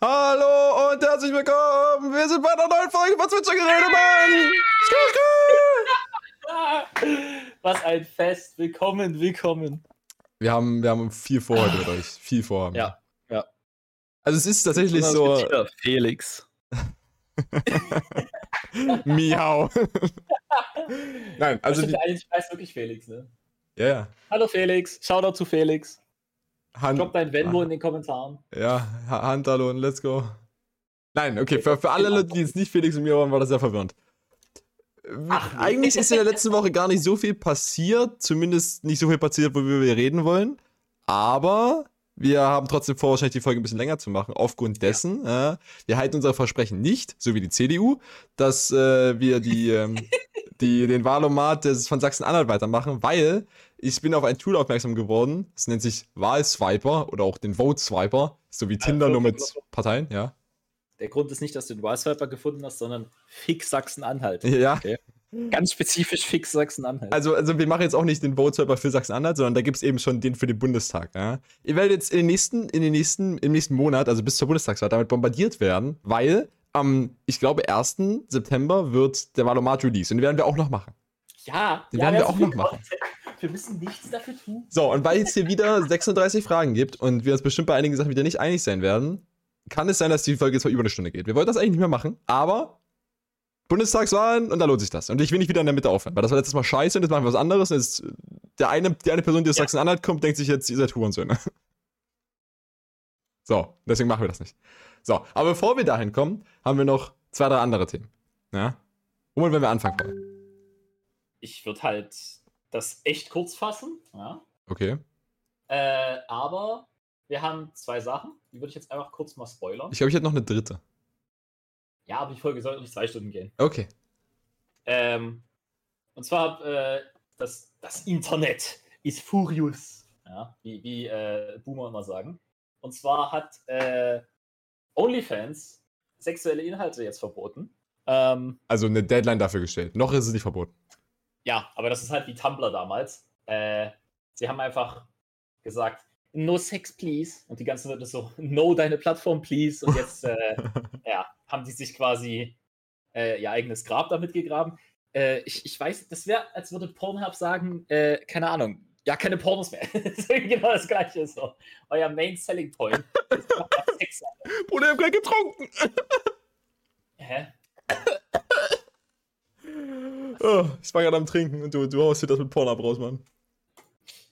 Hallo und herzlich willkommen. Wir sind bei einer neuen Folge von Zwitscher Gerede, Mann. Was ein Fest. Willkommen, willkommen. Wir haben, wir haben viel vor heute mit euch. Viel vor. Ja, ja. Also es ist tatsächlich so. Felix. Miau. Nein, also. Die, eigentlich heißt wirklich Felix, ne? Ja, yeah. Hallo Felix. Shoutout zu Felix. Hand, Drop dein Venmo ah. in den Kommentaren. Ja, Handallo und let's go. Nein, okay, für, für alle Leute, die jetzt nicht Felix und mir waren, war das sehr verwirrend. Ach, Eigentlich ist in der letzten Woche gar nicht so viel passiert, zumindest nicht so viel passiert, worüber wir reden wollen. Aber wir haben trotzdem vor, wahrscheinlich die Folge ein bisschen länger zu machen, aufgrund dessen, ja. äh, wir halten unsere Versprechen nicht, so wie die CDU, dass äh, wir die, ähm, die, den Wahlomat von Sachsen-Anhalt weitermachen, weil ich bin auf ein Tool aufmerksam geworden, das nennt sich Wahlswiper oder auch den Vote Swiper, so wie Tinder also, nur mit Parteien, ja. Der Grund ist nicht, dass du den Wahlswiper gefunden hast, sondern Fix Sachsen-Anhalt. Ja. Okay. Ganz spezifisch Fix Sachsen-Anhalt. Also, also wir machen jetzt auch nicht den Vote Swiper für Sachsen-Anhalt, sondern da gibt es eben schon den für den Bundestag. Ja? Ihr werdet jetzt in den nächsten, in den nächsten, im nächsten Monat, also bis zur Bundestagswahl, damit bombardiert werden, weil am, ich glaube, 1. September wird der Valomat Release. Und den werden wir auch noch machen. Ja, den ja, werden wir auch noch machen. Wir müssen nichts dafür tun. So, und weil es hier wieder 36 Fragen gibt und wir uns bestimmt bei einigen Sachen wieder nicht einig sein werden, kann es sein, dass die Folge jetzt mal über eine Stunde geht. Wir wollten das eigentlich nicht mehr machen, aber Bundestagswahlen und da lohnt sich das. Und ich will nicht wieder in der Mitte aufhören, weil das war letztes Mal scheiße und jetzt machen wir was anderes. Und jetzt der eine, die eine Person, die aus ja. Sachsen-Anhalt kommt, denkt sich jetzt, ihr seid Hurensöhne. So, deswegen machen wir das nicht. So, aber bevor wir dahin kommen, haben wir noch zwei, drei andere Themen. Ja? Womit werden wir anfangen wollen? Ich würde halt das echt kurz fassen. Ja. Okay. Äh, aber wir haben zwei Sachen, die würde ich jetzt einfach kurz mal spoilern. Ich glaube, ich hätte noch eine dritte. Ja, aber die Folge sollte nicht zwei Stunden gehen. Okay. Ähm, und zwar äh, das, das Internet ist furious. Ja, wie, wie äh, Boomer immer sagen. Und zwar hat äh, OnlyFans sexuelle Inhalte jetzt verboten. Ähm, also eine Deadline dafür gestellt. Noch ist es nicht verboten. Ja, aber das ist halt wie Tumblr damals. Äh, sie haben einfach gesagt, no sex, please. Und die ganzen Leute so, no deine Plattform, please. Und jetzt äh, ja, haben die sich quasi äh, ihr eigenes Grab damit gegraben. Äh, ich, ich weiß, das wäre, als würde Pornhub sagen, äh, keine Ahnung, ja, keine Pornos mehr. das ist genau das gleiche. So. Euer Main Selling Point ist. Bruder, ich hab gerade getrunken. Hä? Oh, ich war gerade am Trinken und du, du haust dir das mit Pornhub raus, Mann.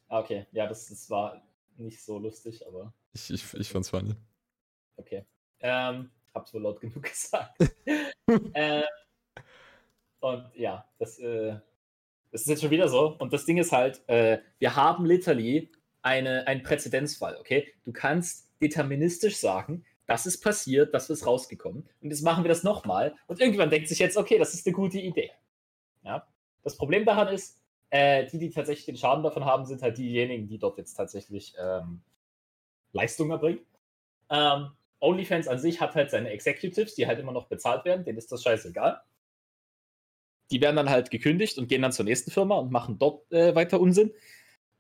Ah, okay, ja, das, das war nicht so lustig, aber. Ich, ich, ich fand's funny. Okay. Ähm, hab's wohl laut genug gesagt. ähm, und ja, das, äh, das ist jetzt schon wieder so. Und das Ding ist halt, äh, wir haben literally eine, einen Präzedenzfall, okay? Du kannst deterministisch sagen, das ist passiert, das ist rausgekommen. Und jetzt machen wir das nochmal. Und irgendwann denkt sich jetzt, okay, das ist eine gute Idee. Ja? Das Problem daran ist, äh, die, die tatsächlich den Schaden davon haben, sind halt diejenigen, die dort jetzt tatsächlich ähm, Leistung erbringen. Ähm, OnlyFans an sich hat halt seine Executives, die halt immer noch bezahlt werden, denen ist das scheißegal. Die werden dann halt gekündigt und gehen dann zur nächsten Firma und machen dort äh, weiter Unsinn.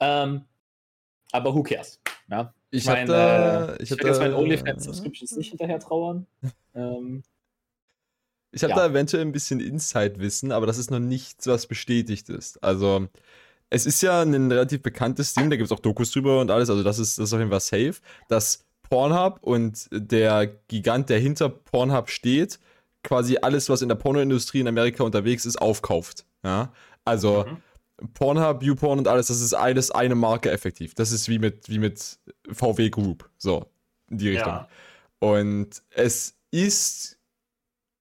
Ähm, aber who cares? Ja? Ich, ich meine, äh, ich, ich jetzt meinen OnlyFans-Subscriptions nicht hinterher trauern. ähm, ich habe ja. da eventuell ein bisschen Inside-Wissen, aber das ist noch nichts, was bestätigt ist. Also, es ist ja ein relativ bekanntes Ding, da gibt es auch Dokus drüber und alles, also das ist, das ist auf jeden Fall safe, dass Pornhub und der Gigant, der hinter Pornhub steht, quasi alles, was in der Pornoindustrie in Amerika unterwegs ist, aufkauft. Ja? Also mhm. Pornhub, YouPorn und alles, das ist alles eine Marke effektiv. Das ist wie mit, wie mit VW Group, so in die Richtung. Ja. Und es ist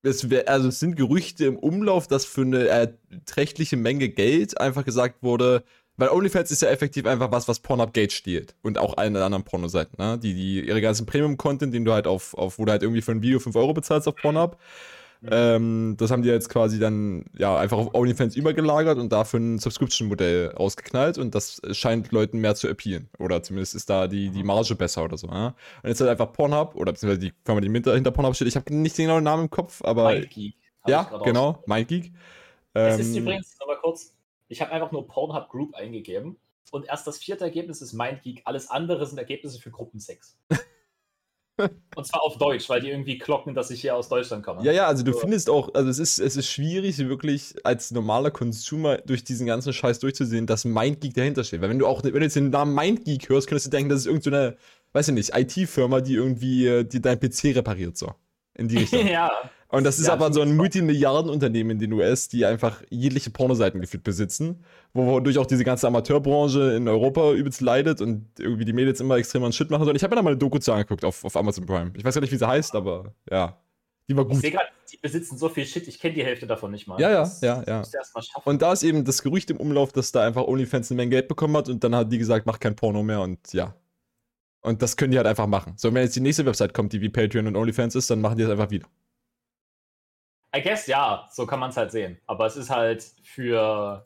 es, wär, also es sind Gerüchte im Umlauf, dass für eine erträchtliche Menge Geld einfach gesagt wurde, weil OnlyFans ist ja effektiv einfach was, was Pornhub Gate stiehlt. Und auch allen anderen Pornoseiten, ne? Die, die ihre ganzen Premium-Content, den du halt auf, auf, wo du halt irgendwie für ein Video 5 Euro bezahlst auf Pornhub, ähm, das haben die jetzt quasi dann ja einfach auf OnlyFans übergelagert und dafür ein Subscription-Modell ausgeknallt und das scheint Leuten mehr zu appealen. Oder zumindest ist da die, die Marge besser oder so. Ja? Und jetzt halt einfach Pornhub oder beziehungsweise die Firma, die hinter, hinter Pornhub steht. Ich habe nicht den genauen Namen im Kopf, aber. MindGeek. Ja, genau, MindGeek. Es ist ähm, übrigens, nochmal kurz, ich habe einfach nur Pornhub Group eingegeben und erst das vierte Ergebnis ist MindGeek. Alles andere sind Ergebnisse für Gruppensex. Und zwar auf Deutsch, weil die irgendwie klocken, dass ich hier aus Deutschland komme. Ja, ja, also du so. findest auch, also es ist, es ist schwierig, wirklich als normaler Consumer durch diesen ganzen Scheiß durchzusehen, dass MindGeek dahinter steht. Weil wenn du auch, wenn du jetzt den Namen MindGeek hörst, könntest du denken, das ist irgendeine, so weiß ich nicht, IT-Firma, die irgendwie äh, die dein PC repariert, so. In die Richtung. ja. Und das ist ja, aber so ein Multimilliardenunternehmen in den US, die einfach jegliche Pornoseiten gefühlt besitzen, wodurch auch diese ganze Amateurbranche in Europa übelst leidet und irgendwie die Mädels immer extrem an Shit machen. Und ich habe mir da mal eine Doku zu angeguckt auf, auf Amazon Prime. Ich weiß gar nicht, wie sie heißt, aber ja. Die war gut. Ich sehe gerade, die besitzen so viel Shit, ich kenne die Hälfte davon nicht mal. Ja, ja, das, ja, ja. Und da ist eben das Gerücht im Umlauf, dass da einfach OnlyFans eine Menge Geld bekommen hat und dann hat die gesagt, mach kein Porno mehr und ja. Und das können die halt einfach machen. So, wenn jetzt die nächste Website kommt, die wie Patreon und OnlyFans ist, dann machen die das einfach wieder. I guess ja, so kann man es halt sehen. Aber es ist halt für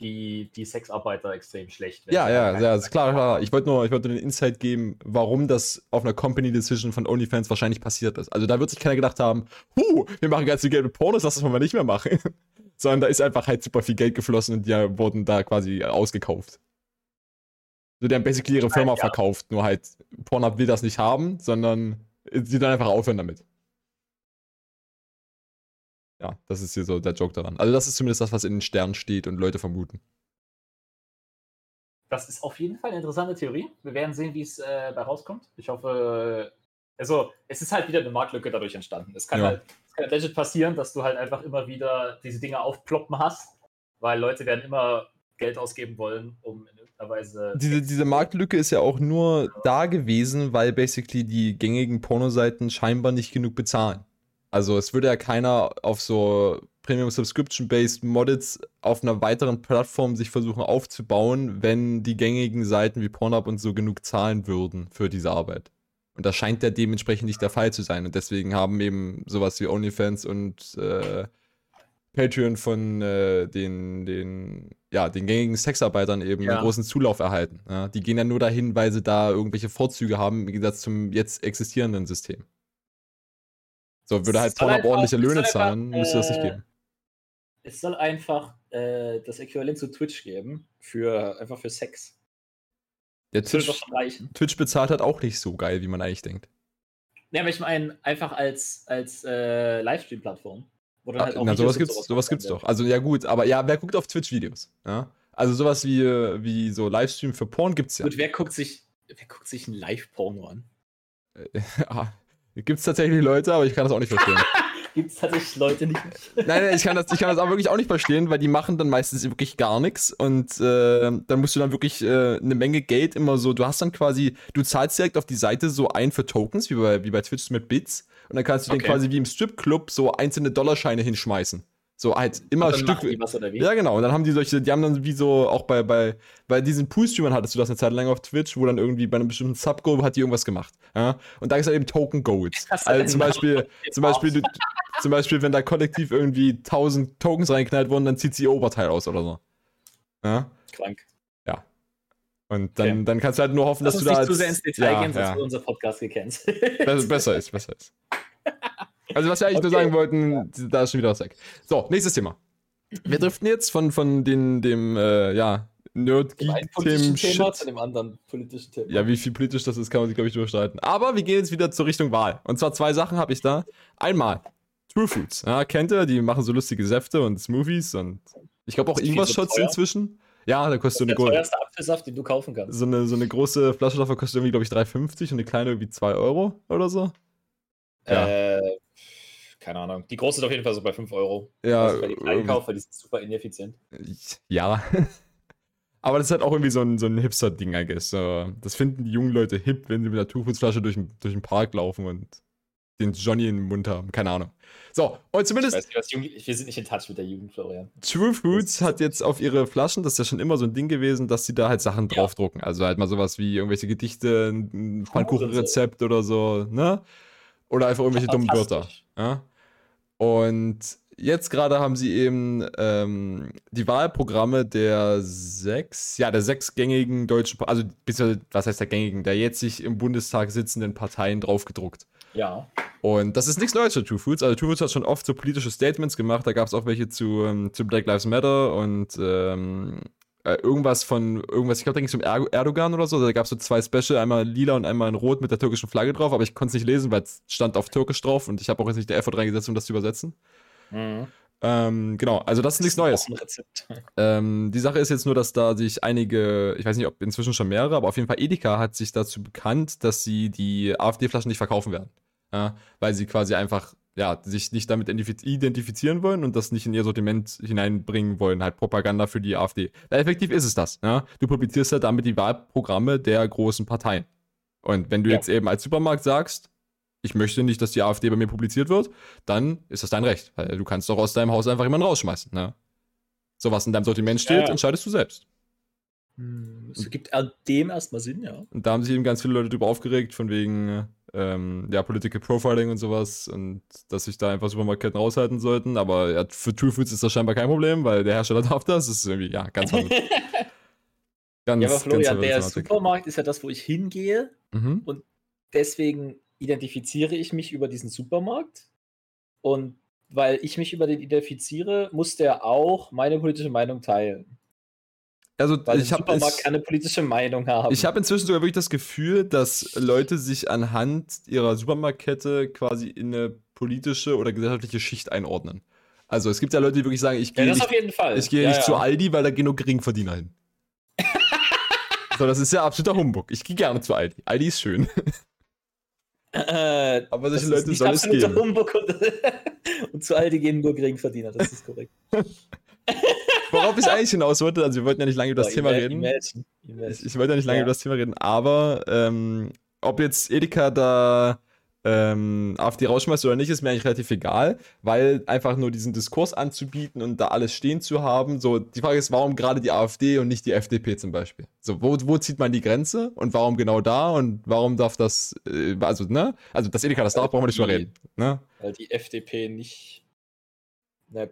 die, die Sexarbeiter extrem schlecht. Ja, ja, ja, ist klar, klar. Ich wollte nur, wollt nur den Insight geben, warum das auf einer Company Decision von OnlyFans wahrscheinlich passiert ist. Also da wird sich keiner gedacht haben, huh, wir machen ganz viel Geld mit Pornos, lass das mal nicht mehr machen. Sondern da ist einfach halt super viel Geld geflossen und die wurden da quasi ausgekauft. So, die haben basically ihre Firma ja. verkauft, nur halt Pornhub will das nicht haben, sondern sie dann einfach aufhören damit ja, das ist hier so der Joke daran. Also das ist zumindest das, was in den Sternen steht und Leute vermuten. Das ist auf jeden Fall eine interessante Theorie. Wir werden sehen, wie es äh, bei rauskommt. Ich hoffe, also es ist halt wieder eine Marktlücke dadurch entstanden. Es kann, ja. halt, es kann legit passieren, dass du halt einfach immer wieder diese Dinge aufploppen hast, weil Leute werden immer Geld ausgeben wollen, um in irgendeiner Weise. Diese, diese Marktlücke ist ja auch nur da gewesen, weil basically die gängigen Pornoseiten scheinbar nicht genug bezahlen. Also es würde ja keiner auf so Premium Subscription-based Moddeds auf einer weiteren Plattform sich versuchen aufzubauen, wenn die gängigen Seiten wie Pornhub und so genug zahlen würden für diese Arbeit. Und das scheint ja dementsprechend nicht der Fall zu sein. Und deswegen haben eben sowas wie OnlyFans und äh, Patreon von äh, den, den, ja, den gängigen Sexarbeitern eben ja. einen großen Zulauf erhalten. Ja, die gehen ja nur dahin, weil sie da irgendwelche Vorzüge haben, im Gegensatz zum jetzt existierenden System. So, würde halt Pornhub ordentliche Löhne zahlen, einfach, müsste das nicht geben. Äh, es soll einfach äh, das Äquivalent zu Twitch geben, für einfach für Sex. Der Twitch, Twitch bezahlt halt auch nicht so geil, wie man eigentlich denkt. Ja, aber ich meine, einfach als, als äh, Livestream-Plattform. Oder halt auch na, sowas gibt's, sowas, sowas gibt's doch. Also ja gut, aber ja, wer guckt auf Twitch-Videos? Ja? Also sowas wie, wie so Livestream für Porn gibt's ja. Gut, wer guckt sich, wer guckt sich ein Live-Porno an? ah, Gibt es tatsächlich Leute, aber ich kann das auch nicht verstehen. Gibt es tatsächlich Leute nicht? nein, nein, ich kann, das, ich kann das auch wirklich auch nicht verstehen, weil die machen dann meistens wirklich gar nichts und äh, dann musst du dann wirklich äh, eine Menge Geld immer so, du hast dann quasi, du zahlst direkt auf die Seite so ein für Tokens, wie bei, wie bei Twitch mit Bits und dann kannst du okay. den quasi wie im Stripclub so einzelne Dollarscheine hinschmeißen. So halt immer Stück. Ja, genau. Und dann haben die solche, die haben dann wie so auch bei, bei, bei diesen Poolstreamern hattest du das eine Zeit lang auf Twitch, wo dann irgendwie bei einem bestimmten Subgoal hat die irgendwas gemacht. Ja? Und da ist halt eben Token Goals. Also zum Beispiel, zum Beispiel, du, zum Beispiel, wenn da kollektiv irgendwie 1000 Tokens reinknallt wurden, dann zieht sie ihr Oberteil aus oder so. Ja? Krank. Ja. Und dann, okay. dann kannst du halt nur hoffen, dass Lass du da. Nicht zu sehr ins Detail ja, gehen, sonst ja. wird unser Podcast gecancelt. Besser ist, besser ist. Also, was wir eigentlich okay. nur sagen wollten, da ist schon wieder was weg. So, nächstes Thema. Wir driften jetzt von, von den, dem, äh, ja, Nerd-Geek-Themen Thema zu dem anderen politischen Thema. Ja, wie viel politisch das ist, kann man sich, glaube ich, überstreiten. Aber wir gehen jetzt wieder zur Richtung Wahl. Und zwar zwei Sachen habe ich da. Einmal, True Foods. Ja, kennt ihr? Die machen so lustige Säfte und Smoothies und ich glaube auch Ingwer-Shots so inzwischen. Ja, da kostet so eine große. Der teuerste Apfelsaft, den du kaufen kannst. So eine, so eine große Flasche davon kostet irgendwie, glaube ich, 3,50 und eine kleine irgendwie 2 Euro oder so. Ja. Äh, keine Ahnung. Die große ist auf jeden Fall so bei 5 Euro. Ja. Also, weil die kleinen kaufe, weil die sind super ineffizient. Ja. Aber das ist halt auch irgendwie so ein, so ein Hipster-Ding, I guess. Das finden die jungen Leute hip, wenn sie mit der Tuchputzflasche durch, durch den Park laufen und den Johnny in den Mund haben. Keine Ahnung. So, und zumindest. Ich weiß nicht, wir sind nicht in Touch mit der Jugend, Florian. True Foods hat jetzt auf ihre Flaschen, das ist ja schon immer so ein Ding gewesen, dass sie da halt Sachen ja. draufdrucken. Also halt mal sowas wie irgendwelche Gedichte, ein Pfannkuchenrezept oder so, ne? Oder einfach irgendwelche dummen Wörter. Ja? Und jetzt gerade haben sie eben ähm, die Wahlprogramme der sechs, ja, der sechs gängigen deutschen, also was heißt der gängigen, der jetzt sich im Bundestag sitzenden Parteien draufgedruckt. Ja. Und das ist nichts Neues für Two Foods. Also Two Foods hat schon oft so politische Statements gemacht. Da gab es auch welche zu, ähm, zu Black Lives Matter und ähm, äh, irgendwas von irgendwas, ich glaube, da ging es um Erdogan oder so. Da gab es so zwei Special, einmal lila und einmal in rot mit der türkischen Flagge drauf, aber ich konnte es nicht lesen, weil es stand auf Türkisch drauf und ich habe auch jetzt nicht der Effort reingesetzt, um das zu übersetzen. Mhm. Ähm, genau, also das ist nichts Neues. Ähm, die Sache ist jetzt nur, dass da sich einige, ich weiß nicht, ob inzwischen schon mehrere, aber auf jeden Fall Edeka hat sich dazu bekannt, dass sie die AfD-Flaschen nicht verkaufen werden. Ja, weil sie quasi einfach ja, sich nicht damit identifizieren wollen und das nicht in ihr Sortiment hineinbringen wollen, halt Propaganda für die AfD. Weil effektiv ist es das. Ja? Du publizierst ja damit die Wahlprogramme der großen Parteien. Und wenn du ja. jetzt eben als Supermarkt sagst, ich möchte nicht, dass die AfD bei mir publiziert wird, dann ist das dein Recht. Weil du kannst doch aus deinem Haus einfach jemanden rausschmeißen. Ne? So was in deinem Sortiment steht, ja. entscheidest du selbst. Hm, es gibt dem erstmal Sinn, ja. Und da haben sich eben ganz viele Leute drüber aufgeregt, von wegen, ähm, ja, Political Profiling und sowas und dass sich da einfach Supermarktketten raushalten sollten. Aber ja, für True Foods ist das scheinbar kein Problem, weil der Hersteller darf das. Das ist irgendwie, ja, ganz ganz, Ja, aber Florian, der Supermarkt ist ja das, wo ich hingehe mhm. und deswegen identifiziere ich mich über diesen Supermarkt und weil ich mich über den identifiziere, muss der auch meine politische Meinung teilen. Also Weil ich habe keine politische Meinung haben. Ich habe inzwischen sogar wirklich das Gefühl, dass Leute sich anhand ihrer Supermarktkette quasi in eine politische oder gesellschaftliche Schicht einordnen. Also es gibt ja Leute, die wirklich sagen, ich gehe ja, nicht, Ich gehe ja, nicht ja. zu Aldi, weil da gehen nur Geringverdiener hin. so, das ist ja absoluter Humbug. Ich gehe gerne zu Aldi. Aldi ist schön. Äh, Aber solche Leute soll es geben. Humbug und, und zu Aldi gehen nur Geringverdiener, das ist korrekt. Worauf ich eigentlich hinaus wollte, also wir wollten ja nicht lange über das oh, Thema reden. Imagine, imagine. Ich, wollte ja nicht lange ja. über das Thema reden, aber ähm, ob jetzt Edeka da ähm, AfD rausschmeißt oder nicht, ist mir eigentlich relativ egal, weil einfach nur diesen Diskurs anzubieten und da alles stehen zu haben. So, die Frage ist, warum gerade die AfD und nicht die FDP zum Beispiel? So, wo, wo zieht man die Grenze und warum genau da und warum darf das, äh, also, ne? Also, das Edeka, das darf, brauchen wir nicht drüber reden. Ne? Weil die FDP nicht eine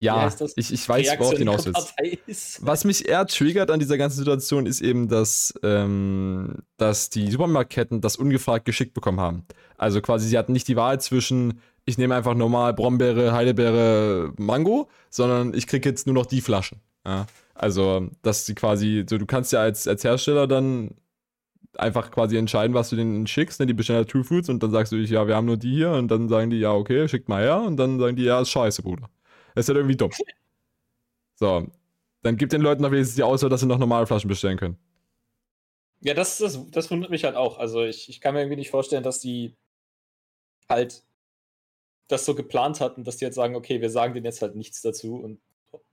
ja, ich, ich weiß, worauf hinaus ist. Was mich eher triggert an dieser ganzen Situation, ist eben, dass, ähm, dass die Supermarktketten das ungefragt geschickt bekommen haben. Also quasi, sie hatten nicht die Wahl zwischen, ich nehme einfach normal Brombeere, Heidelbeere, Mango, sondern ich kriege jetzt nur noch die Flaschen. Ja? Also, dass sie quasi, so, du kannst ja als, als Hersteller dann einfach quasi entscheiden, was du denen schickst, ne? die bestellen halt True Foods und dann sagst du, ja, wir haben nur die hier und dann sagen die, ja, okay, schickt mal her und dann sagen die, ja, ist scheiße, Bruder. Das ist halt irgendwie dumm. So, dann gibt den Leuten noch wenigstens die Auswahl, dass sie noch normale Flaschen bestellen können. Ja, das, das, das wundert mich halt auch. Also ich, ich kann mir irgendwie nicht vorstellen, dass die halt das so geplant hatten, dass die jetzt sagen, okay, wir sagen denen jetzt halt nichts dazu und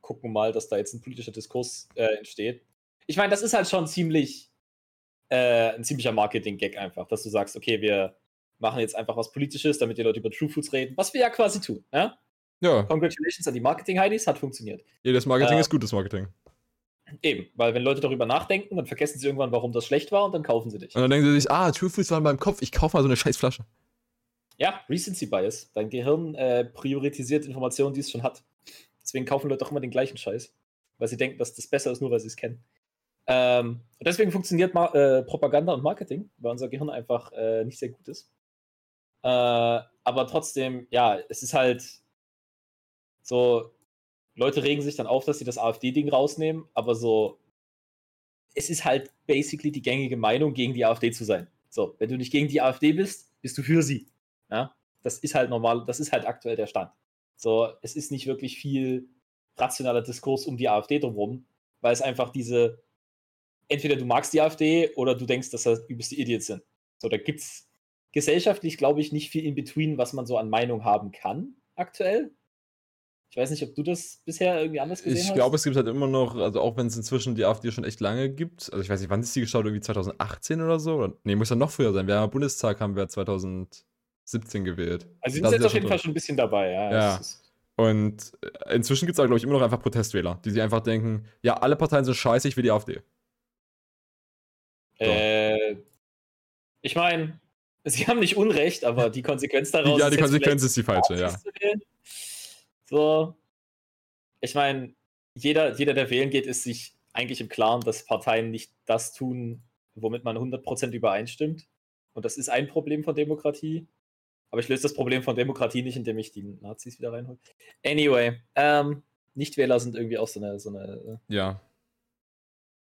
gucken mal, dass da jetzt ein politischer Diskurs äh, entsteht. Ich meine, das ist halt schon ziemlich äh, ein ziemlicher Marketing-Gag einfach, dass du sagst, okay, wir machen jetzt einfach was Politisches, damit die Leute über True Foods reden, was wir ja quasi tun. Ja? Ja. Congratulations an die Marketing-Heinis, hat funktioniert. Jedes Marketing äh, ist gutes Marketing. Eben, weil wenn Leute darüber nachdenken, dann vergessen sie irgendwann, warum das schlecht war und dann kaufen sie dich. Und dann denken sie sich, ah, True Foods waren beim Kopf, ich kaufe mal so eine scheiß Flasche. Ja, Recency Bias. Dein Gehirn äh, priorisiert Informationen, die es schon hat. Deswegen kaufen Leute auch immer den gleichen Scheiß. Weil sie denken, dass das besser ist, nur weil sie es kennen. Ähm, und deswegen funktioniert Ma äh, Propaganda und Marketing, weil unser Gehirn einfach äh, nicht sehr gut ist. Äh, aber trotzdem, ja, es ist halt so, Leute regen sich dann auf, dass sie das AfD-Ding rausnehmen, aber so, es ist halt basically die gängige Meinung, gegen die AfD zu sein. So, wenn du nicht gegen die AfD bist, bist du für sie. Ja, das ist halt normal, das ist halt aktuell der Stand. So, es ist nicht wirklich viel rationaler Diskurs um die AfD drumherum, weil es einfach diese, entweder du magst die AfD oder du denkst, dass das übelste Idiots sind. So, da gibt es gesellschaftlich, glaube ich, nicht viel in between, was man so an Meinung haben kann, aktuell. Ich weiß nicht, ob du das bisher irgendwie anders gesehen ich hast. Ich glaube, es gibt halt immer noch, also auch wenn es inzwischen die AfD schon echt lange gibt, also ich weiß nicht, wann ist die geschaut, irgendwie 2018 oder so? Oder, nee, muss ja noch früher sein. Wir haben Bundestag haben wir 2017 gewählt. Also sie sind jetzt auf jeden Fall schon ein bisschen dabei, ja. Ja. Und äh, inzwischen gibt es, glaube ich, immer noch einfach Protestwähler, die sich einfach denken, ja, alle Parteien sind scheiße, ich will die AfD. So. Äh, ich meine, sie haben nicht Unrecht, aber die Konsequenz daraus Ja, die Konsequenz ist die falsche, ja. So, ich meine, jeder, jeder, der wählen geht, ist sich eigentlich im Klaren, dass Parteien nicht das tun, womit man 100% übereinstimmt. Und das ist ein Problem von Demokratie. Aber ich löse das Problem von Demokratie nicht, indem ich die Nazis wieder reinhole. Anyway, ähm, Nichtwähler sind irgendwie auch so eine. So eine ja.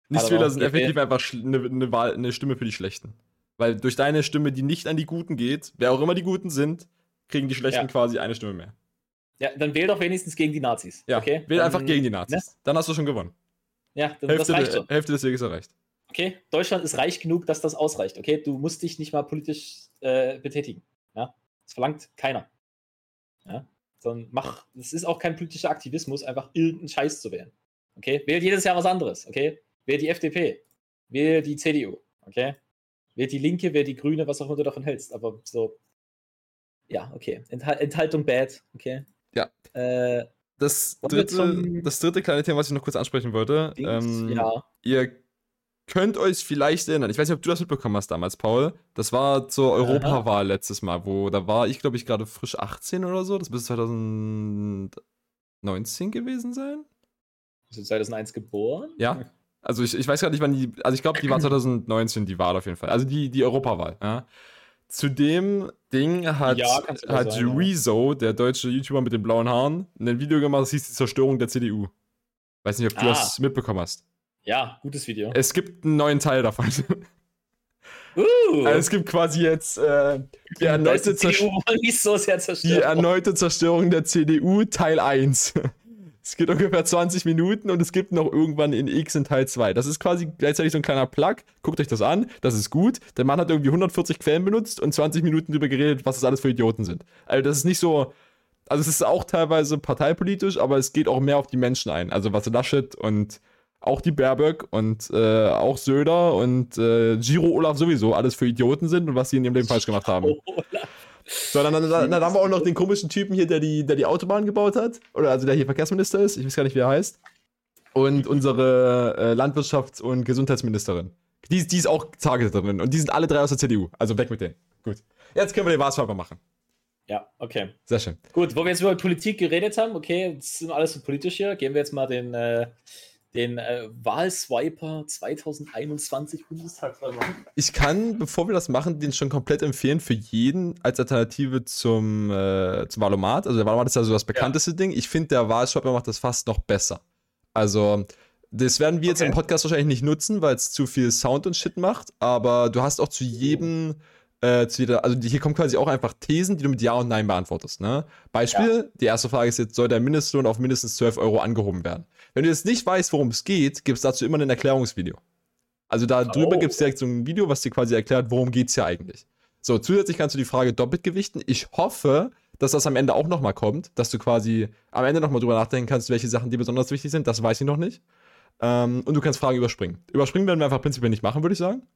Nichtwähler sind effektiv einfach eine, eine, Wahl, eine Stimme für die Schlechten. Weil durch deine Stimme, die nicht an die Guten geht, wer auch immer die Guten sind, kriegen die Schlechten ja. quasi eine Stimme mehr. Ja, dann wähl doch wenigstens gegen die Nazis. Ja, okay? wähl dann, einfach gegen die Nazis. Ne? Dann hast du schon gewonnen. Ja, dann, Hälfte, das reicht schon. Hälfte des Weges erreicht. Okay, Deutschland ist reich genug, dass das ausreicht. Okay, du musst dich nicht mal politisch äh, betätigen. Ja, das verlangt keiner. Ja, sondern mach, es ist auch kein politischer Aktivismus, einfach irgendeinen Scheiß zu wählen. Okay, wählt jedes Jahr was anderes. Okay, wählt die FDP, wählt die CDU. Okay, wählt die Linke, wählt die Grüne, was auch immer du davon hältst. Aber so, ja, okay, Enthal Enthaltung bad. Okay. Ja. Äh, das dritte, das dritte kleine Thema, was ich noch kurz ansprechen wollte. Ähm, ja. Ihr könnt euch vielleicht erinnern, ich weiß nicht, ob du das mitbekommen hast damals, Paul. Das war zur Europawahl letztes Mal, wo da war ich, glaube ich, gerade frisch 18 oder so. Das müsste 2019 gewesen sein. Bist du 2001 geboren? Ja. Also ich, ich weiß gar nicht, wann die, also ich glaube, die war 2019, die Wahl auf jeden Fall. Also die, die Europawahl, ja. Zu dem Ding hat, ja, hat sein, Rezo, der deutsche YouTuber mit den blauen Haaren, ein Video gemacht, das hieß die Zerstörung der CDU. Weiß nicht, ob du ah. das mitbekommen hast. Ja, gutes Video. Es gibt einen neuen Teil davon. Uh. Also es gibt quasi jetzt äh, die, erneute so die, erneute Zerstörung der CDU Teil 1. Es geht ungefähr 20 Minuten und es gibt noch irgendwann in X in Teil 2. Das ist quasi gleichzeitig so ein kleiner Plug. Guckt euch das an, das ist gut. Der Mann hat irgendwie 140 Quellen benutzt und 20 Minuten darüber geredet, was das alles für Idioten sind. Also das ist nicht so. Also es ist auch teilweise parteipolitisch, aber es geht auch mehr auf die Menschen ein. Also was Laschet und auch die Baerböck und äh, auch Söder und äh, Giro Olaf sowieso alles für Idioten sind und was sie in ihrem Leben falsch gemacht haben. Olaf. So, dann, dann, dann, dann, haben wir auch noch den komischen Typen hier, der die, der die Autobahn gebaut hat. Oder also der hier Verkehrsminister ist. Ich weiß gar nicht, wie er heißt. Und unsere äh, Landwirtschafts- und Gesundheitsministerin. Die, die ist auch Target drin. Und die sind alle drei aus der CDU. Also weg mit denen. Gut. Jetzt können wir den Wahlschreiber machen. Ja, okay. Sehr schön. Gut, wo wir jetzt über Politik geredet haben, okay, das ist alles so politisch hier. Gehen wir jetzt mal den. Äh den äh, Wahlswiper 2021 Bundestagswahl machen? Ich kann, bevor wir das machen, den schon komplett empfehlen für jeden als Alternative zum, äh, zum Wahlomat. Also der Wahlomat ist ja so das bekannteste ja. Ding. Ich finde, der Wahlswiper macht das fast noch besser. Also, das werden wir okay. jetzt im Podcast wahrscheinlich nicht nutzen, weil es zu viel Sound und Shit macht. Aber du hast auch zu jedem. Äh, zu jeder, also hier kommen quasi auch einfach Thesen, die du mit Ja und Nein beantwortest. Ne? Beispiel, ja. die erste Frage ist jetzt, soll der Mindestlohn auf mindestens 12 Euro angehoben werden? Wenn du jetzt nicht weißt, worum es geht, gibt es dazu immer ein Erklärungsvideo. Also da drüber oh. gibt es direkt so ein Video, was dir quasi erklärt, worum geht es hier eigentlich. So, zusätzlich kannst du die Frage doppelt gewichten. Ich hoffe, dass das am Ende auch nochmal kommt, dass du quasi am Ende nochmal drüber nachdenken kannst, welche Sachen dir besonders wichtig sind. Das weiß ich noch nicht. Ähm, und du kannst Fragen überspringen. Überspringen werden wir einfach prinzipiell nicht machen, würde ich sagen.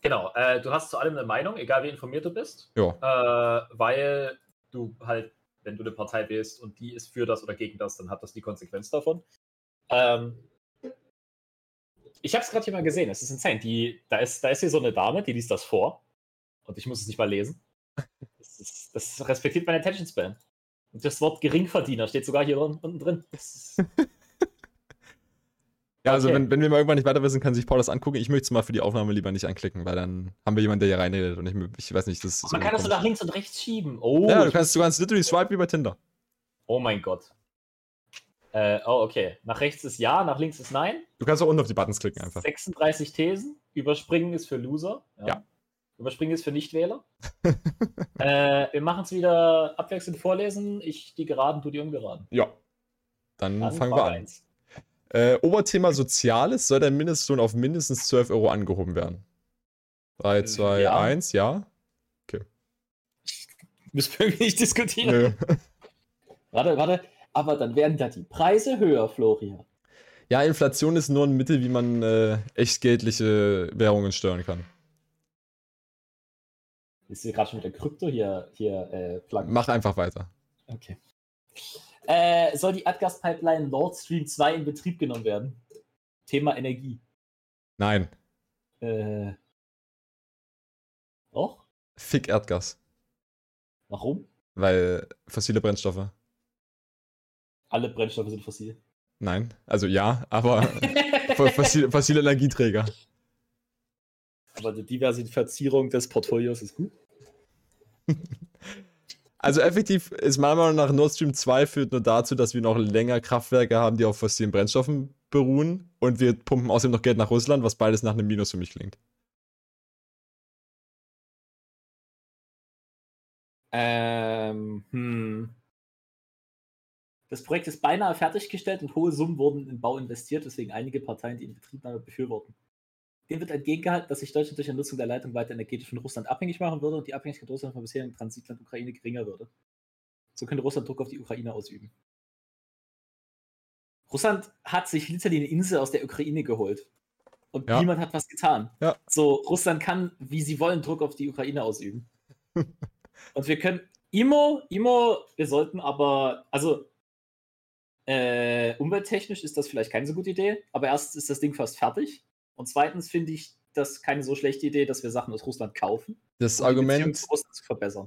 Genau, äh, du hast zu allem eine Meinung, egal wie informiert du bist. Ja. Äh, weil du halt wenn du eine Partei wählst und die ist für das oder gegen das, dann hat das die Konsequenz davon. Ähm, ich habe es gerade hier mal gesehen, es ist insane. Die, da, ist, da ist hier so eine Dame, die liest das vor und ich muss es nicht mal lesen. Das, ist, das respektiert meine Attention Span. Und das Wort Geringverdiener steht sogar hier unten drin. Das ist, Ja, also okay. wenn, wenn wir mal irgendwann nicht weiter wissen, kann sich Paul das angucken. Ich möchte es mal für die Aufnahme lieber nicht anklicken, weil dann haben wir jemanden, der hier reinredet und ich, ich weiß nicht, das ist. Man kann das so nach links und rechts schieben. Oh. Ja, du kannst, du kannst literally swipe wie bei Tinder. Oh mein Gott. Äh, oh, okay. Nach rechts ist Ja, nach links ist Nein. Du kannst auch unten auf die Buttons klicken einfach. 36 Thesen. Überspringen ist für Loser. Ja. ja. Überspringen ist für Nichtwähler. äh, wir machen es wieder abwechselnd vorlesen. Ich die Geraden, du die Ungeraden. Ja. Dann, Dann fangen wir an. Eins. Äh, Oberthema Soziales soll der Mindestlohn auf mindestens 12 Euro angehoben werden. 3, 2, ja. 1, ja. Okay. Müssen wir irgendwie nicht diskutieren. Nö. Warte, warte. Aber dann werden da die Preise höher, Florian. Ja, Inflation ist nur ein Mittel, wie man äh, echtgeldliche Währungen steuern kann. Ist hier gerade schon mit der Krypto hier, hier äh, Mach einfach weiter. Okay. Äh, soll die Erdgaspipeline Nord Stream 2 in Betrieb genommen werden? Thema Energie. Nein. Äh. Doch? Fick Erdgas. Warum? Weil fossile Brennstoffe. Alle Brennstoffe sind fossil. Nein, also ja, aber fossile, fossile Energieträger. Aber die Diversifizierung des Portfolios ist gut. Also effektiv ist meiner Meinung nach Nord Stream 2 führt nur dazu, dass wir noch länger Kraftwerke haben, die auf fossilen Brennstoffen beruhen. und wir pumpen außerdem noch Geld nach Russland, was beides nach einem Minus für mich klingt. Ähm, hm. Das Projekt ist beinahe fertiggestellt und hohe Summen wurden in Bau investiert, weswegen einige Parteien die Inbetriebnahme befürworten. Dem wird entgegengehalten, dass sich Deutschland durch die Nutzung der Leitung weiter energetisch von Russland abhängig machen würde und die Abhängigkeit Russlands vom bisherigen Transitland Ukraine geringer würde. So könnte Russland Druck auf die Ukraine ausüben. Russland hat sich literally eine Insel aus der Ukraine geholt. Und ja. niemand hat was getan. Ja. So, Russland kann, wie sie wollen, Druck auf die Ukraine ausüben. und wir können immer, immer, wir sollten aber, also äh, umwelttechnisch ist das vielleicht keine so gute Idee, aber erstens ist das Ding fast fertig. Und zweitens finde ich das keine so schlechte Idee, dass wir Sachen aus Russland kaufen. Das um Argument,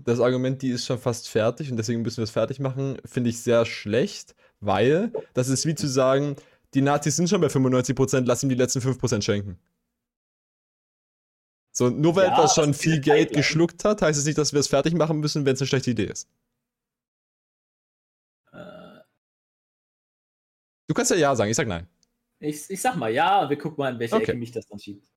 das Argument, die ist schon fast fertig und deswegen müssen wir es fertig machen, finde ich sehr schlecht, weil das ist wie zu sagen, die Nazis sind schon bei 95%, lass ihm die letzten 5% schenken. So, nur weil ja, etwas schon viel Geld geschluckt hat, heißt es nicht, dass wir es fertig machen müssen, wenn es eine schlechte Idee ist. Äh. Du kannst ja Ja sagen, ich sag Nein. Ich, ich sag mal Ja wir gucken mal, in welche okay. Ecke mich das dann schiebt.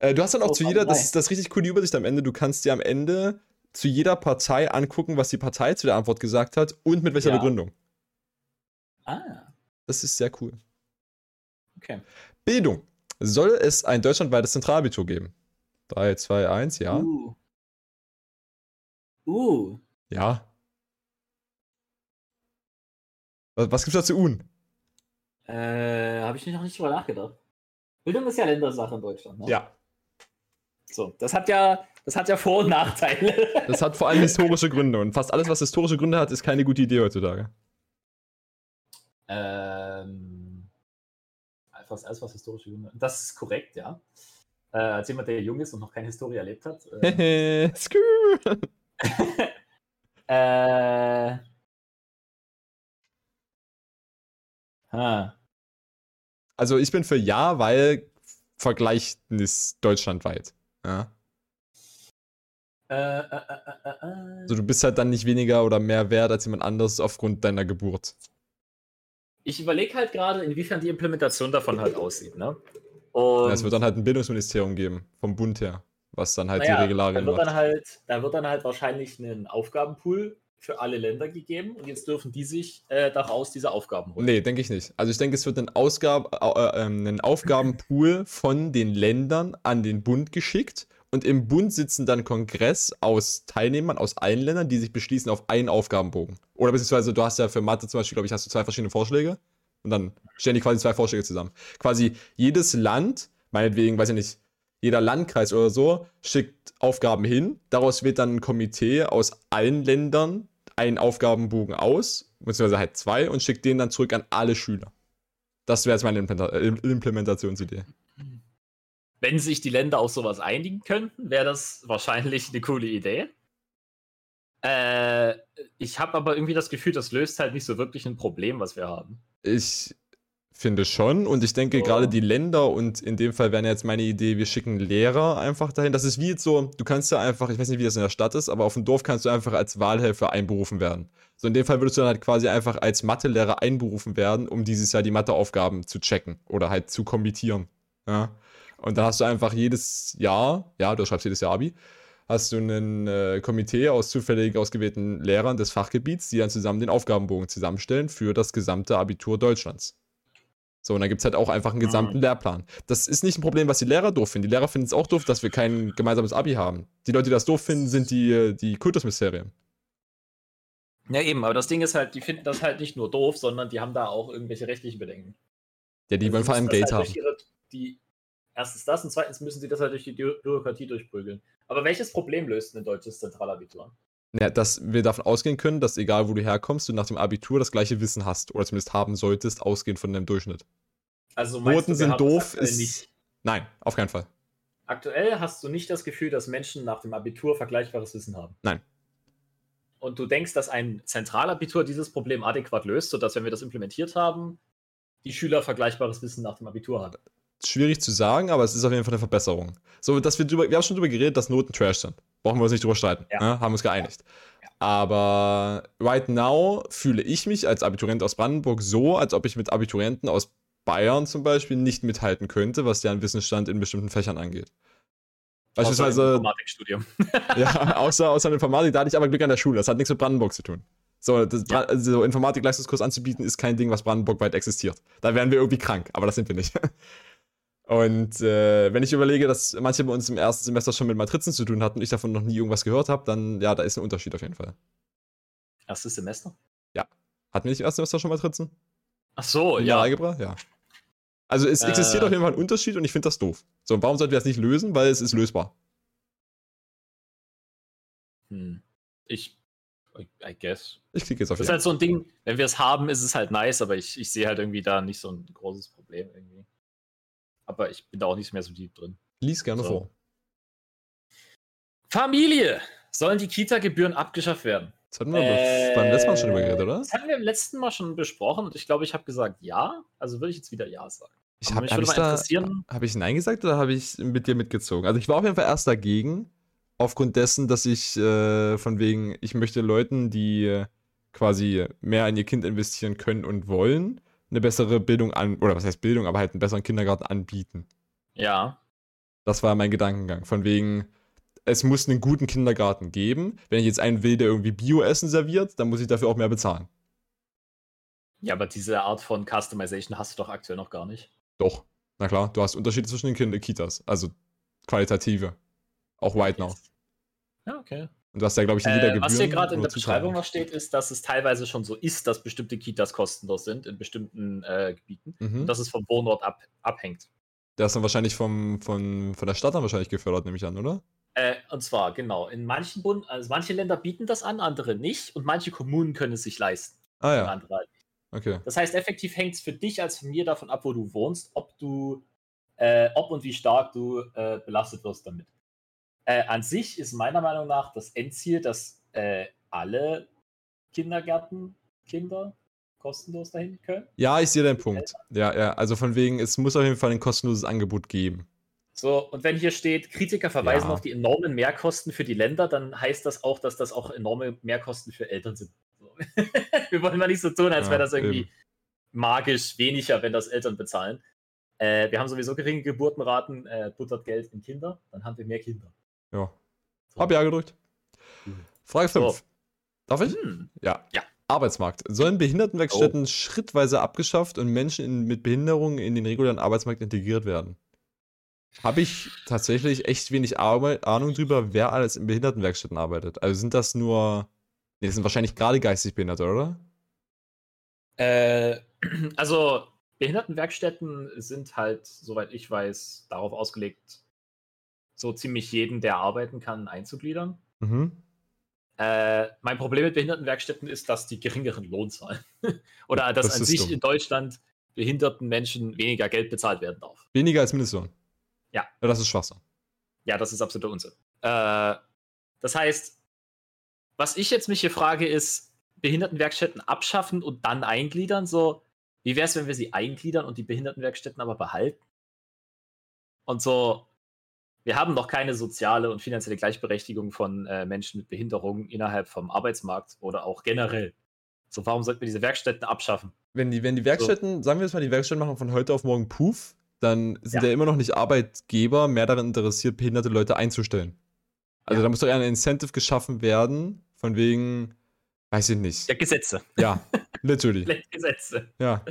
Äh, du hast dann auch oh, zu jeder, das ist das richtig coole Übersicht am Ende, du kannst dir am Ende zu jeder Partei angucken, was die Partei zu der Antwort gesagt hat und mit welcher ja. Begründung. Ah. Das ist sehr cool. Okay. Bildung. Soll es ein deutschlandweites Zentralabitur geben? 3, 2, 1, ja. Uh. Uh. Ja. Was, was gibt's da zu Un? Äh, habe ich noch nicht drüber nachgedacht. Bildung ist ja Ländersache in Deutschland, ne? Ja. So, das hat ja, das hat ja Vor- und Nachteile. Das hat vor allem historische Gründe und fast alles, was historische Gründe hat, ist keine gute Idee heutzutage. Ähm, fast alles, was historische Gründe hat. Das ist korrekt, ja. Äh, als jemand, der jung ist und noch keine Historie erlebt hat. Äh, äh, ha. Also ich bin für ja, weil Vergleichnis deutschlandweit. Ja. Äh, äh, äh, also du bist halt dann nicht weniger oder mehr wert als jemand anderes aufgrund deiner Geburt. Ich überlege halt gerade, inwiefern die Implementation davon halt aussieht, ne? Und ja, es wird dann halt ein Bildungsministerium geben, vom Bund her, was dann halt naja, die Regularien da wird macht. Dann halt, da wird dann halt wahrscheinlich ein Aufgabenpool für alle Länder gegeben und jetzt dürfen die sich äh, daraus diese Aufgaben holen. Nee, denke ich nicht. Also ich denke, es wird ein, Ausgab, äh, äh, ein Aufgabenpool von den Ländern an den Bund geschickt und im Bund sitzen dann Kongress aus Teilnehmern aus allen Ländern, die sich beschließen auf einen Aufgabenbogen. Oder beziehungsweise du hast ja für Mathe zum Beispiel, glaube ich, hast du zwei verschiedene Vorschläge und dann stellen die quasi zwei Vorschläge zusammen. Quasi jedes Land, meinetwegen, weiß ich nicht, jeder Landkreis oder so, schickt Aufgaben hin. Daraus wird dann ein Komitee aus allen Ländern einen Aufgabenbogen aus, beziehungsweise halt zwei, und schickt den dann zurück an alle Schüler. Das wäre jetzt meine Implementationsidee. Wenn sich die Länder auf sowas einigen könnten, wäre das wahrscheinlich eine coole Idee. Äh, ich habe aber irgendwie das Gefühl, das löst halt nicht so wirklich ein Problem, was wir haben. Ich finde schon. Und ich denke, oh. gerade die Länder und in dem Fall wäre jetzt meine Idee, wir schicken Lehrer einfach dahin. Das ist wie jetzt so, du kannst ja einfach, ich weiß nicht, wie das in der Stadt ist, aber auf dem Dorf kannst du einfach als Wahlhelfer einberufen werden. So in dem Fall würdest du dann halt quasi einfach als Mathelehrer einberufen werden, um dieses Jahr die Matheaufgaben zu checken oder halt zu kommentieren. Ja. Und dann hast du einfach jedes Jahr, ja, du schreibst jedes Jahr Abi, hast du ein äh, Komitee aus zufällig ausgewählten Lehrern des Fachgebiets, die dann zusammen den Aufgabenbogen zusammenstellen für das gesamte Abitur Deutschlands. So, und dann gibt es halt auch einfach einen gesamten mhm. Lehrplan. Das ist nicht ein Problem, was die Lehrer doof finden. Die Lehrer finden es auch doof, dass wir kein gemeinsames Abi haben. Die Leute, die das doof finden, sind die, die Kultusministerien. Ja, eben, aber das Ding ist halt, die finden das halt nicht nur doof, sondern die haben da auch irgendwelche rechtlichen Bedenken. Ja, die also wollen vor allem Geld halt haben. Ihre, die, erstens das und zweitens müssen sie das halt durch die Bürokratie durchprügeln. Aber welches Problem löst ein deutsches Zentralabitur? Ja, dass wir davon ausgehen können, dass egal wo du herkommst, du nach dem Abitur das gleiche Wissen hast oder zumindest haben solltest, ausgehend von deinem Durchschnitt. Also Noten sind doof, ist. Nicht. Nein, auf keinen Fall. Aktuell hast du nicht das Gefühl, dass Menschen nach dem Abitur vergleichbares Wissen haben. Nein. Und du denkst, dass ein Zentralabitur dieses Problem adäquat löst, sodass, wenn wir das implementiert haben, die Schüler vergleichbares Wissen nach dem Abitur haben schwierig zu sagen, aber es ist auf jeden Fall eine Verbesserung. So, dass wir drüber, wir haben schon drüber geredet, dass Noten Trash sind. Brauchen wir uns nicht drüber streiten. Ja. Ne? Haben uns geeinigt. Ja. Aber right now fühle ich mich als Abiturient aus Brandenburg so, als ob ich mit Abiturienten aus Bayern zum Beispiel nicht mithalten könnte, was deren Wissensstand in bestimmten Fächern angeht. Beispielsweise. Außer Informatikstudium. ja, außer, außer Informatik, da hatte ich aber Glück an der Schule. Das hat nichts mit Brandenburg zu tun. So, das, ja. also Informatik-Leistungskurs anzubieten, ist kein Ding, was brandenburgweit existiert. Da wären wir irgendwie krank, aber das sind wir nicht. Und äh, wenn ich überlege, dass manche bei uns im ersten Semester schon mit Matrizen zu tun hatten und ich davon noch nie irgendwas gehört habe, dann ja, da ist ein Unterschied auf jeden Fall. Erstes Semester? Ja. Hatten wir nicht im ersten Semester schon Matrizen? Ach so, In ja. Algebra? Ja. Also es äh, existiert auf jeden Fall ein Unterschied und ich finde das doof. So, und warum sollten wir das nicht lösen? Weil es ist lösbar. Hm. Ich, I guess. Ich klicke jetzt auf Das ist halt so ein Ding, wenn wir es haben, ist es halt nice, aber ich, ich sehe halt irgendwie da nicht so ein großes Problem irgendwie. Aber ich bin da auch nicht mehr so deep drin. Lies gerne so. vor. Familie! Sollen die Kita-Gebühren abgeschafft werden? Das hatten wir äh, beim letzten Mal schon übergeredet, oder? Das hatten wir im letzten Mal schon besprochen und ich glaube, ich habe gesagt ja. Also würde ich jetzt wieder ja sagen. Ich habe hab ich, da, hab ich Nein gesagt oder habe ich mit dir mitgezogen? Also ich war auf jeden Fall erst dagegen, aufgrund dessen, dass ich äh, von wegen, ich möchte Leuten, die äh, quasi mehr in ihr Kind investieren können und wollen, eine bessere Bildung an, oder was heißt Bildung, aber halt einen besseren Kindergarten anbieten. Ja. Das war mein Gedankengang. Von wegen, es muss einen guten Kindergarten geben. Wenn ich jetzt einen will, der irgendwie Bio-Essen serviert, dann muss ich dafür auch mehr bezahlen. Ja, aber diese Art von Customization hast du doch aktuell noch gar nicht. Doch. Na klar, du hast Unterschiede zwischen den Kind Kitas. Also qualitative. Auch White Now. Ja, okay. Und du hast ja, glaube ich, in jeder äh, Was hier gerade in der Beschreibung noch steht, ist, dass es teilweise schon so ist, dass bestimmte Kitas kostenlos sind in bestimmten äh, Gebieten mhm. und dass es vom Wohnort ab, abhängt. Der ist dann wahrscheinlich vom, von, von der Stadt dann wahrscheinlich gefördert, nehme ich an, oder? Äh, und zwar, genau, in manchen Bund, also manche Länder bieten das an, andere nicht und manche Kommunen können es sich leisten. Ah ja. Andere halt nicht. Okay. Das heißt, effektiv hängt es für dich als Familie davon ab, wo du wohnst, ob du, äh, ob und wie stark du äh, belastet wirst damit. Äh, an sich ist meiner Meinung nach das Endziel, dass äh, alle Kindergärtenkinder kostenlos dahin können. Ja, ich sehe deinen Punkt. Ja, ja, also von wegen, es muss auf jeden Fall ein kostenloses Angebot geben. So, und wenn hier steht, Kritiker verweisen ja. auf die enormen Mehrkosten für die Länder, dann heißt das auch, dass das auch enorme Mehrkosten für Eltern sind. So. Wir wollen mal nicht so tun, als ja, wäre das irgendwie eben. magisch weniger, wenn das Eltern bezahlen. Äh, wir haben sowieso geringe Geburtenraten, äh, buttert Geld in Kinder, dann haben wir mehr Kinder. Ja. So. Hab ja gedrückt. Frage 5. So. Darf ich? Hm. Ja. Ja. Arbeitsmarkt. Sollen Behindertenwerkstätten oh. schrittweise abgeschafft und Menschen in, mit Behinderungen in den regulären Arbeitsmarkt integriert werden? Habe ich tatsächlich echt wenig Ahnung drüber, wer alles in Behindertenwerkstätten arbeitet. Also sind das nur. Nee, das sind wahrscheinlich gerade geistig Behinderte, oder? Äh, also Behindertenwerkstätten sind halt, soweit ich weiß, darauf ausgelegt, so ziemlich jeden, der arbeiten kann, einzugliedern. Mhm. Äh, mein Problem mit Behindertenwerkstätten ist, dass die geringeren Lohn zahlen. Oder dass das an sich dumm. in Deutschland behinderten Menschen weniger Geld bezahlt werden darf. Weniger als Mindestlohn? Ja. ja das ist Schwachsinn. Ja, das ist absoluter Unsinn. Äh, das heißt, was ich jetzt mich hier frage, ist, Behindertenwerkstätten abschaffen und dann eingliedern? So, wie wäre es, wenn wir sie eingliedern und die Behindertenwerkstätten aber behalten? Und so, wir haben noch keine soziale und finanzielle Gleichberechtigung von äh, Menschen mit Behinderungen innerhalb vom Arbeitsmarkt oder auch generell. So, warum sollten wir diese Werkstätten abschaffen? Wenn die, wenn die Werkstätten, so. sagen wir jetzt mal, die Werkstätten machen von heute auf morgen Puff, dann sind ja. ja immer noch nicht Arbeitgeber mehr daran interessiert, behinderte Leute einzustellen. Also ja. da muss doch eher ein Incentive geschaffen werden, von wegen, weiß ich nicht. Ja, Gesetze. Ja, literally. Gesetze. Ja.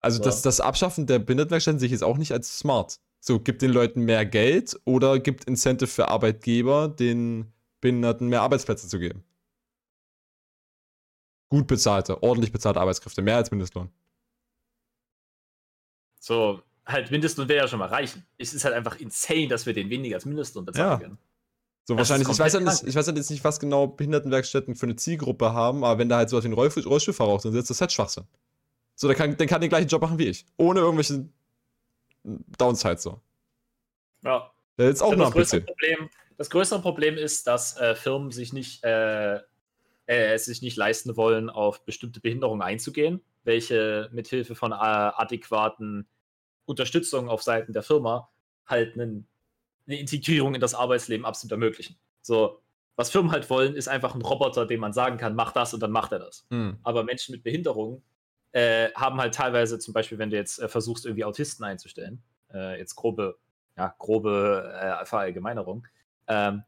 Also so. das, das Abschaffen der Behindertenwerkstätten sehe ich jetzt auch nicht als smart. So, gibt den Leuten mehr Geld oder gibt Incentive für Arbeitgeber, den Behinderten mehr Arbeitsplätze zu geben. Gut bezahlte, ordentlich bezahlte Arbeitskräfte, mehr als Mindestlohn. So, halt Mindestlohn wäre ja schon mal reichen. Es ist halt einfach insane, dass wir den weniger als Mindestlohn bezahlen ja. können. So das wahrscheinlich, ich weiß, halt nicht, ich weiß halt jetzt nicht, was genau Behindertenwerkstätten für eine Zielgruppe haben, aber wenn da halt sowas wie ein Rollstuhlfahrer auch drin sitzt, das ist halt Schwachsinn. So, der kann, der kann den gleichen Job machen wie ich. Ohne irgendwelche Downside so. Ja. Der ist auch noch das, größere Problem, das größere Problem ist, dass äh, Firmen sich nicht, äh, äh, sich nicht leisten wollen, auf bestimmte Behinderungen einzugehen, welche mithilfe von äh, adäquaten Unterstützung auf Seiten der Firma halt einen, eine Integrierung in das Arbeitsleben absolut ermöglichen. So, was Firmen halt wollen, ist einfach ein Roboter, dem man sagen kann, mach das und dann macht er das. Mhm. Aber Menschen mit Behinderungen äh, haben halt teilweise zum Beispiel, wenn du jetzt äh, versuchst, irgendwie Autisten einzustellen, äh, jetzt grobe, ja, grobe äh, Verallgemeinerung, ähm,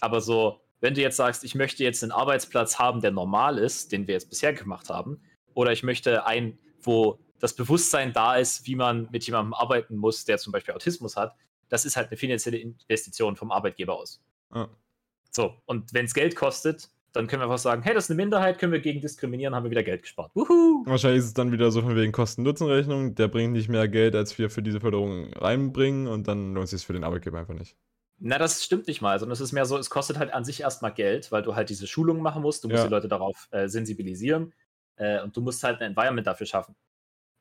aber so, wenn du jetzt sagst, ich möchte jetzt einen Arbeitsplatz haben, der normal ist, den wir jetzt bisher gemacht haben, oder ich möchte einen, wo das Bewusstsein da ist, wie man mit jemandem arbeiten muss, der zum Beispiel Autismus hat, das ist halt eine finanzielle Investition vom Arbeitgeber aus. Ah. So, und wenn es Geld kostet, dann können wir einfach sagen, hey, das ist eine Minderheit, können wir gegen diskriminieren, haben wir wieder Geld gespart. Wuhu! Wahrscheinlich ist es dann wieder so von wegen Kosten-Nutzen-Rechnung, der bringt nicht mehr Geld, als wir für diese Förderung reinbringen und dann lohnt es sich für den Arbeitgeber einfach nicht. Na, das stimmt nicht mal, sondern es ist mehr so, es kostet halt an sich erstmal Geld, weil du halt diese Schulungen machen musst, du musst ja. die Leute darauf äh, sensibilisieren äh, und du musst halt ein Environment dafür schaffen.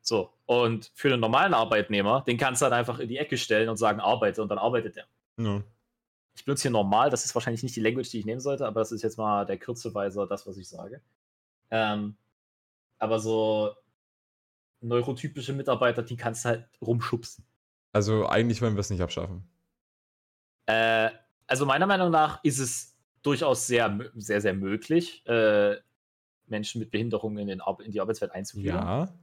So, und für einen normalen Arbeitnehmer, den kannst du halt einfach in die Ecke stellen und sagen, arbeite und dann arbeitet der. Ja. Ich benutze hier normal, das ist wahrscheinlich nicht die Language, die ich nehmen sollte, aber das ist jetzt mal der Kürzeweise das, was ich sage. Ähm, aber so neurotypische Mitarbeiter, die kannst du halt rumschubsen. Also eigentlich wollen wir es nicht abschaffen. Äh, also meiner Meinung nach ist es durchaus sehr, sehr, sehr möglich, äh, Menschen mit Behinderungen in, in, die Arbeitswelt einzuführen. Ja.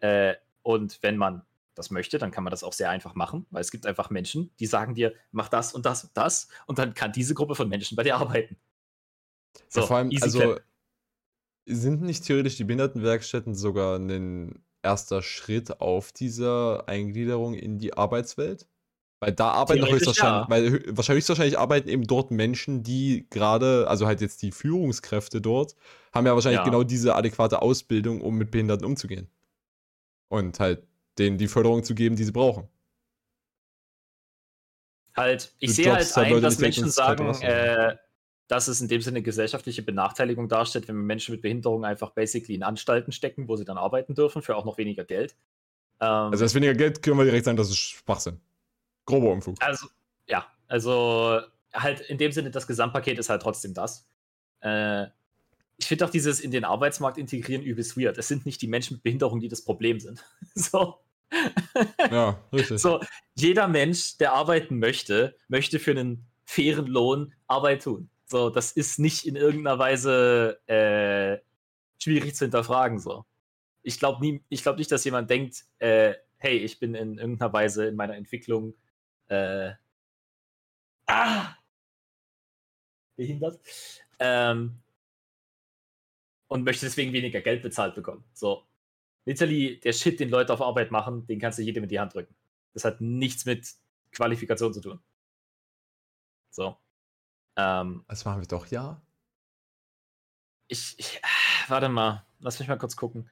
Äh, und wenn man das möchte, dann kann man das auch sehr einfach machen, weil es gibt einfach Menschen, die sagen dir, mach das und das und das und dann kann diese Gruppe von Menschen bei dir arbeiten. So, ja, vor allem, also clap. sind nicht theoretisch die Behindertenwerkstätten sogar ein erster Schritt auf dieser Eingliederung in die Arbeitswelt? Weil da arbeiten höchstwahrscheinlich, ja. weil wahrscheinlich höchstwahrscheinlich arbeiten eben dort Menschen, die gerade, also halt jetzt die Führungskräfte dort, haben ja wahrscheinlich ja. genau diese adäquate Ausbildung, um mit Behinderten umzugehen. Und halt denen die Förderung zu geben, die sie brauchen. Halt, ich sehe halt ein, Leute, dass Menschen sagen, äh, dass es in dem Sinne gesellschaftliche Benachteiligung darstellt, wenn Menschen mit Behinderung einfach basically in Anstalten stecken, wo sie dann arbeiten dürfen, für auch noch weniger Geld. Ähm, also das weniger Geld können wir direkt sagen, das ist Schwachsinn. Grober Unfug. Also, ja, also halt in dem Sinne, das Gesamtpaket ist halt trotzdem das. Äh, ich finde auch dieses in den Arbeitsmarkt integrieren übelst weird. Es sind nicht die Menschen mit Behinderung, die das Problem sind. so. Ja, richtig. So, jeder Mensch, der arbeiten möchte, möchte für einen fairen Lohn Arbeit tun. So, das ist nicht in irgendeiner Weise äh, schwierig zu hinterfragen. So. Ich glaube glaub nicht, dass jemand denkt, äh, hey, ich bin in irgendeiner Weise in meiner Entwicklung äh, ah, behindert. Ähm, und möchte deswegen weniger Geld bezahlt bekommen. So. Literally, der Shit, den Leute auf Arbeit machen, den kannst du jedem in die Hand drücken. Das hat nichts mit Qualifikation zu tun. So. Ähm, das machen wir doch, ja. Ich, ich äh, warte mal, lass mich mal kurz gucken.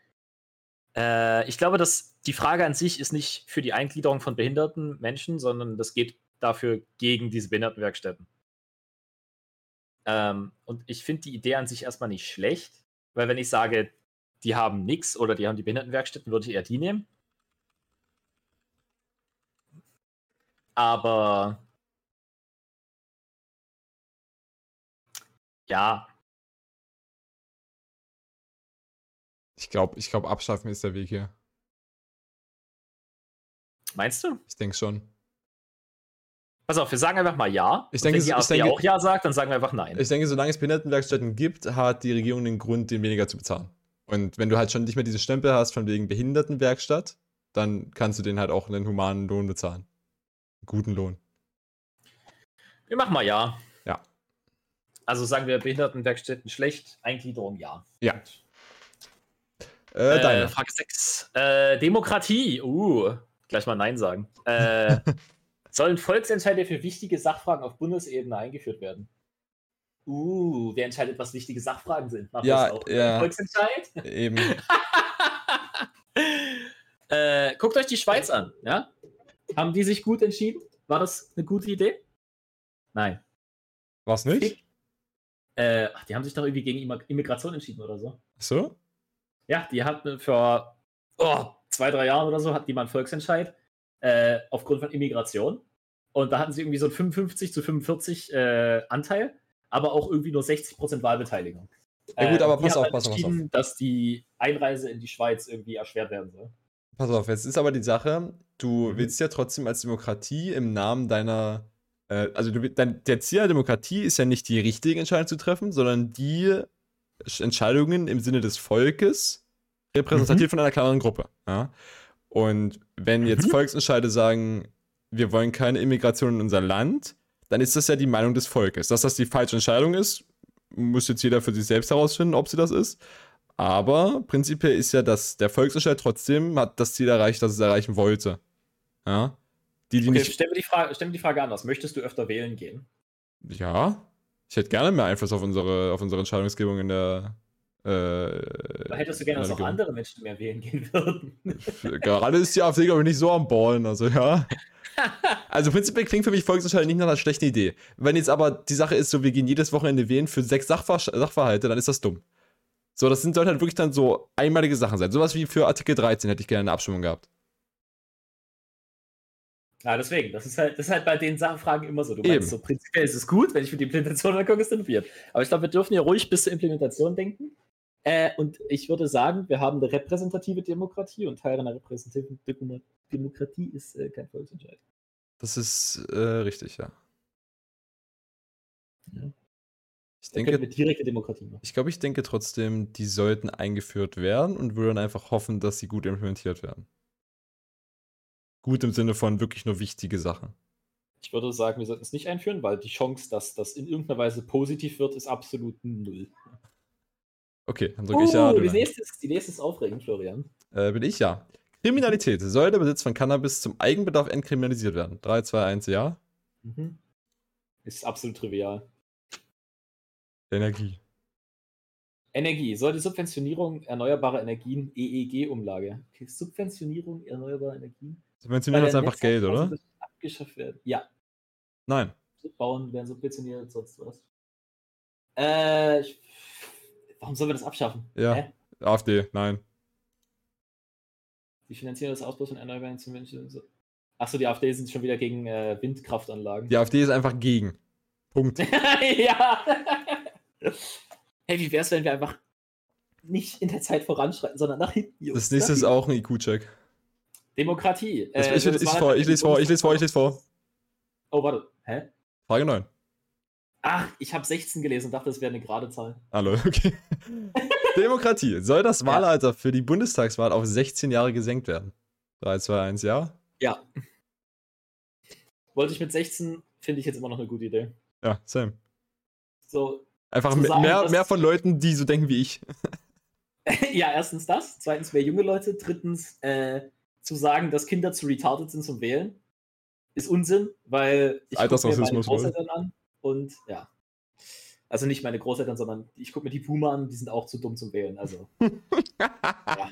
Äh, ich glaube, dass die Frage an sich ist nicht für die Eingliederung von behinderten Menschen, sondern das geht dafür gegen diese Behindertenwerkstätten. Ähm, und ich finde die Idee an sich erstmal nicht schlecht, weil wenn ich sage, die haben nichts oder die haben die Behindertenwerkstätten, würde ich eher die nehmen. Aber ja. Ich glaube, ich glaube, abschaffen ist der Weg hier. Meinst du? Ich denke schon. Pass auf, wir sagen einfach mal ja. Ich denke, wenn die AfD denke, auch ja sagt, dann sagen wir einfach nein. Ich denke, solange es Behindertenwerkstätten gibt, hat die Regierung den Grund, den weniger zu bezahlen. Und wenn du halt schon nicht mehr diese Stempel hast von wegen Behindertenwerkstatt, dann kannst du den halt auch einen humanen Lohn bezahlen. Einen guten Lohn. Wir machen mal ja. Ja. Also sagen wir Behindertenwerkstätten schlecht, Eingliederung ja. Ja. Äh, äh, Frage 6. Äh, Demokratie. Uh, gleich mal Nein sagen. Äh, sollen Volksentscheide für wichtige Sachfragen auf Bundesebene eingeführt werden? Uh, wer entscheidet, was wichtige Sachfragen sind? Macht ja, das auch ja. Volksentscheid? Eben. äh, guckt euch die Schweiz an, ja? Haben die sich gut entschieden? War das eine gute Idee? Nein. War es nicht? Äh, die haben sich doch irgendwie gegen Immigration entschieden oder so. So? Ja, die hatten vor oh, zwei, drei Jahren oder so, hatten die mal einen Volksentscheid äh, aufgrund von Immigration. Und da hatten sie irgendwie so einen 55 zu 45 äh, Anteil aber auch irgendwie nur 60% Wahlbeteiligung. Ja gut, aber äh, pass auf, pass auf, pass auf. dass die Einreise in die Schweiz irgendwie erschwert werden soll. Pass auf, jetzt ist aber die Sache, du mhm. willst ja trotzdem als Demokratie im Namen deiner, äh, also du, dein, der Ziel der Demokratie ist ja nicht die richtige Entscheidung zu treffen, sondern die Entscheidungen im Sinne des Volkes repräsentativ mhm. von einer kleineren Gruppe. Ja? Und wenn jetzt mhm. Volksentscheide sagen, wir wollen keine Immigration in unser Land, dann ist das ja die Meinung des Volkes. Dass das die falsche Entscheidung ist, muss jetzt jeder für sich selbst herausfinden, ob sie das ist. Aber prinzipiell ist ja, dass der Volksentscheid trotzdem hat das Ziel erreicht, das es erreichen wollte. Ja. Die, die okay, nicht stell, mir die Frage, stell mir die Frage anders. Möchtest du öfter wählen gehen? Ja. Ich hätte gerne mehr Einfluss auf unsere, auf unsere Entscheidungsgebung in der. Äh, da hättest du gerne, dass auch andere Menschen mehr wählen gehen würden. Gerade ist die AfD, glaube ich, nicht so am Ballen, also ja. also prinzipiell klingt für mich Volksentscheid nicht nach einer schlechten Idee. Wenn jetzt aber die Sache ist, so wir gehen jedes Wochenende wählen für sechs Sachver Sachverhalte, dann ist das dumm. So, das sind, sollten halt wirklich dann so einmalige Sachen sein. Sowas wie für Artikel 13 hätte ich gerne eine Abstimmung gehabt. Ja, deswegen, das ist halt, das ist halt bei den Sachfragen immer so. Du Eben. meinst so, prinzipiell ist es gut, wenn ich für die Implementation angucke, ist dann wird. Aber ich glaube, wir dürfen ja ruhig bis zur Implementation denken. Äh, und ich würde sagen, wir haben eine repräsentative Demokratie und Teil einer repräsentativen Demokratie ist äh, kein Volksentscheid. Das ist äh, richtig, ja. ja. Ich denke, wir direkte Demokratie machen. Ich glaube, ich denke trotzdem, die sollten eingeführt werden und würden einfach hoffen, dass sie gut implementiert werden. Gut im Sinne von wirklich nur wichtige Sachen. Ich würde sagen, wir sollten es nicht einführen, weil die Chance, dass das in irgendeiner Weise positiv wird, ist absolut null. Okay, dann drücke ich ja. Die nächste, ist, die nächste ist aufregend, Florian. Äh, bin ich ja. Kriminalität. Soll der Besitz von Cannabis zum Eigenbedarf entkriminalisiert werden? 3, 2, 1, ja. Mhm. Ist absolut trivial. Energie. Energie. Soll die Subventionierung erneuerbarer Energien EEG-Umlage? Okay, Subventionierung erneuerbarer Energien? Subventionieren ist einfach Geld, oder? Abgeschafft werden. Ja. Nein. Bauen werden subventioniert, sonst was. Äh, ich, warum sollen wir das abschaffen? Ja. Hä? AfD, nein. Die finanzieren das Ausbau von erneuerbaren Menschen. Achso, die AfD sind schon wieder gegen äh, Windkraftanlagen. Die AfD ist einfach gegen. Punkt. ja. hey, wie wär's, wenn wir einfach nicht in der Zeit voranschreiten, sondern nach hinten. Das nächste ist auch ein IQ-Check. Demokratie. Äh, ich, ich, ich, vor, ich lese vor, ich lese vor, ich lese vor. Oh, warte. Hä? Frage 9. Ach, ich habe 16 gelesen und dachte, das wäre eine gerade Zahl. Hallo, okay. Demokratie. Soll das Wahlalter für die Bundestagswahl auf 16 Jahre gesenkt werden? 3, 2, 1, ja? Ja. Wollte ich mit 16, finde ich jetzt immer noch eine gute Idee. Ja, same. So. Einfach sagen, mehr, mehr von Leuten, die so denken wie ich. ja, erstens das. Zweitens mehr junge Leute. Drittens, äh, zu sagen, dass Kinder zu retarded sind zum Wählen, ist Unsinn, weil ich gucke mir meine Großeltern an und ja. Also nicht meine Großeltern, sondern ich gucke mir die Boomer an, die sind auch zu dumm zum Wählen. Also. ja.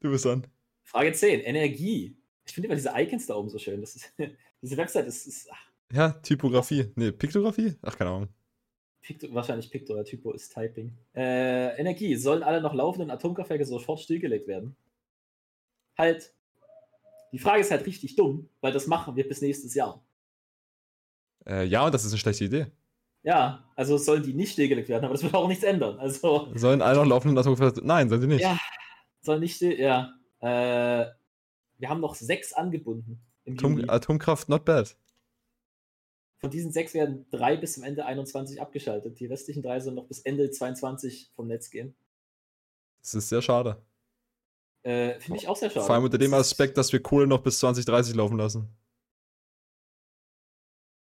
Du bist dann. Frage 10. Energie. Ich finde immer diese Icons da oben so schön. Das ist, diese Website ist. ist. Ja, Typografie. Nee, Piktografie? Ach, keine Ahnung. Pikto, wahrscheinlich Pikto oder Typo ist Typing. Äh, Energie. Sollen alle noch laufenden Atomkraftwerke sofort stillgelegt werden? Halt. Die Frage ist halt richtig dumm, weil das machen wir bis nächstes Jahr. Äh, ja, und das ist eine schlechte Idee. Ja, also sollen die nicht stillgelegt werden, aber das wird auch nichts ändern. Also, sollen alle noch laufenden Atomkraftwerke. Nein, sollen sie nicht. Ja, sollen nicht. Ja. Äh, wir haben noch sechs angebunden. Atom Atomkraft, not bad. Von diesen sechs werden drei bis zum Ende 21 abgeschaltet. Die restlichen drei sollen noch bis Ende 22 vom Netz gehen. Das ist sehr schade. Äh, Finde ich auch sehr schade. Vor allem unter dem Aspekt, dass wir Kohle noch bis 2030 laufen lassen.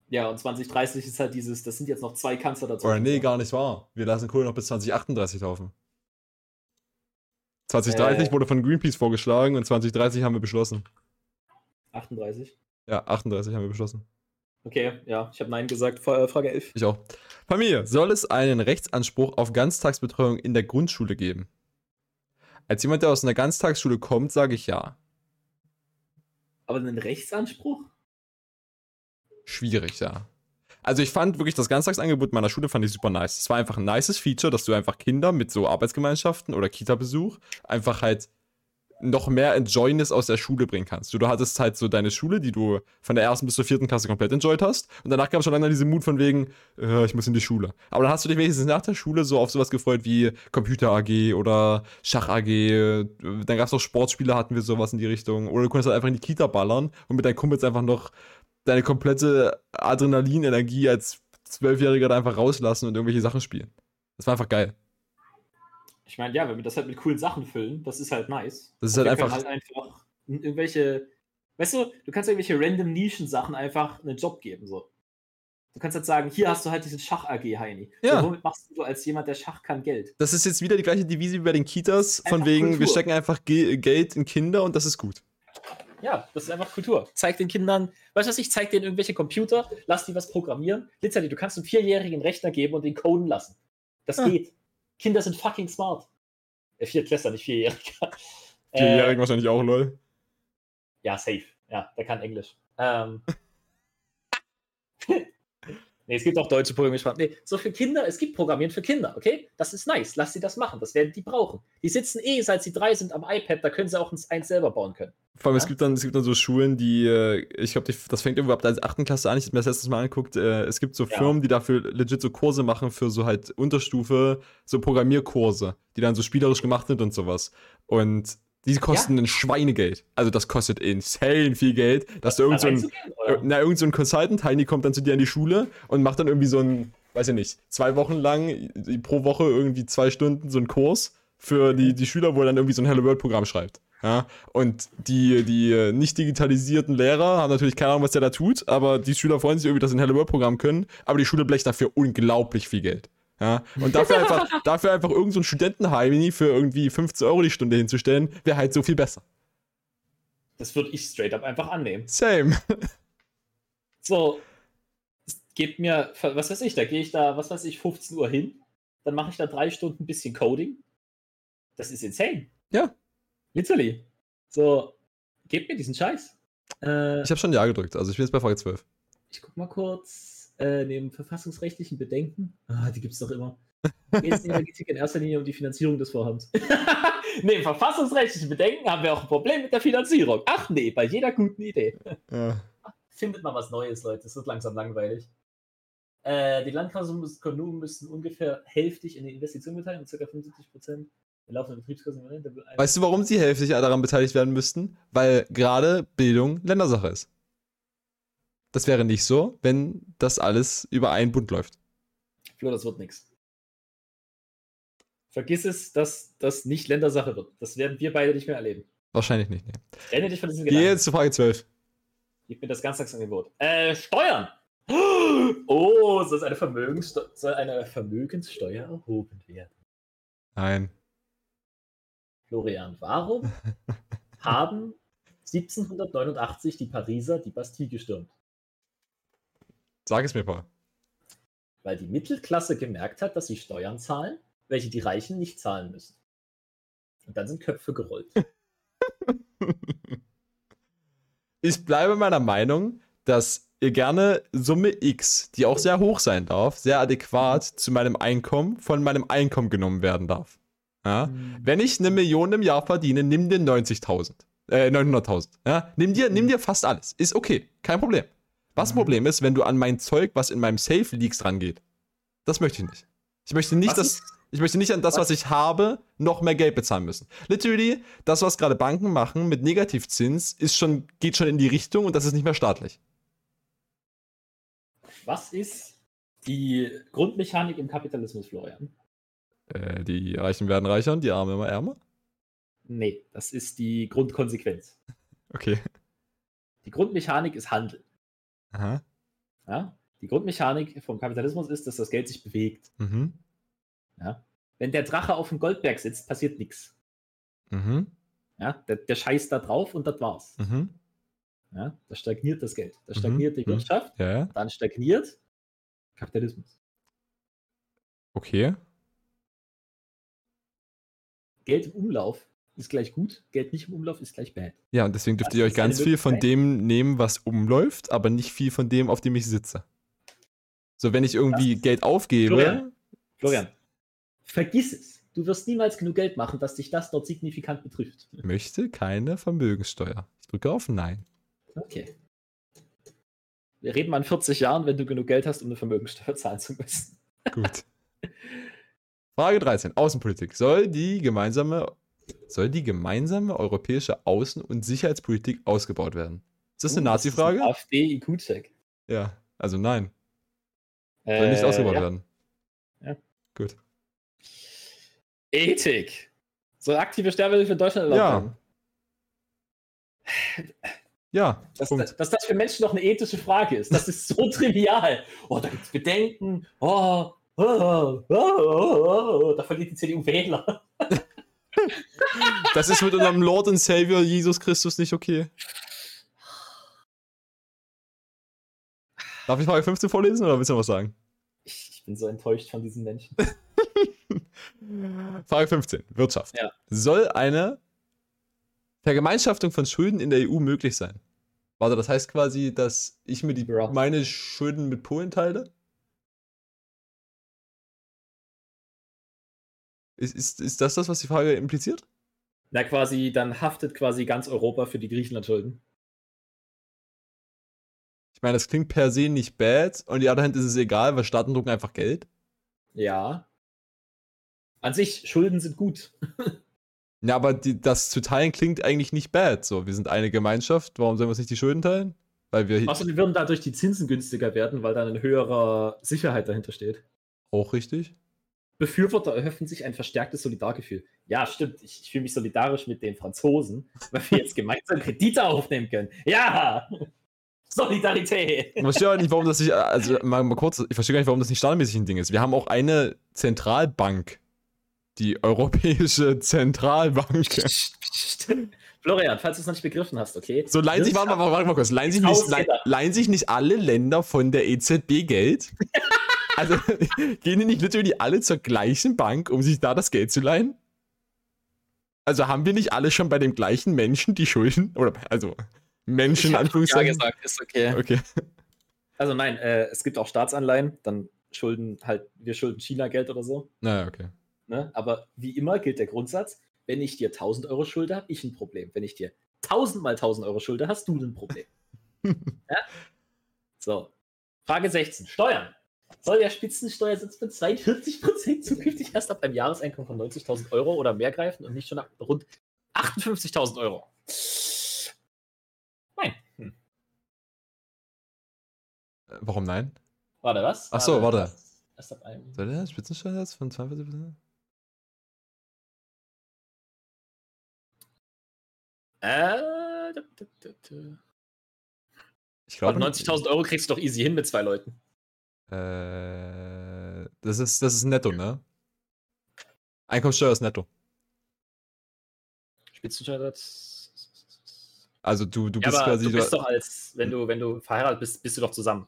Ja, und 2030 ist halt dieses, das sind jetzt noch zwei Kanzler dazu. Oder nee, gar nicht wahr. Wir lassen Kohle noch bis 2038 laufen. 2030 äh, wurde von Greenpeace vorgeschlagen und 2030 haben wir beschlossen. 38? Ja, 38 haben wir beschlossen. Okay, ja, ich habe Nein gesagt. Äh, Frage 11. Ich auch. Familie, soll es einen Rechtsanspruch auf Ganztagsbetreuung in der Grundschule geben? Als jemand, der aus einer Ganztagsschule kommt, sage ich ja. Aber einen Rechtsanspruch? Schwierig, ja. Also ich fand wirklich das Ganztagsangebot meiner Schule fand ich super nice. Es war einfach ein nices Feature, dass du einfach Kinder mit so Arbeitsgemeinschaften oder Kita-Besuch einfach halt noch mehr Enjoyness aus der Schule bringen kannst. Du, du hattest halt so deine Schule, die du von der ersten bis zur vierten Klasse komplett enjoyed hast. Und danach kam schon lange diese Mut von wegen, äh, ich muss in die Schule. Aber dann hast du dich wenigstens nach der Schule so auf sowas gefreut wie Computer AG oder Schach AG. Dann gab es auch Sportspiele, hatten wir sowas in die Richtung. Oder du konntest halt einfach in die Kita ballern und mit deinen Kumpels einfach noch deine komplette Adrenalinenergie als Zwölfjähriger da einfach rauslassen und irgendwelche Sachen spielen. Das war einfach geil Ich meine, ja, wenn wir das halt mit coolen Sachen füllen, das ist halt nice. Das ist halt einfach, halt einfach irgendwelche, weißt du, du kannst irgendwelche random Nischen-Sachen einfach einen Job geben, so. Du kannst halt sagen, hier hast du halt diesen Schach-AG, Heini. Ja. So, womit machst du als jemand, der Schach kann, Geld? das ist jetzt wieder die gleiche Devise wie bei den Kitas, von wegen, wir Kultur. stecken einfach Ge Geld in Kinder und das ist gut. Ja, das ist einfach Kultur. Zeig den Kindern, weißt du was, ich zeig denen irgendwelche Computer, lass die was programmieren. Literally, du kannst einem Vierjährigen Rechner geben und den coden lassen. Das Ah. geht. Kinder sind fucking smart. Äh, Viertklässler, nicht Vierjähriger. Äh, Vierjährigen wahrscheinlich auch, lol. ja, safe. Ja, der kann Englisch. Ähm. nee, es gibt auch deutsche Programmiersprachen. Nee, so für Kinder, es gibt Programmieren für Kinder, okay? Das ist nice. Lass sie das machen. Das werden die brauchen. Die sitzen eh, seit sie drei sind, am iPad, da können sie auch eins selber bauen können. Vor allem, es, Ja. gibt dann, es gibt dann so Schulen, die, äh, ich glaube, das fängt irgendwo ab der 8. Klasse an, ich habe mir das letztes Mal angeguckt, äh, es gibt so Ja. Firmen, die dafür legit so Kurse machen für so halt Unterstufe, so Programmierkurse, die dann so spielerisch gemacht sind und sowas. Und die kosten ein Schweinegeld. Also das kostet insane viel Geld, dass du irgend so ein, oder? na, irgend so ein Consultant, Heini kommt dann zu dir in die Schule und macht dann irgendwie so ein, weiß ich nicht, zwei Wochen lang i- pro Woche irgendwie zwei Stunden so einen Kurs für die, die Schüler, wo er dann irgendwie so ein Hello World Programm schreibt. Ja, und die, die äh, nicht digitalisierten Lehrer haben natürlich keine Ahnung, was der da tut, aber die Schüler freuen sich irgendwie, dass sie ein Hello World Programm können, aber die Schule blecht dafür unglaublich viel Geld. Ja, und dafür einfach, dafür einfach irgend so ein Studentenheini für irgendwie 15 Euro die Stunde hinzustellen, wäre halt so viel besser. Das würde ich straight up einfach annehmen. Same. So, es gebt mir, was weiß ich, da gehe ich da, was weiß ich, 15 Uhr hin, dann mache ich da drei Stunden ein bisschen Coding. Das ist insane. Ja. Literally. So, gebt mir diesen Scheiß. Äh, Ich habe schon Ja gedrückt, also ich bin jetzt bei Frage 12. ich guck mal kurz, äh, neben verfassungsrechtlichen Bedenken, ah, die gibt's doch immer. Geht es in der Politik in erster Linie um die Finanzierung des Vorhabens. neben verfassungsrechtlichen Bedenken haben wir auch ein Problem mit der Finanzierung. Ach nee, bei jeder guten Idee. Ja. findet mal was Neues, Leute. Es wird langsam langweilig. Äh, die Landkassen müssen, müssen ungefähr hälftig in die Investition beteiligen, ca. 75 Prozent. Weißt du, warum sie hälftig daran beteiligt werden müssten? Weil gerade Bildung Ländersache ist. Das wäre nicht so, wenn das alles über einen Bund läuft. Flo, das wird nichts. Vergiss es, dass das nicht Ländersache wird. Das werden wir beide nicht mehr erleben. Wahrscheinlich nicht. Nee. Trenne dich von diesem Geh Gedanken. jetzt zu Frage 12. Gib mir das Ganztagsangebot. Äh, Steuern! Oh, soll eine, Vermögenssteu soll eine Vermögenssteuer erhoben werden? Nein. Florian, warum haben 1789 die Pariser die Bastille gestürmt? Sag es mir, Paul. Weil die Mittelklasse gemerkt hat, dass sie Steuern zahlen, welche die Reichen nicht zahlen müssen. Und dann sind Köpfe gerollt. Ich bleibe meiner Meinung, dass ihr gerne Summe X, die auch sehr hoch sein darf, sehr adäquat zu meinem Einkommen, von meinem Einkommen genommen werden darf. Ja? Wenn ich eine Million im Jahr verdiene, nimm dir 90.000. Äh, 900.000. Ja? Nimm, dir, nimm dir fast alles. Ist okay. Kein Problem. Was Mhm. Problem ist, wenn du an mein Zeug, was in meinem Safe liegt, rangeht. Das möchte ich nicht. Ich möchte nicht, Was dass. Ich möchte nicht an das, Was? was ich habe, noch mehr Geld bezahlen müssen. Literally, das, was gerade Banken machen mit Negativzins, ist schon, geht schon in die Richtung und das ist nicht mehr staatlich. Was ist die Grundmechanik im Kapitalismus, Florian? Äh, die Reichen werden reicher und die Armen immer ärmer? Nee, das ist die Grundkonsequenz. Okay. Die Grundmechanik ist Handel. Aha. Ja? Die Grundmechanik vom Kapitalismus ist, dass das Geld sich bewegt. Mhm. Ja? Wenn der Drache auf dem Goldberg sitzt, passiert nichts. Mhm. Ja? Der, der scheißt da drauf und das war's. Mhm. Ja? Da stagniert das Geld. Da Mhm, stagniert die mhm. Wirtschaft. Ja, ja. Dann stagniert Kapitalismus. Okay. Geld im Umlauf ist gleich gut, Geld nicht im Umlauf ist gleich bad. Ja, und deswegen dürft Das ihr euch ist eine ganz viel von dem nehmen, was umläuft, aber nicht viel von dem, auf dem ich sitze. So, wenn ich irgendwie Das- Geld aufgebe. Florian. Florian, vergiss es. Du wirst niemals genug Geld machen, dass dich das dort signifikant betrifft. Möchte keine Vermögenssteuer. Ich drücke auf Nein. Okay. Wir reden mal in 40 Jahren, wenn du genug Geld hast, um eine Vermögenssteuer zahlen zu müssen. Gut. Frage 13. Außenpolitik. Soll die gemeinsame, soll die gemeinsame europäische Außen- und Sicherheitspolitik ausgebaut werden? Ist das eine Uh, Nazi-Frage? AfD-IQ-Check. Ja. Also nein. Soll nicht ausgebaut Äh, ja. werden. Ja. Gut. Ethik. Soll aktive Sterbehilfe in Deutschland erlaubt ja. Ja. Dass, dass, dass, das für Menschen noch eine ethische Frage ist. Das ist so trivial. Oh, da gibt es Bedenken. Oh, oh, oh, oh, oh, da verliert die CDU Wähler. Das ist mit unserem Lord und Savior Jesus Christus nicht okay. Darf ich Frage 15 vorlesen oder willst du noch was sagen? Ich, bin so enttäuscht von diesen Menschen. Frage 15. Wirtschaft. Ja. Soll eine Vergemeinschaftung von Schulden in der EU möglich sein? Warte, das heißt quasi, dass ich mir die, meine Schulden mit Polen teile? Ist, ist, ist das das, was die Frage impliziert? Na, quasi, dann haftet quasi ganz Europa für die Griechenland-Schulden. Ich meine, das klingt per se nicht bad und die andere Hand ist es egal, weil Staaten drucken einfach Geld. Ja. An sich, Schulden sind gut. ja, aber die, das zu teilen klingt eigentlich nicht bad. So, wir sind eine Gemeinschaft, warum sollen wir uns nicht die Schulden teilen? Weil wir. Außerdem würden dadurch die Zinsen günstiger werden, weil dann eine höhere Sicherheit dahinter steht. Auch richtig. Befürworter erhoffen sich ein verstärktes Solidargefühl. Ja, stimmt. Ich, ich fühle mich solidarisch mit den Franzosen, weil wir jetzt gemeinsam Kredite aufnehmen können. Ja! Solidarität. Ich verstehe nicht, warum das nicht, also mal, mal kurz, ich verstehe gar nicht, warum das nicht standardmäßig ein Ding ist. Wir haben auch eine Zentralbank, die Europäische Zentralbank. Florian, falls du es noch nicht begriffen hast, okay? So leihen sich, warte mal, warte mal kurz, leihen sich, nicht, leihen sich nicht alle Länder von der EZB Geld? also gehen die nicht literally alle zur gleichen Bank, um sich da das Geld zu leihen? Also haben wir nicht alle schon bei dem gleichen Menschen die Schulden? Oder, also, Menschen, in Anführungszeichen. Ja gesagt, ist okay. Okay. Also nein, äh, es gibt auch Staatsanleihen, dann schulden halt, wir schulden China Geld oder so. Naja, okay. Ne? Aber wie immer gilt der Grundsatz, wenn ich dir 1000 Euro schulde, habe ich ein Problem. Wenn ich dir 1000 mal 1000 Euro schulde, hast du ein Problem. ja? So. Frage 16. Steuern. Soll der Spitzensteuersatz mit 42% zukünftig erst ab einem Jahreseinkommen von 90.000 Euro oder mehr greifen und nicht schon ab rund 58.000 Euro? Warum nein? Warte, was? Achso, warte. Erst ab einem. Soll der Spitzensteuersatz von 42%? Äh, ich glaube. 90.000 Euro kriegst du doch easy hin mit zwei Leuten. Äh, das ist, das ist netto, ne? Einkommenssteuer ist netto. Spitzensteuersatz. Also du, du ja, bist quasi. Du bist doch als, wenn du, wenn du verheiratet bist, bist du doch zusammen.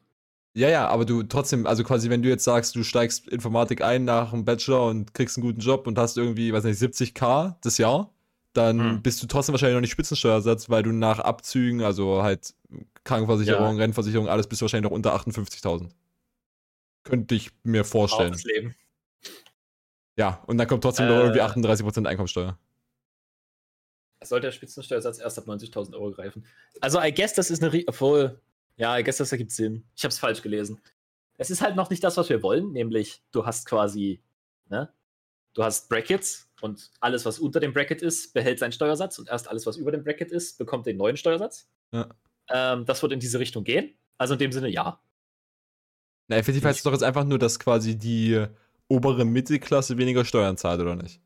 Ja, ja, aber du trotzdem, also quasi, wenn du jetzt sagst, du steigst Informatik ein nach dem Bachelor und kriegst einen guten Job und hast irgendwie, weiß nicht, 70k das Jahr, dann hm. bist du trotzdem wahrscheinlich noch nicht Spitzensteuersatz, weil du nach Abzügen, also halt Krankenversicherung, ja. Rentenversicherung, alles bist du wahrscheinlich noch unter 58.000. Könnte ich mir vorstellen. Das Leben. Ja, und dann kommt trotzdem äh, noch irgendwie 38% Einkommensteuer. Sollte der Spitzensteuersatz erst ab 90.000 Euro greifen. Also, I guess, das ist eine, obwohl, ja, I guess das ergibt Sinn. Ich habe es falsch gelesen. Es ist halt noch nicht das, was wir wollen, nämlich du hast quasi, ne? Du hast Brackets und alles, was unter dem Bracket ist, behält seinen Steuersatz und erst alles, was über dem Bracket ist, bekommt den neuen Steuersatz. Ja. Ähm, das wird in diese Richtung gehen. Also in dem Sinne, ja. Na, effektiv heißt es doch jetzt einfach nur, dass quasi die obere Mittelklasse weniger Steuern zahlt, oder nicht?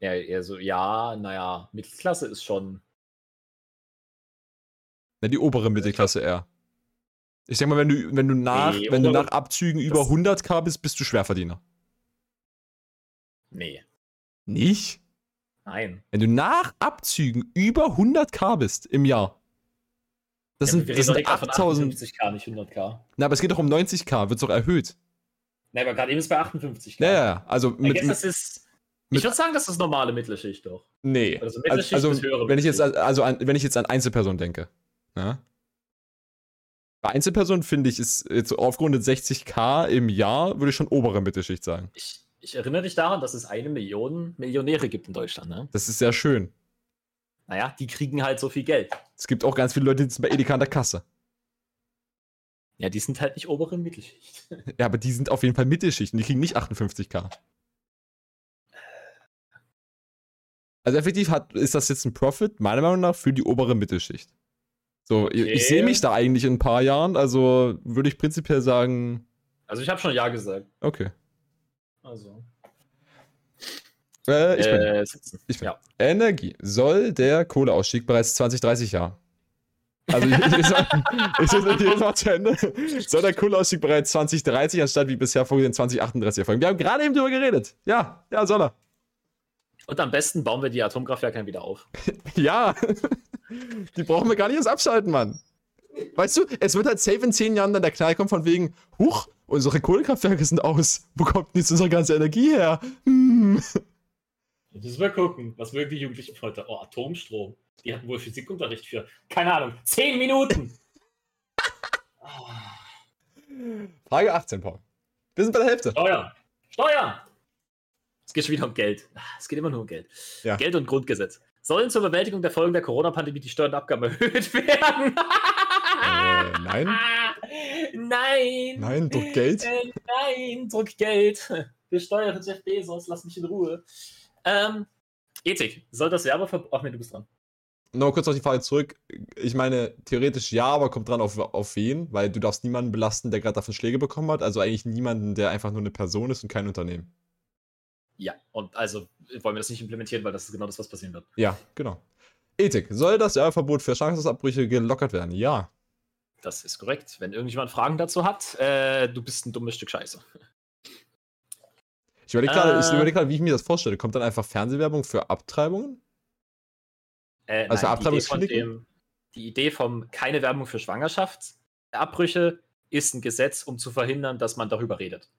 Ja, eher so, ja, naja, Mittelklasse ist schon na, die obere Mittelklasse eher. Ich denke mal, wenn du, wenn du nach, nee, wenn du nach Abzügen über 100k bist, bist du Schwerverdiener. Nee. Nicht? Nein. Wenn du nach Abzügen über 100k bist im Jahr. Das ja, sind, das sind 8000. 58k, nicht 100k. Na, aber es geht doch um 90k, wird es doch erhöht. Na, aber gerade eben ist bei 58k. Ja, ja, also mit, das ist, ich würde sagen, das ist normale Mittelschicht doch. Nee. Also, Mittelschicht also, also wenn ich jetzt also an, wenn ich jetzt an Einzelpersonen denke. Ja? Bei Einzelpersonen finde ich, ist jetzt aufgerundet 60k im Jahr, würde ich schon obere Mittelschicht sagen. Ich, ich, erinnere dich daran, dass es eine Million Millionäre gibt in Deutschland. Ne? Das ist sehr schön. Naja, die kriegen halt so viel Geld. Es gibt auch ganz viele Leute, die sind bei Edeka an der Kasse. Ja, die sind halt nicht obere Mittelschicht. Ja, aber die sind auf jeden Fall Mittelschicht und die kriegen nicht 58k. Also effektiv hat, ist das jetzt ein Profit, meiner Meinung nach, für die obere Mittelschicht. So, okay. ich sehe mich da eigentlich in ein paar Jahren, also würde ich prinzipiell sagen. Also ich habe schon Ja gesagt. Okay. Also. Äh, ich bin. Ich bin. Ja. Energie. Soll der Kohleausstieg bereits 2030 Jahr? Also ich, ich, ich, ich, ich mal zu Ende. Soll der Kohleausstieg bereits 2030 anstatt wie bisher vorgesehen 2038 erfolgen? Wir haben gerade eben drüber geredet. Ja, ja, soll er. Und am besten bauen wir die Atomkraftwerke wieder auf. ja. Die brauchen wir gar nicht erst abschalten, Mann. Weißt du, es wird halt safe in zehn Jahren dann der Knall kommen von wegen, huch, unsere Kohlekraftwerke sind aus. Wo kommt denn jetzt unsere ganze Energie her? Hm. Jetzt müssen wir gucken, was mögen die Jugendlichen heute? Oh, Atomstrom. Die hatten wohl Physikunterricht für, keine Ahnung, zehn Minuten. Frage 18, Paul. Wir sind bei der Hälfte. Steuern. Steuern. Es geht schon wieder um Geld. Es geht immer nur um Geld. Ja. Geld und Grundgesetz. Sollen zur Bewältigung der Folgen der Corona-Pandemie die Steuern und Abgaben erhöht werden? äh, nein. Nein. Nein, druck Geld. Äh, nein, druck Geld. Wir steuern Jeff Bezos, lass mich in Ruhe. Ähm, Ethik. Soll das Werbeverbot. Ach nee, du bist dran. Noch kurz auf die Frage zurück. Ich meine, theoretisch ja, aber kommt dran auf, auf wen, weil du darfst niemanden belasten, der gerade davon Schläge bekommen hat. Also eigentlich niemanden, der einfach nur eine Person ist und kein Unternehmen. Ja, und also wollen wir das nicht implementieren, weil das ist genau das, was passieren wird. Ja, genau. Ethik. Soll das Werbeverbot für Schwangerschaftsabbrüche gelockert werden? Ja. Das ist korrekt. Wenn irgendjemand Fragen dazu hat, äh, du bist ein dummes Stück Scheiße. Ich überlege gerade, äh, überleg wie ich mir das vorstelle. Kommt dann einfach Fernsehwerbung für Abtreibungen? Äh, also nein, Abtreibungskliniken? Die Idee vom keine Werbung für Schwangerschaftsabbrüche ist ein Gesetz, um zu verhindern, dass man darüber redet.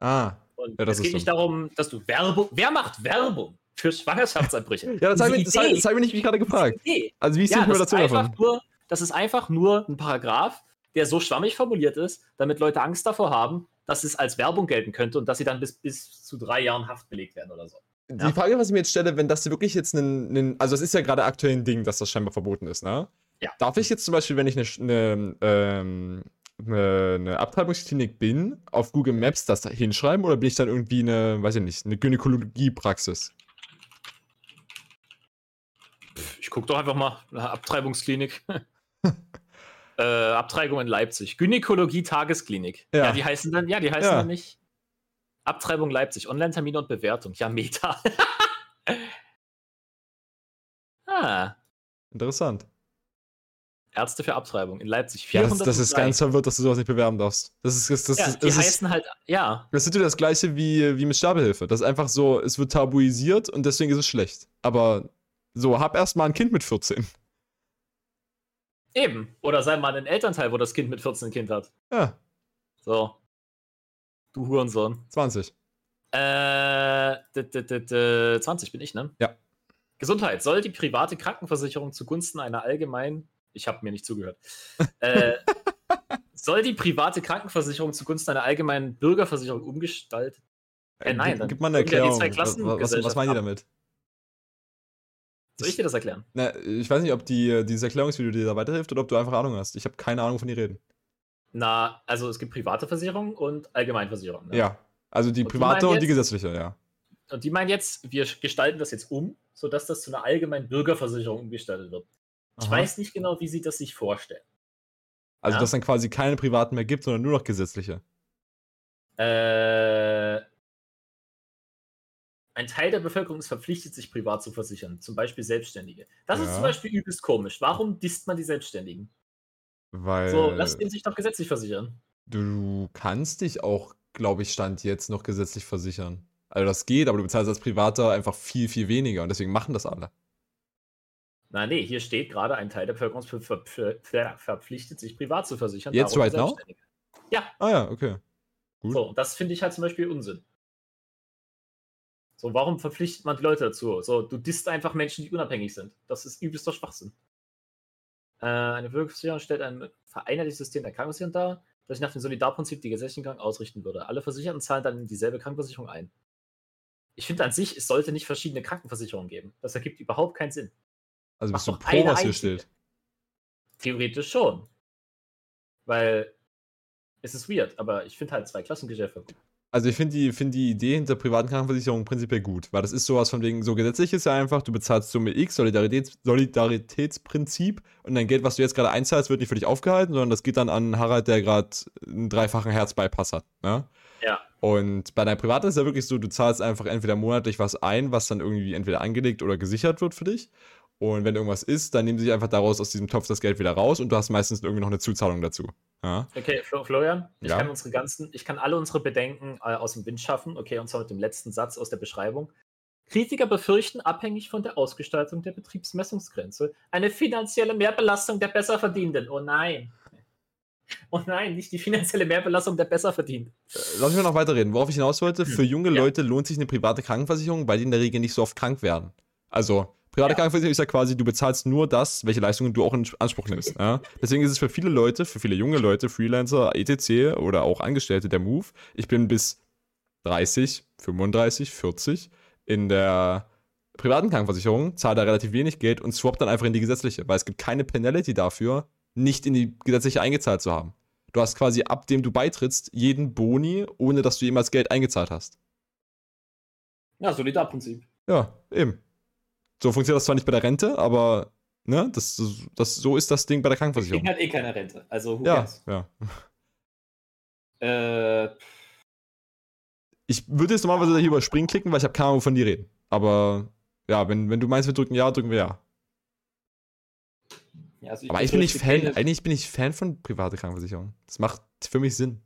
Ah. Und ja, es geht nicht darum, dass du Werbung. Wer macht Werbung für Schwangerschaftsabbrüche? ja, das habe ich, hab ich mich gerade gefragt. Also wie ist die ja, Interpretation davon? Nur, das ist einfach nur ein Paragraph, der so schwammig formuliert ist, damit Leute Angst davor haben, dass es als Werbung gelten könnte und dass sie dann bis, bis zu drei Jahren Haft belegt werden oder so. Die ja. Frage, was ich mir jetzt stelle, wenn das wirklich jetzt ein, also es ist ja gerade aktuell ein Ding, dass das scheinbar verboten ist, ne? Ja. Darf ich jetzt zum Beispiel, wenn ich eine, eine, ähm, eine, Abtreibungsklinik bin, auf Google Maps das da hinschreiben oder bin ich dann irgendwie eine, weiß ich nicht, eine Gynäkologiepraxis? Ich gucke doch einfach mal, eine Abtreibungsklinik. äh, Abtreibung in Leipzig. Gynäkologie Tagesklinik. Ja. ja. die heißen dann, ja, die heißen ja. dann nicht Abtreibung Leipzig. Online-Termine und Bewertung. Ja, Meta. ah. Interessant. Ärzte für Abtreibung in Leipzig. Ja, das, das ist ganz verwirrt, dass du sowas nicht bewerben darfst. Das ist, das, das, ja, das die ist, heißen halt, ja. Das ist das gleiche wie, wie mit Sterbehilfe. Das ist einfach so, es wird tabuisiert und deswegen ist es schlecht. Aber so, hab erst mal ein Kind mit 14. Eben. Oder sei mal ein Elternteil, wo das Kind mit 14 ein Kind hat. Ja. So. Du Hurensohn. 20. Äh, 20 bin ich, ne? Ja. Gesundheit. Soll die private Krankenversicherung zugunsten einer allgemeinen. Ich habe mir nicht zugehört. äh, soll die private Krankenversicherung zugunsten einer allgemeinen Bürgerversicherung umgestaltet? Äh, nein, dann gib mal eine Erklärung. was, was, was meinen die damit? Soll ich dir das erklären? Na, ich weiß nicht, ob die, dieses Erklärungsvideo dir da weiterhilft oder ob du einfach Ahnung hast. Ich habe keine Ahnung, von die reden. Na, also es gibt private Versicherungen und Allgemeinversicherungen. Ne? Ja, also die und private die und die gesetzliche, ja. Und die meinen jetzt, wir gestalten das jetzt um, sodass das zu einer allgemeinen Bürgerversicherung umgestaltet wird. Ich Aha. weiß nicht genau, wie sie das sich vorstellen. Also, ja? dass dann quasi keine privaten mehr gibt, sondern nur noch gesetzliche. Äh, ein Teil der Bevölkerung ist verpflichtet, sich privat zu versichern, zum Beispiel Selbstständige. Das ja. ist zum Beispiel übelst komisch. Warum disst man die Selbstständigen? Weil. So, lass den sich doch gesetzlich versichern. Du kannst dich auch, glaube ich, Stand jetzt noch gesetzlich versichern. Also das geht, aber du bezahlst als Privater einfach viel, viel weniger und deswegen machen das alle. Nein, nee, hier steht gerade, ein Teil der Bevölkerung ver ver verpflichtet, sich privat zu versichern. Jetzt right now? Ja. Ah ja, okay. Gut. So, das finde ich halt zum Beispiel Unsinn. So, warum verpflichtet man die Leute dazu? So, du disst einfach Menschen, die unabhängig sind. Das ist übelster Schwachsinn. Äh, eine Bürgerversicherung stellt ein vereinheitlichtes System der Krankenversicherung dar, das sich nach dem Solidarprinzip die gesetzlichen Kranken ausrichten würde. Alle Versicherten zahlen dann in dieselbe Krankenversicherung ein. Ich finde an sich, es sollte nicht verschiedene Krankenversicherungen geben. Das ergibt überhaupt keinen Sinn. Also bist du pro, was hier steht? Theoretisch schon. Weil es ist weird, aber ich finde halt zwei Klassengeschäfte gut. Also ich finde die, find die Idee hinter privaten Krankenversicherungen prinzipiell gut, weil das ist sowas von wegen, so gesetzlich ist ja einfach, du bezahlst Summe X, Solidaritäts, Solidaritätsprinzip und dein Geld, was du jetzt gerade einzahlst, wird nicht für dich aufgehalten, sondern das geht dann an Harald, der gerade einen dreifachen Herzbypass hat. Ne? Ja. Und bei deiner privaten ist ja wirklich so, du zahlst einfach entweder monatlich was ein, was dann irgendwie entweder angelegt oder gesichert wird für dich. Und wenn irgendwas ist, dann nehmen sie einfach daraus aus diesem Topf das Geld wieder raus und du hast meistens irgendwie noch eine Zuzahlung dazu. Ja. Okay, Florian, ich Ja. kann unsere ganzen, ich kann alle unsere Bedenken äh, aus dem Wind schaffen. Okay, und zwar mit dem letzten Satz aus der Beschreibung. Kritiker befürchten, abhängig von der Ausgestaltung der Betriebsmessungsgrenze, eine finanzielle Mehrbelastung der Besserverdienenden. Oh nein. Oh nein, nicht die finanzielle Mehrbelastung der Besserverdienenden. Lass mich noch weiterreden. Worauf ich hinaus wollte, für junge. Ja. Leute lohnt sich eine private Krankenversicherung, weil die in der Regel nicht so oft krank werden. Also, private Ja. Krankenversicherung ist ja quasi, du bezahlst nur das, welche Leistungen du auch in Anspruch nimmst. Ja? Deswegen ist es für viele Leute, für viele junge Leute, Freelancer, etc. oder auch Angestellte der Move. Ich bin bis 30, 35, 40 in der privaten Krankenversicherung, zahle da relativ wenig Geld und swap dann einfach in die gesetzliche, weil es gibt keine Penalty dafür, nicht in die gesetzliche eingezahlt zu haben. Du hast quasi ab dem du beitrittst jeden Boni, ohne dass du jemals Geld eingezahlt hast. Ja, Solidarprinzip. Ja, eben. So funktioniert das zwar nicht bei der Rente, aber ne, das, das, so ist das Ding bei der Ich krieg Krankenversicherung. halt eh keine Rente. Also, who Ja, cares? ja. Äh, Ich würde jetzt normalerweise hier über Springen klicken, weil ich habe keine Ahnung, wovon die reden. Aber ja, wenn, wenn du meinst, wir drücken ja, drücken wir ja. ja, also Aber ich bin nicht befürchte Fan, keine- eigentlich bin ich Fan von private Krankenversicherung. Das macht für mich Sinn.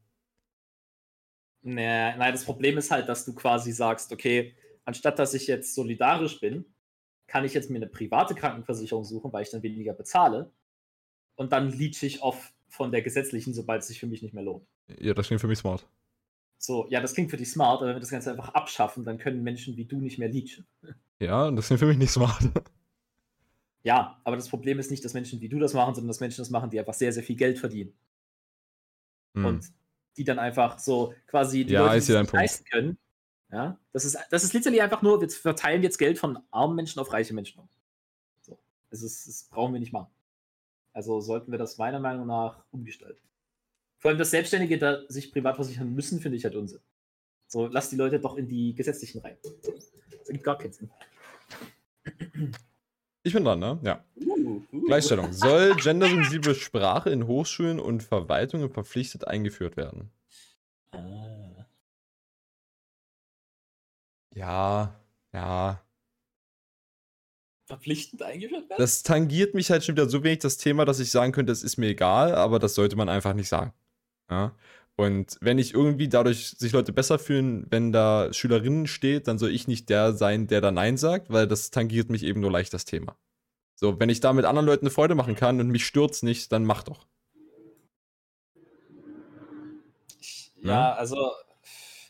Nee, nein, das Problem ist halt, dass du quasi sagst, okay, anstatt dass ich jetzt solidarisch bin, kann ich jetzt mir eine private Krankenversicherung suchen, weil ich dann weniger bezahle. Und dann leache ich auf von der gesetzlichen, sobald es sich für mich nicht mehr lohnt. Ja, das klingt für mich smart. So, ja, das klingt für dich smart, aber wenn wir das Ganze einfach abschaffen, dann können Menschen wie du nicht mehr leachen. Ja, das klingt für mich nicht smart. Ja, aber das Problem ist nicht, dass Menschen wie du das machen, sondern dass Menschen das machen, die einfach sehr, sehr viel Geld verdienen. Hm. und die dann einfach so quasi die Ja, Leute, die Punkt. leisten können. Ja, das ist, das ist literally einfach nur, wir verteilen jetzt Geld von armen Menschen auf reiche Menschen um. So. Das, ist, das brauchen wir nicht machen. Also sollten wir das meiner Meinung nach umgestalten. Vor allem, dass Selbstständige da sich privat versichern müssen, finde ich halt Unsinn. So, lass die Leute doch in die gesetzlichen rein. Das ergibt gar keinen Sinn. Ich bin dran, ne? Ja. Uh, uh. Gleichstellung. Soll gendersensible Sprache in Hochschulen und Verwaltungen verpflichtet eingeführt werden? Ah. Ja, ja. Verpflichtend eingeführt werden? Das tangiert mich halt schon wieder so wenig das Thema, dass ich sagen könnte, es ist mir egal, aber das sollte man einfach nicht sagen. Ja? Und wenn ich irgendwie dadurch sich Leute besser fühlen, wenn da Schülerinnen steht, dann soll ich nicht der sein, der da Nein sagt, weil das tangiert mich eben nur leicht das Thema. So, wenn ich da mit anderen Leuten eine Freude machen kann und mich stört's nicht, dann mach doch. Ich- Ne? ja, also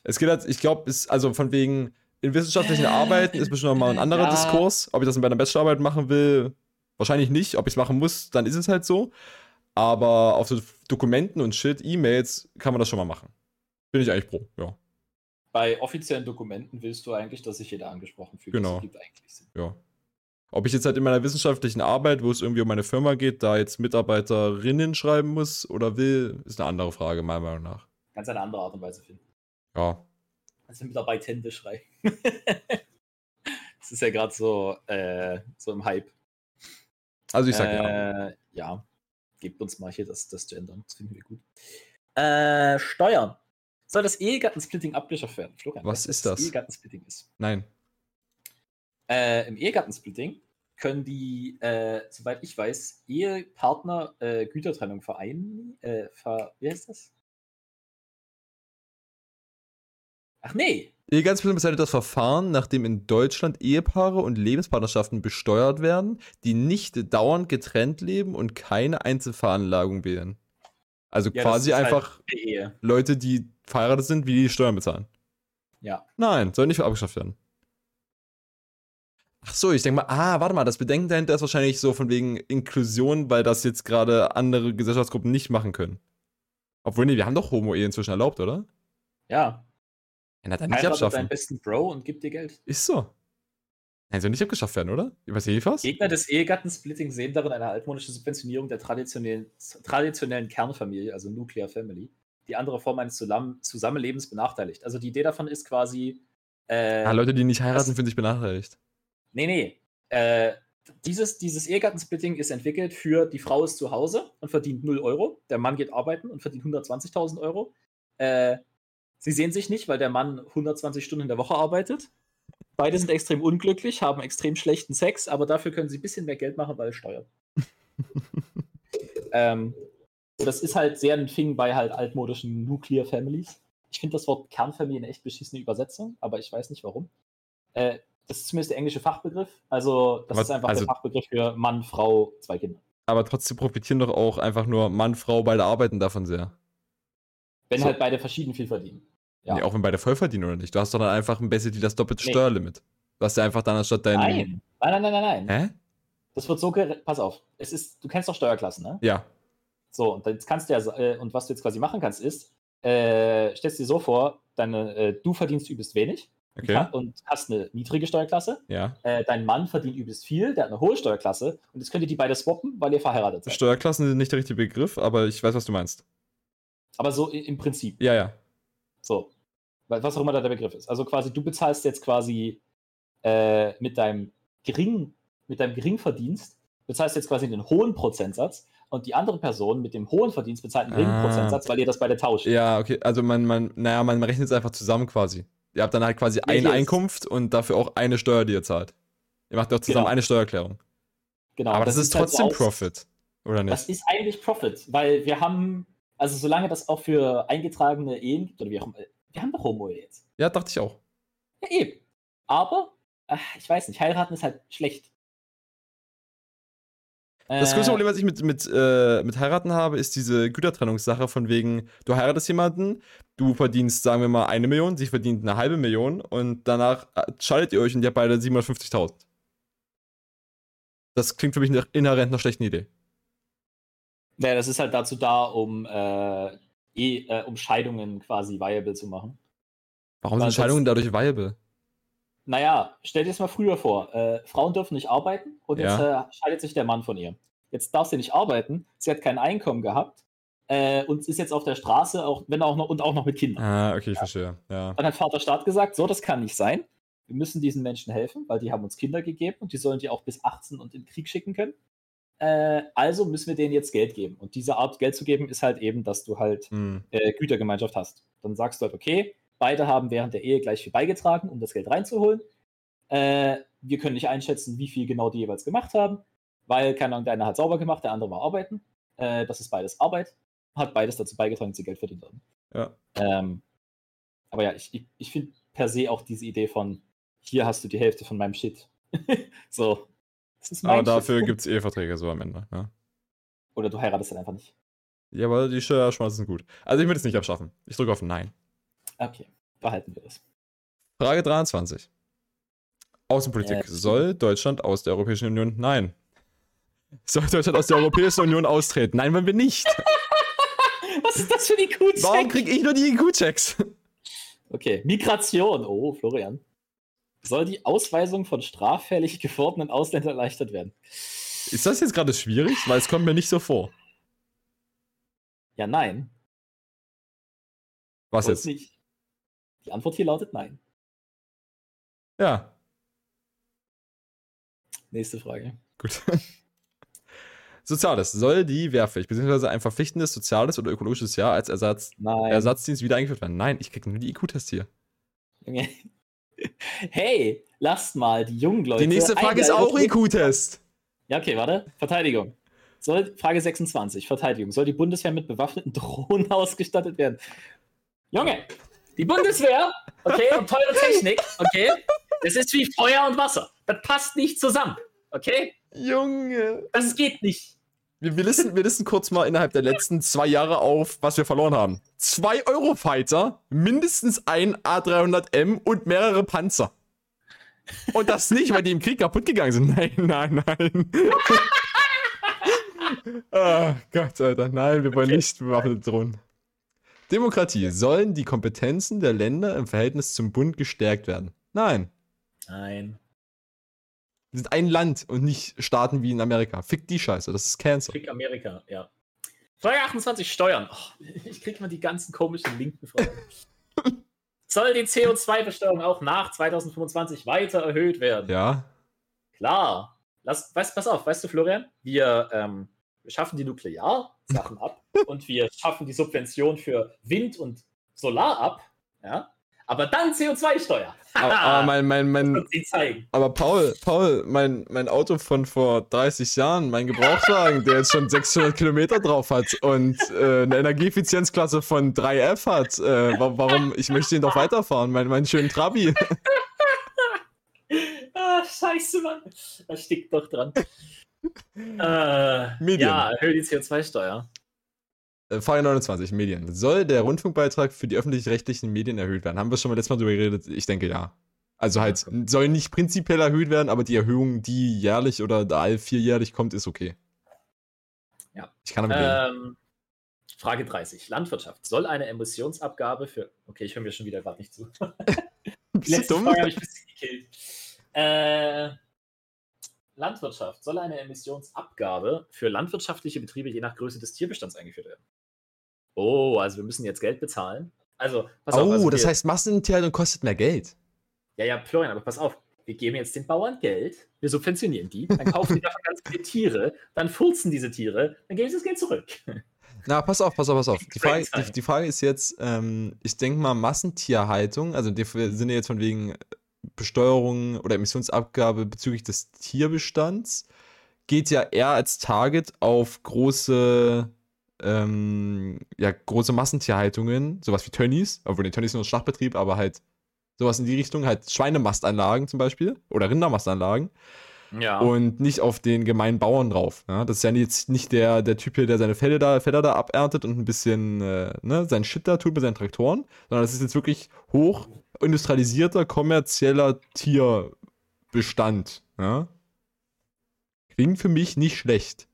Es geht halt, ich glaube, es, also von wegen, in wissenschaftlichen Arbeiten ist bestimmt nochmal ein anderer Ja. Diskurs. Ob ich das in meiner Bachelorarbeit machen will, wahrscheinlich nicht. Ob ich es machen muss, dann ist es halt so. Aber auf so Dokumenten und Shit, E-Mails, kann man das schon mal machen. Bin ich eigentlich pro, ja. bei offiziellen Dokumenten willst du eigentlich, dass sich jeder angesprochen fühlt. Genau. Das gibt eigentlich Sinn. ja. Ob ich jetzt halt in meiner wissenschaftlichen Arbeit, wo es irgendwie um meine Firma geht, da jetzt Mitarbeiterinnen schreiben muss oder will, ist eine andere Frage, meiner Meinung nach. Kannst eine andere Art und Weise finden. Ja. Also Mitarbeitende schreiben. das ist ja gerade so, äh, so im Hype. Also ich sag ja. äh, ja. Gebt uns mal hier das, das Gendern. Das finden wir gut. Äh, Steuern. Soll das Ehegattensplitting abgeschafft werden? Florian, Was ist das? Ehegattensplitting ist. Nein. Äh, Im Ehegattensplitting können die, äh, soweit ich weiß, Ehepartner äh, Gütertrennung vereinen. Äh, ver, wie heißt das? Ach nee. Ehegattensplitting bezeichnet das Verfahren, nachdem in Deutschland Ehepaare und Lebenspartnerschaften besteuert werden, die nicht dauernd getrennt leben und keine Einzelveranlagung wählen. Also Ja, quasi halt einfach Ehe. Leute, die verheiratet sind, wie die Steuern bezahlen. Ja. Nein, soll nicht abgeschafft werden. Ach so, ich denke mal, ah, warte mal, das Bedenken dahinter ist wahrscheinlich so von wegen Inklusion, weil das jetzt gerade andere Gesellschaftsgruppen nicht machen können. Obwohl, nee, wir haben doch Homo-Ehe inzwischen erlaubt, oder? Ja. Na, dann nicht abschaffen. deinen besten Bro und gib dir Geld. Ist so. Nein, soll nicht abgeschafft werden, oder? Übersehe ich was? Gegner des Ehegattensplitting sehen darin eine altmodische Subventionierung der traditionellen, traditionellen Kernfamilie, also Nuclear Family, die andere Form eines Zusammen Zusammenlebens benachteiligt. Also die Idee davon ist quasi. Äh, Ah, Leute, die nicht heiraten, das- fühlen sich benachteiligt. Nee, nee. Äh, dieses, dieses Ehegattensplitting ist entwickelt für die Frau ist zu Hause und verdient 0 Euro. Der Mann geht arbeiten und verdient 120.000 Euro. Äh, Sie sehen sich nicht, weil der Mann 120 Stunden in der Woche arbeitet. Beide sind extrem unglücklich, haben extrem schlechten Sex, aber dafür können sie ein bisschen mehr Geld machen, weil Steuern. ähm, das ist halt sehr ein Thing bei halt altmodischen Nuclear Families. Ich finde das Wort Kernfamilie eine echt beschissene Übersetzung, aber ich weiß nicht warum. Äh, das ist zumindest der englische Fachbegriff. Also, das Aber- ist einfach also- der Fachbegriff für Mann, Frau, zwei Kinder. Aber trotzdem profitieren doch auch einfach nur Mann, Frau, beide arbeiten davon sehr. Wenn So. halt beide verschieden viel verdienen. Ja. Nee, auch wenn beide voll verdienen oder nicht. Du hast doch dann einfach ein basically das doppelte Nee. Steuerlimit. Du hast ja einfach dann anstatt dein. Nein. Nein, nein, nein, nein, nein. Hä? Das wird so Pass auf. Es ist, du kennst doch Steuerklassen, ne? Ja. So, und jetzt kannst du ja, äh, und was du jetzt quasi machen kannst, ist, äh, stellst dir so vor, deine, äh, du verdienst übelst wenig und Okay. ha- und hast eine niedrige Steuerklasse. Ja. Äh, dein Mann verdient übelst viel, der hat eine hohe Steuerklasse und jetzt könnt ihr die beide swappen, weil ihr verheiratet seid. Steuerklassen sind nicht der richtige Begriff, aber ich weiß, was du meinst. Aber so im Prinzip. Ja, ja. So. Was auch immer da der Begriff ist. Also quasi, du bezahlst jetzt quasi äh, mit deinem geringen, mit deinem Geringverdienst, bezahlst jetzt quasi einen hohen Prozentsatz und die andere Person mit dem hohen Verdienst bezahlt einen geringen Ah. Prozentsatz, weil ihr das beide tauscht. Ja, okay. Also man, man, naja, man rechnet es einfach zusammen quasi. Ihr habt dann halt quasi eine hier ist- Einkunft und dafür auch eine Steuer, die ihr zahlt. Ihr macht ja auch zusammen Genau. eine Steuererklärung. Genau. Aber das, ist halt trotzdem so aus- Profit. Oder Das nicht? ist eigentlich Profit, weil wir haben, also solange das auch für eingetragene Ehen gibt, oder wie auch immer, wir haben doch Homo-Ehe jetzt. Ja, dachte ich auch. Ja, eben. Aber, ach, ich weiß nicht, heiraten ist halt schlecht. Das Äh, größte Problem, was ich mit, mit, äh, mit heiraten habe, ist diese Gütertrennungssache von wegen, du heiratest jemanden, du verdienst, sagen wir mal, eine Million, sie verdient eine halbe Million und danach äh, scheidet ihr euch und ihr habt beide 750.000. Das klingt für mich nach inhärent einer schlechten Idee. Ja, das ist halt dazu da, um, äh, eh, äh, um Scheidungen quasi viable zu machen. Warum Weil sind Scheidungen dadurch viable? Naja, stell dir das mal früher vor. Äh, Frauen dürfen nicht arbeiten und jetzt Ja. äh, scheidet sich der Mann von ihr. Jetzt darf sie nicht arbeiten, sie hat kein Einkommen gehabt äh, und ist jetzt auf der Straße, auch, wenn auch noch, und auch noch mit Kindern. Ah, okay, ich verstehe. Ja. Dann hat Vaterstaat gesagt, so, das kann nicht sein. Wir müssen diesen Menschen helfen, weil die haben uns Kinder gegeben und die sollen die auch bis 18 und in den Krieg schicken können. Äh, also müssen wir denen jetzt Geld geben. Und diese Art Geld zu geben ist halt eben, dass du halt Hm. äh, Gütergemeinschaft hast. Dann sagst du halt, okay, beide haben während der Ehe gleich viel beigetragen, um das Geld reinzuholen. Äh, wir können nicht einschätzen, wie viel genau die jeweils gemacht haben, weil, keine Ahnung, der eine hat sauber gemacht, der andere war arbeiten. Äh, das ist beides Arbeit. Hat beides dazu beigetragen, dass sie Geld verdient haben. Ja. Ähm, aber ja, ich, ich, ich finde per se auch diese Idee von, hier hast du die Hälfte von meinem Shit. so. Das ist mein Aber dafür gibt es Eheverträge so am Ende. Ja, Oder du heiratest dann einfach nicht. ja aber die Steuerschmerzen sind gut. Also ich würde es nicht abschaffen. Ich drücke auf Nein. Okay, behalten wir das. Frage 23. Außenpolitik. Äh, Soll Deutschland aus der Europäischen Union? Nein. Soll Deutschland aus der Europäischen Union austreten? Nein, wollen wir nicht. Was ist das für die Kuh? Warum kriege ich nur die IQ-Checks? Okay, Migration. Oh, Florian. Soll die Ausweisung von straffällig gewordenen Ausländern erleichtert werden? Ist das jetzt gerade schwierig? Weil es kommt mir nicht so vor. Ja, nein. Was Soll's jetzt? nicht. Die Antwort hier lautet nein. Ja, Nächste Frage. gut. Soziales. Soll die Wehrpflicht bzw. ein verpflichtendes soziales oder ökologisches Jahr als Ersatz, Nein. Ersatzdienst wieder eingeführt werden? Nein, ich krieg nur die IQ-Test hier. Junge. Hey, lasst mal die jungen Leute. Die nächste Frage ist auch. IQ-Test. Ja, okay, warte. Verteidigung. Soll, Frage 26, Verteidigung. Soll die Bundeswehr mit bewaffneten Drohnen ausgestattet werden? Junge, die Bundeswehr, okay, und teure Technik, okay, das ist wie Feuer und Wasser. Das passt nicht zusammen, okay? Junge. Das geht nicht. Wir, wir, listen, wir listen kurz mal innerhalb der letzten zwei Jahre auf, was wir verloren haben. Zwei Eurofighter, mindestens ein A300M und mehrere Panzer. Und das nicht, weil die im Krieg kaputt gegangen sind. Nein, nein, nein. Ah, Gott, Alter. Nein, wir wollen Okay. nicht bewaffnet drohen. Demokratie. Sollen die Kompetenzen der Länder im Verhältnis zum Bund gestärkt werden? Nein. Nein. Wir sind ein Land und nicht Staaten wie in Amerika. Fick die Scheiße, das ist Cancer. Krieg Amerika, ja. Frage 28, Steuern. Oh, ich krieg mal die ganzen komischen linken Fragen. Soll die CO2-Besteuerung auch nach 2025 weiter erhöht werden? Ja. Klar. Lass, weißt, pass auf, weißt du, Florian? Wir, ähm, wir schaffen die Nuklearsachen ab und wir schaffen die Subvention für Wind und Solar ab. Ja? Aber dann CO2-Steuer. aber, aber, mein, mein, mein, aber Paul, Paul, mein, mein Auto von vor 30 Jahren, mein Gebrauchtwagen, der jetzt schon 600 Kilometer drauf hat und äh, eine Energieeffizienzklasse von 3F hat, äh, warum, ich möchte ihn doch weiterfahren, mein, meinen schönen Trabi. ah, scheiße, Mann. Das stickt doch dran. äh, ja, erhöht die CO2-Steuer. Äh, Frage 29, Medien. Soll der Rundfunkbeitrag für die öffentlich-rechtlichen Medien erhöht werden? Haben wir schon mal letztes Mal darüber geredet? Ich denke ja. Also halt, soll nicht prinzipiell erhöht werden, aber die Erhöhung, die jährlich oder all vierjährlich kommt, ist okay. Ja. Ich kann damit ähm, Frage 30. Landwirtschaft. Soll eine Emissionsabgabe für. Okay, ich höre mir schon wieder gerade nicht zu. letzte dumm? Frage habe ich ein bisschen gekillt. Äh, Landwirtschaft. Soll eine Emissionsabgabe für landwirtschaftliche Betriebe je nach Größe des Tierbestands eingeführt werden? Oh, also wir müssen jetzt Geld bezahlen. Also, pass oh, auf. Also das heißt, Massentierhaltung kostet mehr Geld. Ja, ja, Florian, aber pass auf. Wir geben jetzt den Bauern Geld, wir subventionieren die, dann kaufen die davon ganz viele Tiere, dann furzen diese Tiere, dann geben sie das Geld zurück. Na, pass auf, pass auf, pass auf. Die Frage, die, die Frage ist jetzt, ähm, ich denke mal, Massentierhaltung, also wir sind ja jetzt von wegen Besteuerung oder Emissionsabgabe bezüglich des Tierbestands, geht ja eher als Target auf große ähm, ja, große Massentierhaltungen, sowas wie Tönnies, obwohl die Tönnies nur ein Schlachtbetrieb, aber halt sowas in die Richtung, halt Schweinemastanlagen zum Beispiel oder Rindermastanlagen. Ja. Und nicht auf den gemeinen Bauern drauf. Ja? Das ist ja jetzt nicht der, der Typ hier, der seine Felder da, Felder da aberntet und ein bisschen äh, ne, seinen Shit da tut mit seinen Traktoren, sondern das ist jetzt wirklich hoch industrialisierter, kommerzieller Tierbestand. Ja? Klingt für mich nicht schlecht.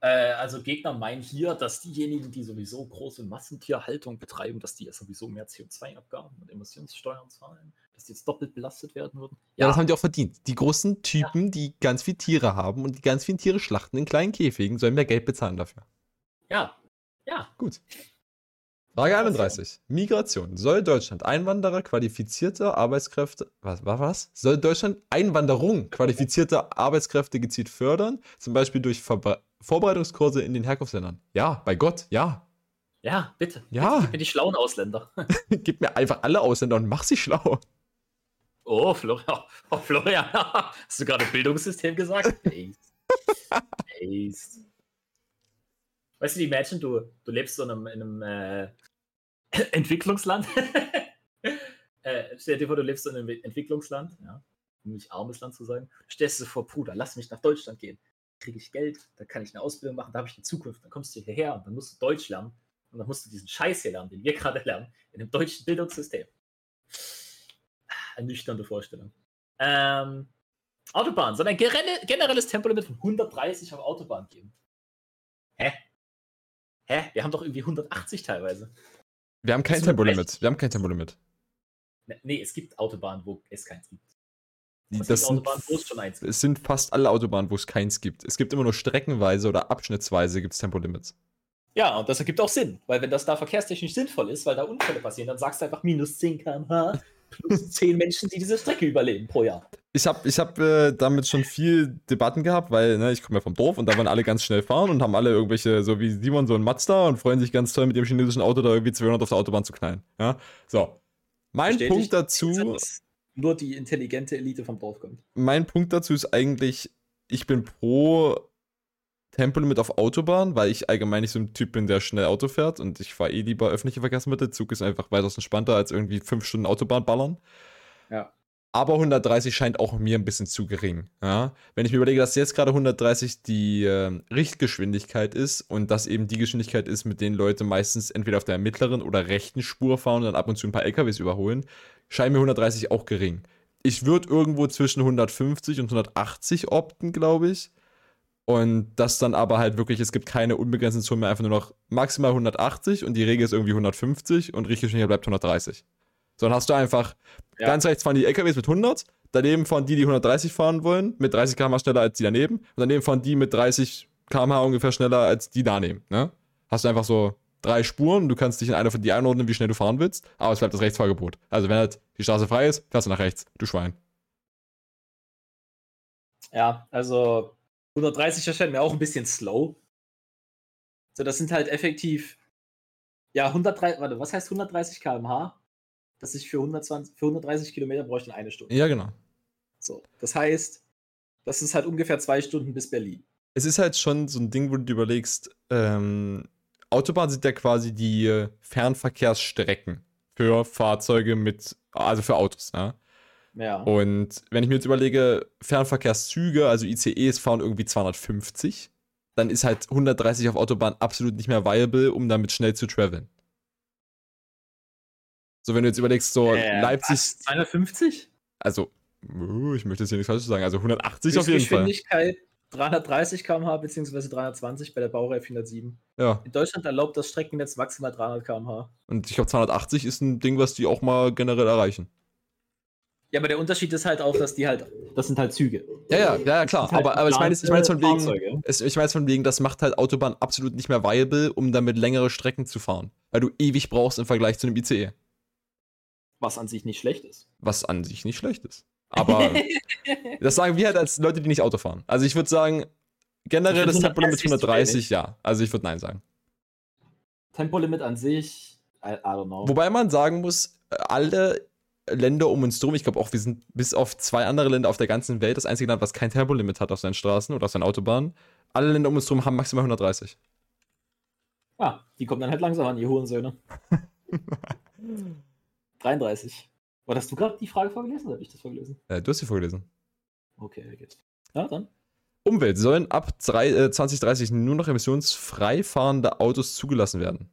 Äh, also Gegner meinen hier, dass diejenigen, die sowieso große Massentierhaltung betreiben, dass die ja sowieso mehr CO2-Abgaben und Emissionssteuern zahlen, dass die jetzt doppelt belastet werden würden. Ja, ja das haben die auch verdient. Die großen Typen, ja. die ganz viele Tiere haben und die ganz viele Tiere schlachten in kleinen Käfigen, sollen mehr Geld bezahlen dafür. Ja, ja. Gut. Frage 31. Migration. Soll Deutschland Einwanderer qualifizierter Arbeitskräfte, was war was? Soll Deutschland Einwanderung qualifizierter Arbeitskräfte gezielt fördern, zum Beispiel durch Ver Vorbereitungskurse in den Herkunftsländern? Ja, bei Gott, ja. Ja, bitte. Ja. Bitte, gib mir die schlauen Ausländer. gib mir einfach alle Ausländer und mach sie schlau. Oh, Florian. Oh, Florian. Hast du gerade Bildungssystem gesagt? Based. Weißt du, imagine, du, du lebst so in einem, in einem äh, Entwicklungsland. äh, stell dir vor, du lebst in einem Entwicklungsland, ja, um nicht armes Land zu sagen. Stellst du vor, Bruder, lass mich nach Deutschland gehen. Kriege ich Geld, da kann ich eine Ausbildung machen, da habe ich eine Zukunft. Dann kommst du hierher und dann musst du Deutsch lernen. Und dann musst du diesen Scheiß hier lernen, den wir gerade lernen, in dem deutschen Bildungssystem. Eine nüchterne Vorstellung. Ähm, Autobahn. Soll ein generelles Tempolimit von 130 auf Autobahn geben? Hä? Hä? Wir haben doch irgendwie 180 teilweise. Wir haben kein Tempolimit. Wir haben kein Tempolimit. Ne, nee, es gibt Autobahnen, wo es keins gibt. Es, das sind, es, schon eins gibt. es sind fast alle Autobahnen, wo es keins gibt. Es gibt immer nur streckenweise oder abschnittsweise gibt es Tempolimits. Ja, und das ergibt auch Sinn, weil wenn das da verkehrstechnisch sinnvoll ist, weil da Unfälle passieren, dann sagst du einfach minus 10 km/h plus 10 Menschen, die diese Strecke überleben pro Jahr. Ich habe ich hab, äh, damit schon viel Debatten gehabt, weil ne, ich komme ja vom Dorf und da wollen alle ganz schnell fahren und haben alle irgendwelche, so wie Simon, so ein Mazda und freuen sich ganz toll mit dem chinesischen Auto da irgendwie 200 auf der Autobahn zu knallen. Ja, so. Mein Bestätigt, Punkt dazu. Nur die intelligente Elite vom Dorf kommt. Mein Punkt dazu ist eigentlich, ich bin pro Tempolimit auf Autobahn, weil ich allgemein nicht so ein Typ bin, der schnell Auto fährt und ich fahre eh lieber öffentliche Verkehrsmittel. Zug ist einfach weitaus entspannter als irgendwie fünf Stunden Autobahn ballern. Ja. Aber 130 scheint auch mir ein bisschen zu gering. Ja? Wenn ich mir überlege, dass jetzt gerade 130 die äh, Richtgeschwindigkeit ist und das eben die Geschwindigkeit ist, mit denen Leute meistens entweder auf der mittleren oder rechten Spur fahren und dann ab und zu ein paar LKWs überholen, scheint mir 130 auch gering. Ich würde irgendwo zwischen 150 und 180 opten, glaube ich. Und das dann aber halt wirklich, es gibt keine unbegrenzten Zone mehr, einfach nur noch maximal 180 und die Regel ist irgendwie 150 und Richtgeschwindigkeit bleibt 130. So, dann hast du einfach, ja. ganz rechts fahren die LKWs mit 100, daneben fahren die, die 130 fahren wollen, mit 30 km schneller als die daneben und daneben fahren die mit 30 km ungefähr schneller als die daneben. Ne? Hast du einfach so drei Spuren, du kannst dich in einer von die einordnen, wie schnell du fahren willst, aber es bleibt das Rechtsfahrgebot. Also wenn halt die Straße frei ist, fährst du nach rechts, du Schwein. Ja, also 130 erscheint mir auch ein bisschen slow. So, das sind halt effektiv. Ja, 103, warte, was heißt 130 km/h? Dass ich für, 120, für 130 Kilometer bräuchte eine Stunde. Ja, genau. So, das heißt, das ist halt ungefähr zwei Stunden bis Berlin. Es ist halt schon so ein Ding, wo du dir überlegst, ähm, Autobahnen sind ja quasi die Fernverkehrsstrecken für Fahrzeuge mit, also für Autos, ja. Ja. Und wenn ich mir jetzt überlege, Fernverkehrszüge, also ICEs fahren irgendwie 250, dann ist halt 130 auf Autobahn absolut nicht mehr viable, um damit schnell zu traveln. So, wenn du jetzt überlegst, so Äh, Leipzig, was? 250? also, uh, ich möchte jetzt hier nichts falsch sagen, also 180 auf jeden Fall. Höchstgeschwindigkeit 330 km/h bzw. 320 bei der Baureihe 407. Ja, In Deutschland erlaubt das Streckennetz maximal 300 km/h. und ich glaube 280 ist ein Ding, was die auch mal generell erreichen. Ja, aber der Unterschied ist halt auch, dass die halt, das sind halt Züge. Ja, ja, ja, klar. Halt aber, aber ich meine jetzt ich meine jetzt von wegen, Fahrzeuge. es, ich meine jetzt von wegen, das macht halt Autobahn absolut nicht mehr viable, um damit längere Strecken zu fahren. Weil du ewig brauchst im Vergleich zu einem ICE. Was an sich nicht schlecht ist. Was an sich nicht schlecht ist. Aber das sagen wir halt als Leute, die nicht Auto fahren. Also ich würde sagen, generell das Tempolimit 130 zu 130, ja. Also ich würde Nein sagen. Tempolimit an sich, I, I don't know. Wobei man sagen muss, alle Länder um uns drum, ich glaube auch, wir sind bis auf zwei andere Länder auf der ganzen Welt das einzige Land, was kein Tempolimit hat auf seinen Straßen oder auf seinen Autobahnen. Alle Länder um uns drum haben maximal 130. Ah, die kommen dann halt langsam an, die Hurensöhne. 33. War hast du gerade die Frage vorgelesen oder habe ich das vorgelesen? Äh, du hast sie vorgelesen. Okay, geht. Ja, dann. Umwelt sollen ab drei, äh, 2030 nur noch emissionsfrei fahrende Autos zugelassen werden.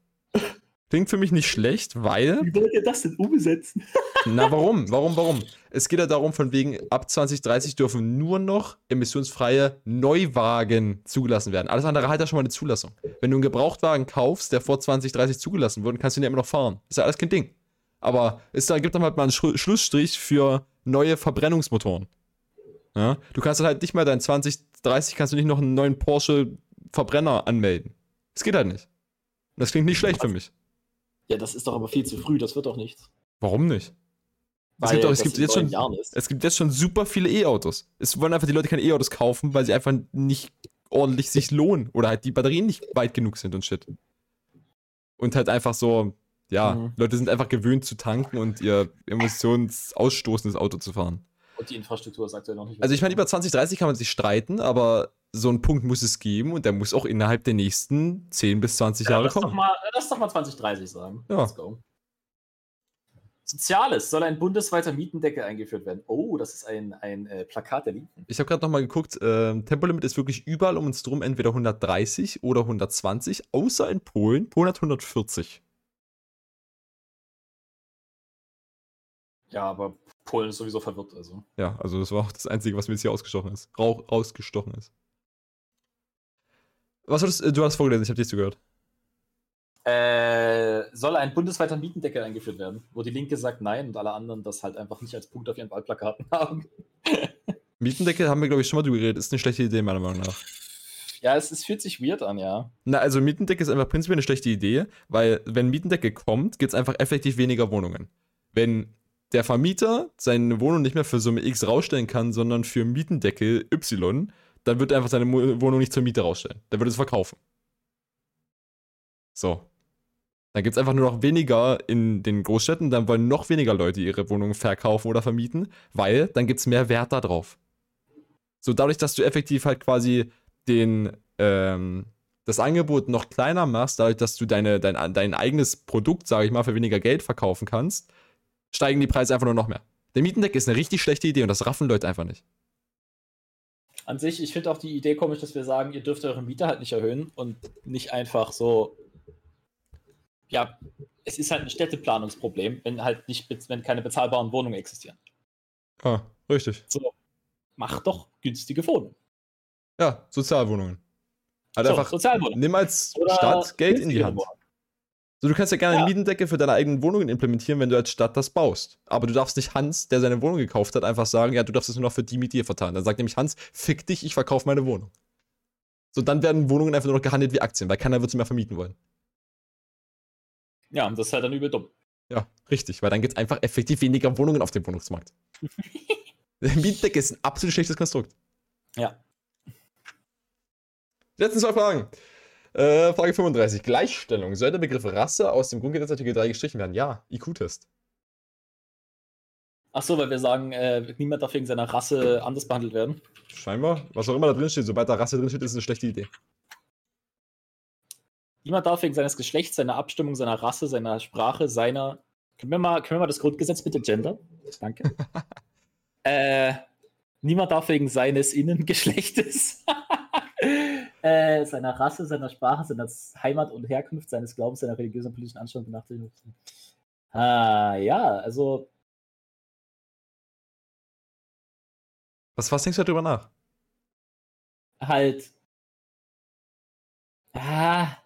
Klingt für mich nicht schlecht, weil. Wie wollt ihr das denn umsetzen? Na, warum? Warum, warum? Es geht ja darum, von wegen, ab 2030 dürfen nur noch emissionsfreie Neuwagen zugelassen werden. Alles andere hat ja schon mal eine Zulassung. Wenn du einen Gebrauchtwagen kaufst, der vor 2030 zugelassen wurde, kannst du ihn ja immer noch fahren. Ist ja alles kein Ding. Aber es da gibt dann halt mal einen Schlu Schlussstrich für neue Verbrennungsmotoren. Ja? Du kannst halt nicht mehr dein 2030 kannst du nicht noch einen neuen Porsche Verbrenner anmelden. Das geht halt nicht. Und das klingt nicht schlecht für mich. Ja, das ist doch aber viel zu früh, das wird doch nichts. Warum nicht? Es Weil gibt, doch, es gibt jetzt schon, es gibt jetzt schon super viele E-Autos. Es wollen einfach die Leute keine E-Autos kaufen, weil sie einfach nicht ordentlich sich lohnen oder halt die Batterien nicht weit genug sind und shit. Und halt einfach so, ja, Mhm. Leute sind einfach gewöhnt zu tanken und ihr emissionsausstoßendes Auto zu fahren. Und die Infrastruktur ist aktuell noch nicht. Also ich meine, über 2030 kann man sich streiten, aber so einen Punkt muss es geben und der muss auch innerhalb der nächsten 10 bis 20 ja, Jahre lass, doch kommen. mal, lass doch mal 2030 sagen. Ja. Let's go. Soziales soll ein bundesweiter Mietendeckel eingeführt werden. Oh, das ist ein, ein äh, Plakat der Linken. Ich habe gerade nochmal geguckt, ähm, Tempolimit ist wirklich überall um uns drum entweder 130 oder 120, außer in Polen. Polen hat 140. Ja, aber Polen ist sowieso verwirrt. Also. Ja, also das war auch das Einzige, was mir jetzt hier ausgestochen ist. Rauch, rausgestochen ist. Was das? Äh, Du hast vorgelesen, ich habe dich zugehört. Äh, soll ein bundesweiter Mietendeckel eingeführt werden, wo die Linke sagt nein und alle anderen das halt einfach nicht als Punkt auf ihren Wahlplakaten haben. Mietendeckel haben wir, glaube ich, schon mal drüber geredet. Ist eine schlechte Idee, meiner Meinung nach. Ja, es, es fühlt sich weird an, ja. Na, also Mietendeckel ist einfach prinzipiell eine schlechte Idee, weil wenn Mietendeckel kommt, gibt es einfach effektiv weniger Wohnungen. Wenn der Vermieter seine Wohnung nicht mehr für Summe X rausstellen kann, sondern für Mietendeckel Y, dann wird er einfach seine Wohnung nicht zur Miete rausstellen. Dann wird es verkaufen. So. Dann gibt es einfach nur noch weniger in den Großstädten, dann wollen noch weniger Leute ihre Wohnungen verkaufen oder vermieten, weil dann gibt es mehr Wert da drauf. So dadurch, dass du effektiv halt quasi den, ähm, das Angebot noch kleiner machst, dadurch, dass du deine, dein, dein eigenes Produkt, sage ich mal, für weniger Geld verkaufen kannst, steigen die Preise einfach nur noch mehr. Der Mietendeck ist eine richtig schlechte Idee und das raffen Leute einfach nicht. An sich, ich finde auch die Idee komisch, dass wir sagen, ihr dürft eure Miete halt nicht erhöhen und nicht einfach so. Ja, es ist halt ein Städteplanungsproblem, wenn halt nicht, wenn keine bezahlbaren Wohnungen existieren. Ah, richtig. So, mach doch günstige Wohnungen. Ja, Sozialwohnungen. Halt so, einfach, Sozialwohnungen. nimm als Oder Stadt Geld in die Hand. Wohnungen. So, du kannst ja gerne Ja. eine Mietendecke für deine eigenen Wohnungen implementieren, wenn du als Stadt das baust. Aber du darfst nicht Hans, der seine Wohnung gekauft hat, einfach sagen, ja, du darfst es nur noch für die Miete verteilen. Dann sagt nämlich Hans, fick dich, ich verkaufe meine Wohnung. So, dann werden Wohnungen einfach nur noch gehandelt wie Aktien, weil keiner wird sie mehr vermieten wollen. Ja, und das ist halt dann übel dumm. Ja, richtig, weil dann gibt es einfach effektiv weniger Wohnungen auf dem Wohnungsmarkt. Der Mietendecke ist ein absolut schlechtes Konstrukt. Ja. Die letzten zwei Fragen. Äh, Frage 35. Gleichstellung. Soll der Begriff Rasse aus dem Grundgesetz Artikel 3 gestrichen werden? Ja. IQ-Test. Ach so, weil wir sagen, äh, niemand darf wegen seiner Rasse anders behandelt werden. Scheinbar. Was auch immer da drin steht. Sobald da Rasse drin steht, ist es eine schlechte Idee. Niemand darf wegen seines Geschlechts, seiner Abstimmung, seiner Rasse, seiner Sprache, seiner. Können wir mal, können wir mal das Grundgesetz bitte gender? Danke. äh, niemand darf wegen seines Innengeschlechtes, äh, seiner Rasse, seiner Sprache, seiner Heimat und Herkunft, seines Glaubens, seiner religiösen und politischen Anschauung benachteiligt. Ah, ja, also. Was, was denkst du darüber nach? Halt. Ah.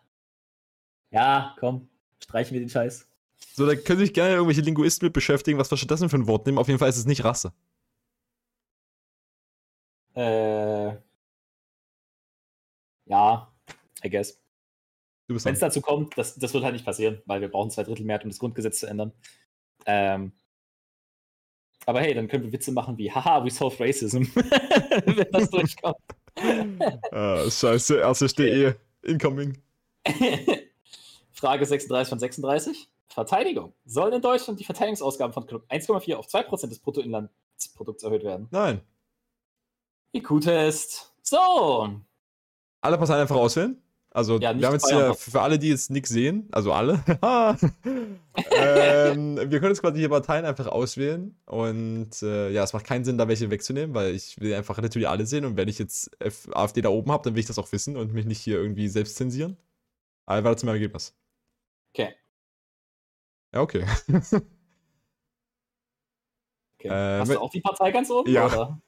Ja, komm, streichen wir den Scheiß. So, da können sich gerne irgendwelche Linguisten mit beschäftigen, was wir stattdessen für ein Wort nehmen. Auf jeden Fall ist es nicht Rasse. Äh. Ja, I guess. Wenn es dazu kommt, das, das wird halt nicht passieren, weil wir brauchen zwei Drittel Mehrheit, um das Grundgesetz zu ändern. Ähm, aber hey, dann können wir Witze machen wie, haha, we solve racism, wenn das durchkommt. ah, scheiße, erste.de, incoming. Frage 36 von 36. Verteidigung. Sollen in Deutschland die Verteidigungsausgaben von 1,4 auf 2% des Bruttoinlandsprodukts erhöht werden? Nein. IQ-Test. So. Alle Parteien einfach auswählen? Also, ja, wir haben jetzt hier für alle, die jetzt nichts sehen, also alle, ähm, wir können jetzt quasi hier Parteien einfach auswählen und äh, ja, es macht keinen Sinn, da welche wegzunehmen, weil ich will einfach natürlich alle sehen und wenn ich jetzt F AfD da oben habe, dann will ich das auch wissen und mich nicht hier irgendwie selbst zensieren. Aber warte zu meinem Ergebnis. Okay. Ja, okay. okay. Äh, Hast du auch die Partei ganz oben? Ja. Oder?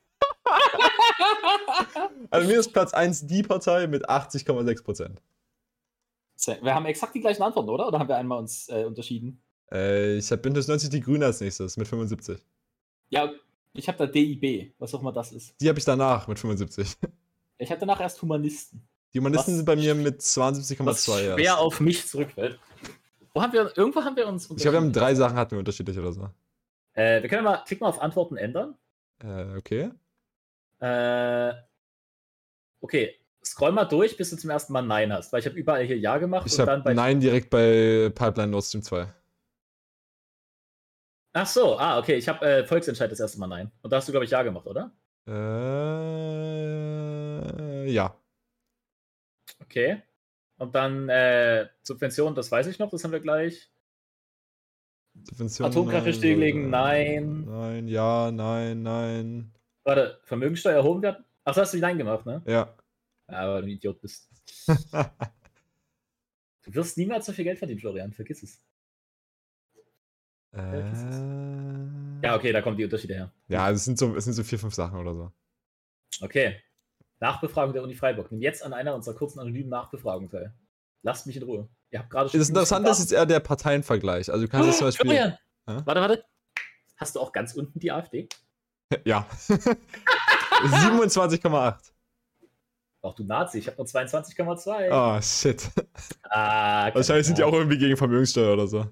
Also mir ist Platz 1 die Partei mit 80,6%. Wir haben exakt die gleichen Antworten, oder? Oder haben wir einmal uns äh, unterschieden? Äh, ich habe Bündnis 90 die Grüne als nächstes mit 75. Ja, ich habe da DIB, was auch immer das ist. Die habe ich danach mit 75. Ich habe danach erst Humanisten. Die Humanisten was sind bei mir mit 72,2. Schwer erst. auf mich zurückfällt. Wo haben wir, irgendwo haben wir uns. Ich glaube, wir haben drei Sachen hatten wir unterschiedlich oder so. Äh, wir können mal, klick mal auf Antworten ändern. Äh, okay. Äh, okay, scroll mal durch, bis du zum ersten Mal Nein hast, weil ich habe überall hier Ja gemacht. Ich habe Nein direkt bei Pipeline Nord Stream 2. Ach so, ah, okay, ich habe äh, Volksentscheid das erste Mal Nein. Und da hast du, glaube ich, Ja gemacht, oder? Äh, ja. Okay. Und dann äh, Subventionen, das weiß ich noch, das haben wir gleich. Subventionen. Atomkraft stilllegen, nein. Nein, ja, nein, nein. Warte, Vermögensteuer erhoben werden? Ach, das hast du Nein gemacht, ne? Ja. Aber du ein Idiot bist. du wirst niemals so viel Geld verdienen, Florian, vergiss es. Äh... Ja, okay, da kommen die Unterschiede her. Ja, es sind so, es sind so vier, fünf Sachen oder so. Okay. Nachbefragung der Uni Freiburg. Nimm jetzt an einer unserer kurzen anonymen Nachbefragungen teil. Lasst mich in Ruhe. Ihr habt gerade schon. Das Interessante ist jetzt eher der Parteienvergleich. Also du kannst oh, jetzt zum Beispiel. Florian! Warte, warte. Hast du auch ganz unten die AfD? Ja. 27,8. Ach du Nazi, ich habe nur 22,2. Oh, shit. Ah, Wahrscheinlich sind die auch irgendwie gegen Vermögenssteuer oder so.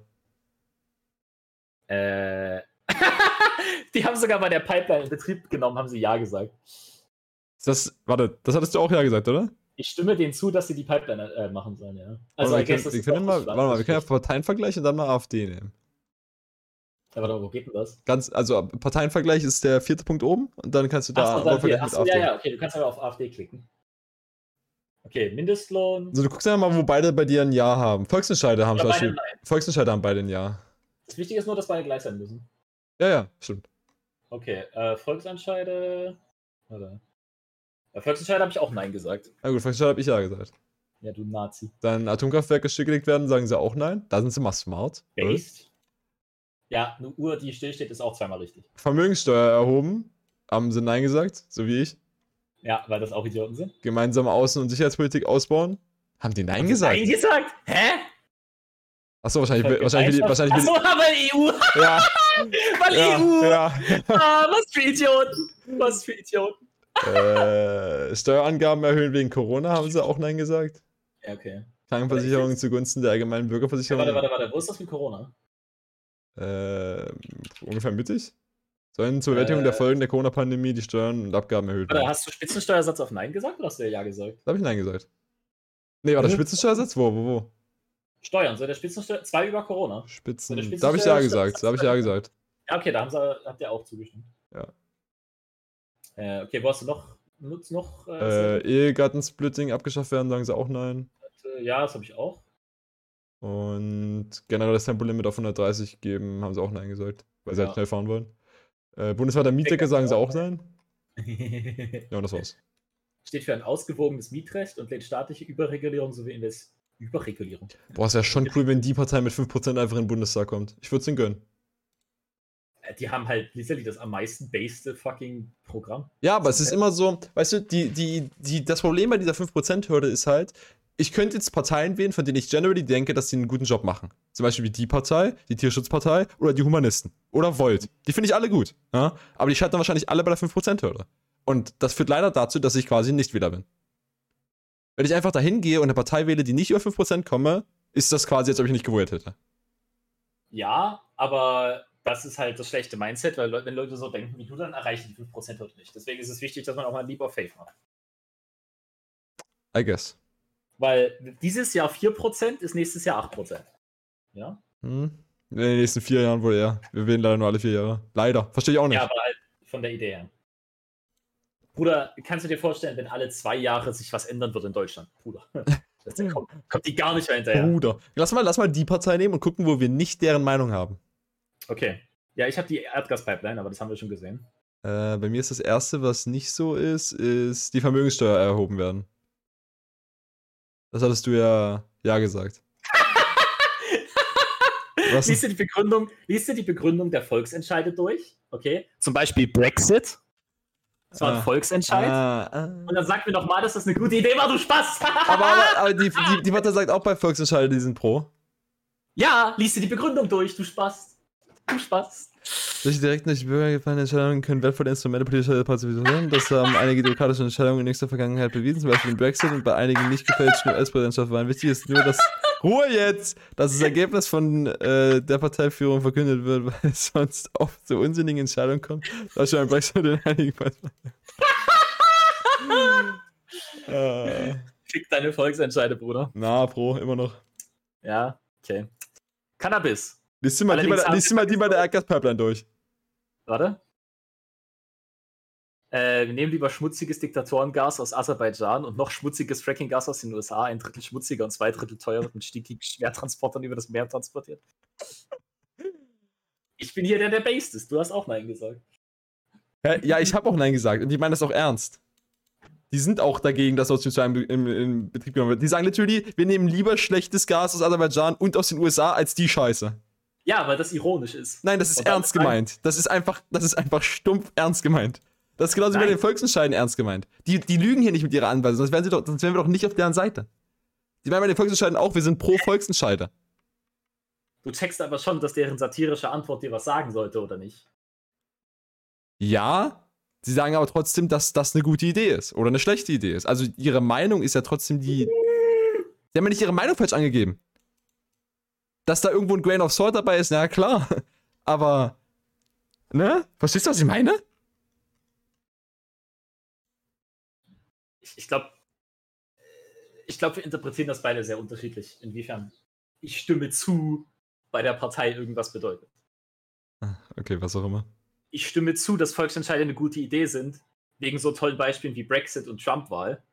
Äh. die haben sogar bei der Pipeline in Betrieb genommen, haben sie Ja gesagt. Das, warte, das hattest du auch Ja gesagt, oder? Ich stimme denen zu, dass sie die Pipeline äh, machen sollen, ja. Also, wir können, wir können mal, warte mal, wir können ja Parteienvergleich und dann mal AfD nehmen. Ja, warte, wo geht denn das? Ganz, also Parteienvergleich ist der vierte Punkt oben und dann kannst du da Achso, dann Achso, ja, ja, okay, du kannst aber auf AfD klicken. Okay, Mindestlohn. Also du guckst ja mal, wo beide bei dir ein Ja haben. Volksentscheide haben zum Beispiel. Volksentscheide haben beide ein Ja. Das Wichtige ist nur, dass beide gleich sein müssen. Ja, ja, stimmt. Okay, äh, Volksentscheide. Warte. Bei Volksentscheide habe ich auch Nein gesagt. Na gut, Volksentscheide habe ich Ja gesagt. Ja, du Nazi. Dann Atomkraftwerke stillgelegt werden, sagen sie auch Nein. Da sind sie mal smart. Based. Ja, eine Uhr, die stillsteht, ist auch zweimal richtig. Vermögenssteuer erhoben. Haben sie Nein gesagt, so wie ich. Ja, weil das auch Idioten sind. Gemeinsame Außen- und Sicherheitspolitik ausbauen. Haben die Nein haben gesagt? Nein gesagt? Hä? Achso, wahrscheinlich, wahrscheinlich, wahrscheinlich. Achso, weil EU. Ja. weil ja, EU. Ja. Ah, was für Idioten. Was für Idioten. Äh, Steuerangaben erhöhen wegen Corona, haben sie auch Nein gesagt. Ja, okay. Krankenversicherung zugunsten der allgemeinen Bürgerversicherung. Ja, warte, warte, warte. Wo ist das mit Corona? Äh, ungefähr mittig. Sollen zur Bewältigung äh, der Folgen der Corona-Pandemie die Steuern und Abgaben erhöht werden. Hast du Spitzensteuersatz auf Nein gesagt oder hast du ja gesagt? Da habe ich Nein gesagt. Nee, war der Spitzensteuersatz? Wo, wo, wo? Steuern, so der Spitzensteuer, zwei über Corona. Spitzen. der Da habe ich ja gesagt. Da habe ich ja gesagt. Ja, okay, da haben sie, habt ihr auch zugestimmt. Ja. Äh, okay, wo hast du noch? Nutzt noch? Äh, Ehegattensplitting abgeschafft werden, sagen sie auch nein. äh, ja, das habe ich auch. Und generell das Tempolimit auf 130 geben, haben sie auch nein gesagt, weil sie Ja. halt schnell fahren wollen. Äh, Bundesweiter Mietdecke sagen sie auch nein. Ja, und das war's. Steht für ein ausgewogenes Mietrecht und lehnt staatliche Überregulierung sowie Invest Überregulierung. Boah, ist ja schon cool, wenn die Partei mit 5% einfach in den Bundestag kommt. Ich würde es ihnen gönnen. Äh, Die haben halt literally das am meisten based fucking Programm. Ja, aber es ist immer so, weißt du, die, die, die, das Problem bei dieser 5%-Hürde ist halt, ich könnte jetzt Parteien wählen, von denen ich generally denke, dass sie einen guten Job machen. Zum Beispiel wie die Partei, die Tierschutzpartei oder die Humanisten. Oder Volt. Die finde ich alle gut. Ja? Aber die scheitern wahrscheinlich alle bei der 5%-Hürde. Und das führt leider dazu, dass ich quasi nicht Wähler bin. Wenn ich einfach dahin gehe und eine Partei wähle, die nicht über 5% komme, ist das quasi, als ob ich nicht gewählt hätte. Ja, aber das ist halt das schlechte Mindset, weil Leute, wenn Leute so denken wie du, dann erreichen die 5% heute nicht. Deswegen ist es wichtig, dass man auch mal ein Leap of Faith macht. I guess. Weil dieses Jahr 4% ist nächstes Jahr 8%. Ja? Hm. In den nächsten vier Jahren wohl eher. Wir wählen leider nur alle vier Jahre. Leider. Verstehe ich auch nicht. Ja, aber halt von der Idee her. Bruder, kannst du dir vorstellen, wenn alle zwei Jahre sich was ändern wird in Deutschland? Bruder. Kommt, kommt die gar nicht mehr hinterher. Bruder. Lass mal, lass mal die Partei nehmen und gucken, wo wir nicht deren Meinung haben. Okay. Ja, ich habe die Erdgaspipeline, aber das haben wir schon gesehen. Äh, bei mir ist das erste, was nicht so ist, ist die Vermögenssteuer erhoben werden. Das hattest du ja, ja gesagt. Was? Liest du, die Begründung, liest du die Begründung der Volksentscheide durch? Okay. Zum Beispiel Brexit. Das war ein Ah. Volksentscheid. Ah, ah. Und dann sag mir doch mal, dass das eine gute Idee war, du Spaß. Aber, aber, aber die, die, die Partei sagt auch bei Volksentscheiden, die sind pro. ja, liest du die Begründung durch, du Spaß. Du Spaß. Durch die direkt durch die Bürger gefallene Entscheidungen können wertvolle Instrumente politischer Partizipation. Das haben einige demokratische Entscheidungen in nächster Vergangenheit bewiesen, zum Beispiel im Brexit und bei einigen nicht gefälschten US-Präsidentschaftswahlen. Wichtig ist nur, dass Ruhe jetzt, dass das Ergebnis von äh, der Parteiführung verkündet wird, weil es sonst oft zu unsinnigen Entscheidungen kommt. Da schon ein Brexit in einigen äh, Fick deine Volksentscheide, Bruder. Na, Pro, immer noch. Ja, okay. Cannabis. Lies mal, die, bei der- lies mal die bei der Erdgaspipeline durch. Warte. Äh, wir nehmen lieber schmutziges Diktatorengas aus Aserbaidschan und noch schmutziges Frackinggas aus den USA, ein Drittel schmutziger und zwei Drittel teuer wird mit stickigen Schwertransportern über das Meer transportiert. Ich bin hier der, der based ist. Du hast auch Nein gesagt. Ja, ich habe auch Nein gesagt und die meinen das auch ernst. Die sind auch dagegen, dass 2 im, im, im Betrieb genommen wird. Die sagen natürlich, wir nehmen lieber schlechtes Gas aus Aserbaidschan und aus den USA als die Scheiße. Ja, weil das ironisch ist. Nein, das ist dann ernst gemeint. Das ist einfach, das ist einfach stumpf ernst gemeint. Das ist genauso wie bei Nein. den Volksentscheiden ernst gemeint. Die, die lügen hier nicht mit ihrer Anweisung, sonst wären, sie doch, sonst wären wir doch nicht auf deren Seite. Die meinen bei den Volksentscheiden auch, wir sind pro Volksentscheide. Du checkst aber schon, dass deren satirische Antwort dir was sagen sollte, oder nicht? Ja, sie sagen aber trotzdem, dass das eine gute Idee ist oder eine schlechte Idee ist. Also ihre Meinung ist ja trotzdem die. Sie haben ja nicht ihre Meinung falsch angegeben. Dass da irgendwo ein Grain of Salt dabei ist, na klar. Aber. Ne? Verstehst du, was ich meine? Ich, ich glaube, ich glaube, wir interpretieren das beide sehr unterschiedlich. Inwiefern ich stimme zu bei der Partei irgendwas bedeutet. Okay, was auch immer. Ich stimme zu, dass Volksentscheide eine gute Idee sind, wegen so tollen Beispielen wie Brexit und Trump-Wahl.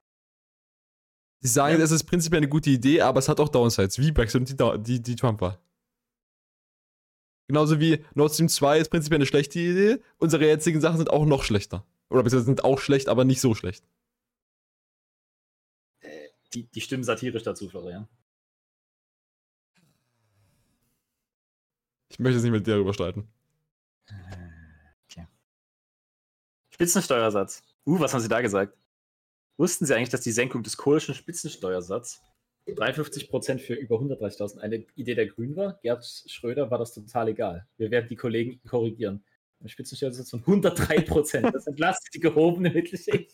Sie sagen, Ja. es ist prinzipiell eine gute Idee, aber es hat auch Downsides, wie Brexit und die, die, die Trump-Wahl. Genauso wie Nord Stream 2 ist prinzipiell eine schlechte Idee. Unsere jetzigen Sachen sind auch noch schlechter. Oder beziehungsweise sind auch schlecht, aber nicht so schlecht. Die, die stimmen satirisch dazu, Florian. Ich möchte jetzt nicht mit dir darüber streiten. Spitzensteuersatz. Uh, was haben Sie da gesagt? Wussten Sie eigentlich, dass die Senkung des kohlischen Spitzensteuersatzes 53% für über 130.000 eine Idee der Grünen war? Gerd Schröder war das total egal. Wir werden die Kollegen korrigieren. Ein Spitzensteuersatz von 103%. Das entlastet die gehobene Mittelschicht.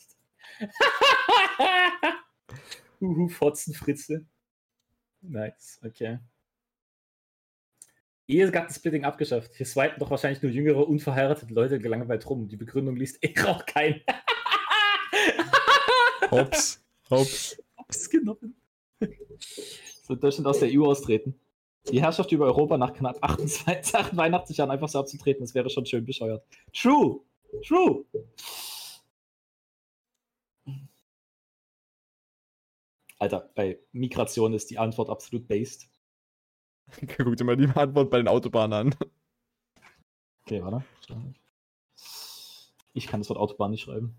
Uhu, Fotzenfritze. Nice, okay. Ehegattensplitting abgeschafft. Hier swipen doch wahrscheinlich nur jüngere, unverheiratete Leute gelangweilt rum. Die Begründung liest eh auch kein. Hops. Hops. Hops genommen. Soll Deutschland aus der EU austreten? Die Herrschaft über Europa nach knapp 28, 88 Jahren einfach so abzutreten, das wäre schon schön bescheuert. True! True! Alter, bei Migration ist die Antwort absolut based. Guck dir mal die Antwort bei den Autobahnen an. Okay, warte. Ich kann das Wort Autobahn nicht schreiben.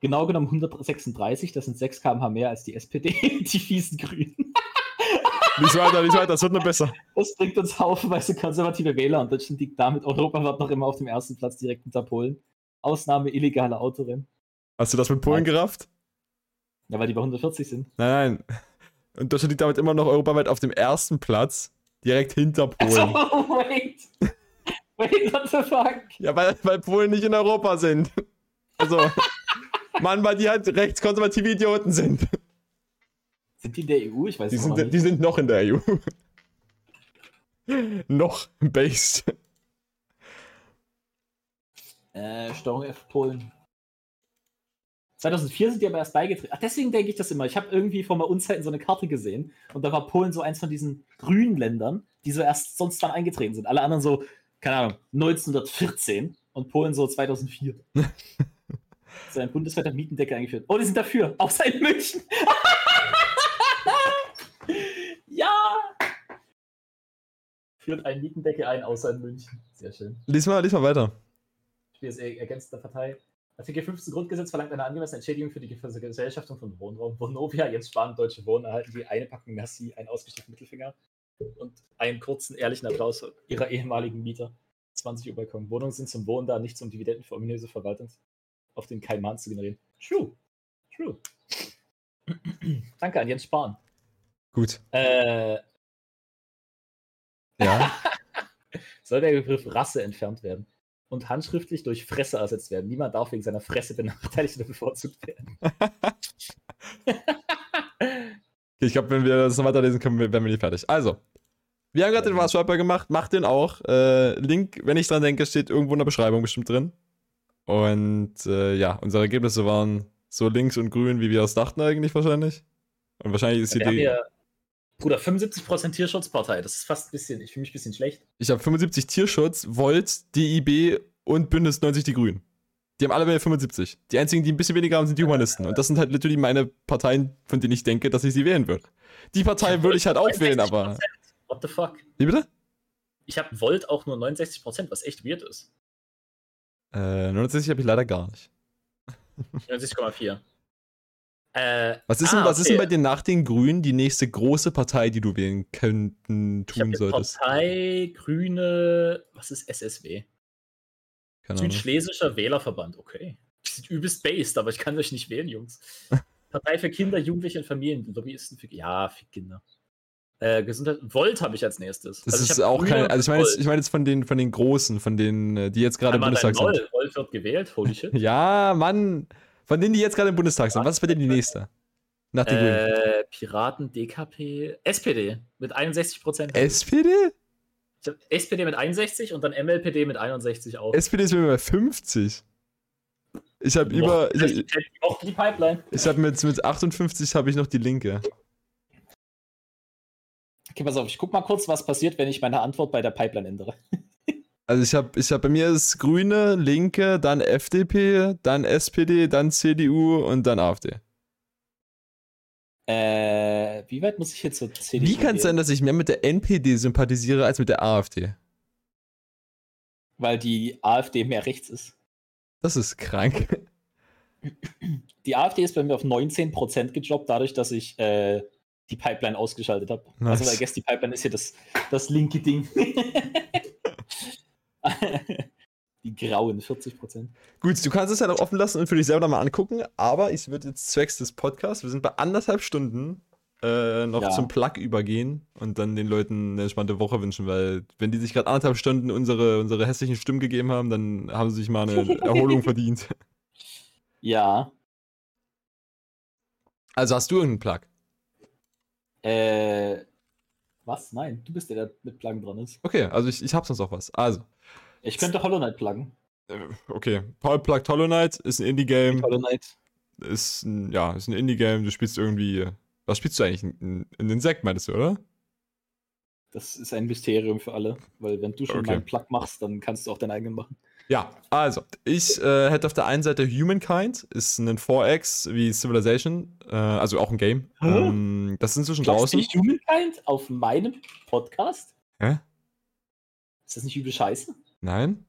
Genau genommen 136, das sind 6 km/h mehr als die SPD, die fiesen Grünen. Nicht weiter, nicht weiter, das wird nur besser. Das bringt uns haufenweise konservative Wähler und Deutschland liegt damit europaweit noch immer auf dem ersten Platz direkt hinter Polen. Ausnahme illegale Autorennen. Hast du das mit Polen gerafft? Ja, weil die bei 140 sind. Nein, nein. Und Deutschland liegt damit immer noch europaweit auf dem ersten Platz, direkt hinter Polen. Oh, wait. Wait, what the fuck? Ja, weil, weil Polen nicht in Europa sind. Also, Mann, weil die halt rechtskonservative Idioten sind. Sind die in der EU? Ich weiß Die sind, nicht. die sind noch in der EU. noch based. Äh, Steuerung F Polen. 2004 sind die aber erst beigetreten. Ach, deswegen denke ich das immer. Ich habe irgendwie vor mal Unzeiten so eine Karte gesehen und da war Polen so eins von diesen grünen Ländern, die so erst sonst dann eingetreten sind. Alle anderen so, keine Ahnung, 1914 und Polen so 2004. so ein bundesweiter Mietendeckel eingeführt. Oh, die sind dafür. Außer in München. ja! Führt ein Mietendeckel ein, außer in München. Sehr schön. Lies mal, lies mal weiter. Spiel ist ergänzt der Partei. Artikel 15 Grundgesetz verlangt eine angemessene Entschädigung für die Gesellschaftung von Wohnraum. Vonovia, Jens Spahn, Deutsche Wohnen erhalten die eine Packung Merci, einen ausgestreckten Mittelfinger und einen kurzen, ehrlichen Applaus ihrer ehemaligen Mieter. 20 Uhr Balkon. Wohnungen sind zum Wohnen da, nicht zum Dividenden für ominöse Verwaltung, auf den kein Mann zu generieren. True. True. Danke an Jens Spahn. Gut. Äh, Ja. soll der Begriff Rasse entfernt werden und handschriftlich durch Fresse ersetzt werden. Niemand darf wegen seiner Fresse benachteiligt oder bevorzugt werden. Okay, ich glaube, wenn wir das noch weiterlesen können, werden wir nicht fertig. Also, wir haben gerade den Mars Swiper gemacht, macht den auch. Äh, Link, wenn ich dran denke, steht irgendwo in der Beschreibung bestimmt drin. Und äh, ja, unsere Ergebnisse waren so links und grün, wie wir es dachten eigentlich wahrscheinlich. Und wahrscheinlich ist die. hier, Bruder, 75% Tierschutzpartei. Das ist fast ein bisschen, ich fühle mich ein bisschen schlecht. Ich habe 75 Tierschutz, Volt, DIB und Bündnis 90 Die Grünen. Die haben alle bei 75. Die einzigen, die ein bisschen weniger haben, sind die Humanisten. Und das sind halt literally meine Parteien, von denen ich denke, dass ich sie wählen würde. Die Partei würde ich halt auch wählen, aber. 69%. What the fuck? Wie bitte? Ich habe Volt auch nur 69%, was echt weird ist. Äh, 69 habe ich leider gar nicht. 90,4. Äh, Was ist, denn, ah, was ist denn okay. bei dir nach den Grünen die nächste große Partei, die du wählen könnten, Ich tun solltest? Partei, Grüne, was ist SSW? Keine Ahnung. Südschlesischer Wählerverband, okay. Die sind übelst based, aber ich kann euch nicht wählen, Jungs. Partei für Kinder, Jugendliche und Familien. Lobbyisten für. Ja, für Kinder. Äh, Gesundheit. Volt habe ich als nächstes. Das Also ist hab auch kein. Also ich meine jetzt, Volt. ich mein jetzt von den von den Großen, von denen, äh, die jetzt gerade im Bundestag sind. Noll. Volt wird gewählt, holy shit. Ja, Mann. Von denen, die jetzt gerade im Bundestag sind. Was ist bei denen die nächste? Nach den Grünen. äh, Piraten, DKP, SPD mit 61 Prozent. SPD? Ich hab SPD mit 61 und dann MLPD mit 61 auch. SPD ist mir bei 50. Ich habe über. Ich, Ich auch die Pipeline. ich habe mit, mit 58 habe ich noch die Linke. Okay, pass auf, ich guck mal kurz, was passiert, wenn ich meine Antwort bei der Pipeline ändere. Also ich habe, ich hab, bei mir ist Grüne, Linke, dann FDP, dann SPD, dann CDU und dann AfD. Äh, wie weit muss ich jetzt zur CDU Wie kann es sein, dass ich mehr mit der NPD sympathisiere als mit der AfD? Weil die AfD mehr rechts ist. Das ist krank. Die AfD ist bei mir auf 19% gedroppt, dadurch, dass ich äh, die Pipeline ausgeschaltet habe. Nice. Also, I guess die Pipeline ist hier das, das linke Ding. die grauen 40%. Gut, du kannst es ja noch offen lassen und für dich selber noch mal angucken, aber ich würde jetzt zwecks des Podcasts, wir sind bei anderthalb Stunden, äh, noch Ja. zum Plug übergehen und dann den Leuten eine entspannte Woche wünschen, weil wenn die sich gerade anderthalb Stunden unsere, unsere hässlichen Stimmen gegeben haben, dann haben sie sich mal eine Erholung verdient. Ja. Also hast du irgendeinen Plug? Äh. Was? Nein, du bist der, der mit Pluggen dran ist. Okay, also ich, ich hab sonst auch was. Also, Ich könnte Hollow Knight pluggen. äh, okay. Paul pluggt Hollow Knight, ist ein Indie-Game. Hollow Knight. ist ein, ja, ist ein Indie-Game, du spielst irgendwie Was spielst du eigentlich? Ein, ein Insekt, meinst du, oder? Das ist ein Mysterium für alle, weil wenn du schon Okay. meinen Plug machst, dann kannst du auch deinen eigenen machen. Ja, also, ich äh, hätte auf der einen Seite Humankind, ist ein 4X wie Civilization, äh, also auch ein Game. Ähm, das ist inzwischen Glaubst draußen. nicht Humankind auf meinem Podcast? Hä? Ist das nicht übel scheiße? Nein?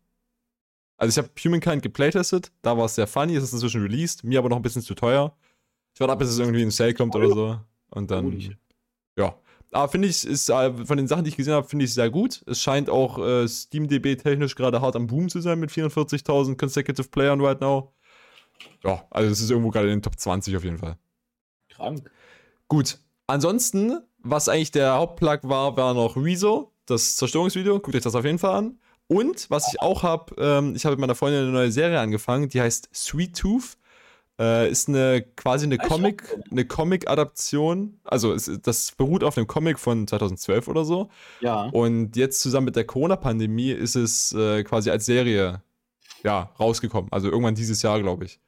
Also ich habe Humankind geplaytestet, da war es sehr funny, es ist inzwischen released, mir aber noch ein bisschen zu teuer. Ich warte ab, bis es irgendwie in Sale kommt oder so. Und dann. Ja. Aber finde ich, ist äh, von den Sachen, die ich gesehen habe, finde ich sehr gut. Es scheint auch äh, SteamDB technisch gerade hart am Boom zu sein mit 44.000 Consecutive Playern right now. Ja, also es ist irgendwo gerade in den Top 20 auf jeden Fall. Krank. Gut. Ansonsten, was eigentlich der Hauptplug war, war noch Rezo, das Zerstörungsvideo. Guckt euch das auf jeden Fall an. Und was ich auch habe, ähm, ich habe mit meiner Freundin eine neue Serie angefangen, die heißt Sweet Tooth. Äh, ist eine quasi eine Ah, Comic, eine Comic-Adaption. Also es, das beruht auf einem Comic von 2012 oder so. Ja. Und jetzt zusammen mit der Corona-Pandemie ist es äh, quasi als Serie ja, rausgekommen. Also irgendwann dieses Jahr, glaube ich.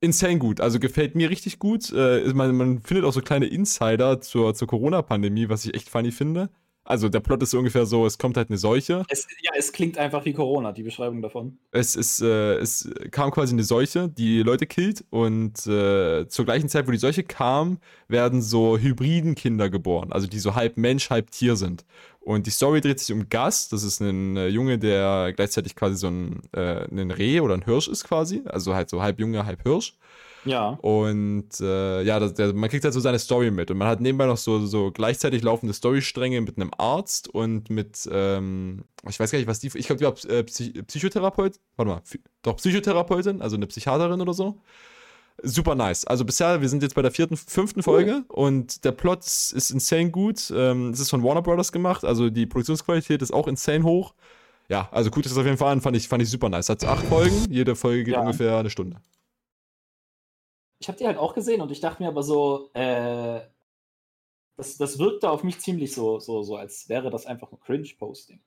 Insane gut. Also gefällt mir richtig gut. Äh, man, man findet auch so kleine Insider zur, zur Corona-Pandemie, was ich echt funny finde. Also der Plot ist so ungefähr so, es kommt halt eine Seuche. Es, ja, es klingt einfach wie Corona, die Beschreibung davon. Es, ist, äh, es kam quasi eine Seuche, die Leute killt und äh, zur gleichen Zeit, wo die Seuche kam, werden so hybriden Kinder geboren, also die so halb Mensch, halb Tier sind. Und die Story dreht sich um Gus, das ist ein äh, Junge, der gleichzeitig quasi so ein, äh, ein Reh oder ein Hirsch ist quasi, also halt so halb Junge, halb Hirsch. Ja. Und äh, ja, das, der, man kriegt halt so seine Story mit. Und man hat nebenbei noch so, so gleichzeitig laufende Storystränge mit einem Arzt und mit, ähm, ich weiß gar nicht, was die, ich glaube, die war äh, Psych Psychotherapeut, warte mal, doch Psychotherapeutin, also eine Psychiaterin oder so. Super nice. Also bisher, wir sind jetzt bei der vierten, fünften Folge und der Plot ist, ist insane gut. Ähm, es ist von Warner Brothers gemacht, also die Produktionsqualität ist auch insane hoch. Ja, also guckt es auf jeden Fall an, fand ich, fand ich super nice. Hat acht Folgen, jede Folge geht Ja. ungefähr eine Stunde. Ich habe die halt auch gesehen und ich dachte mir aber so, äh, das, das wirkte auf mich ziemlich so, so, so, als wäre das einfach ein Cringe-Posting.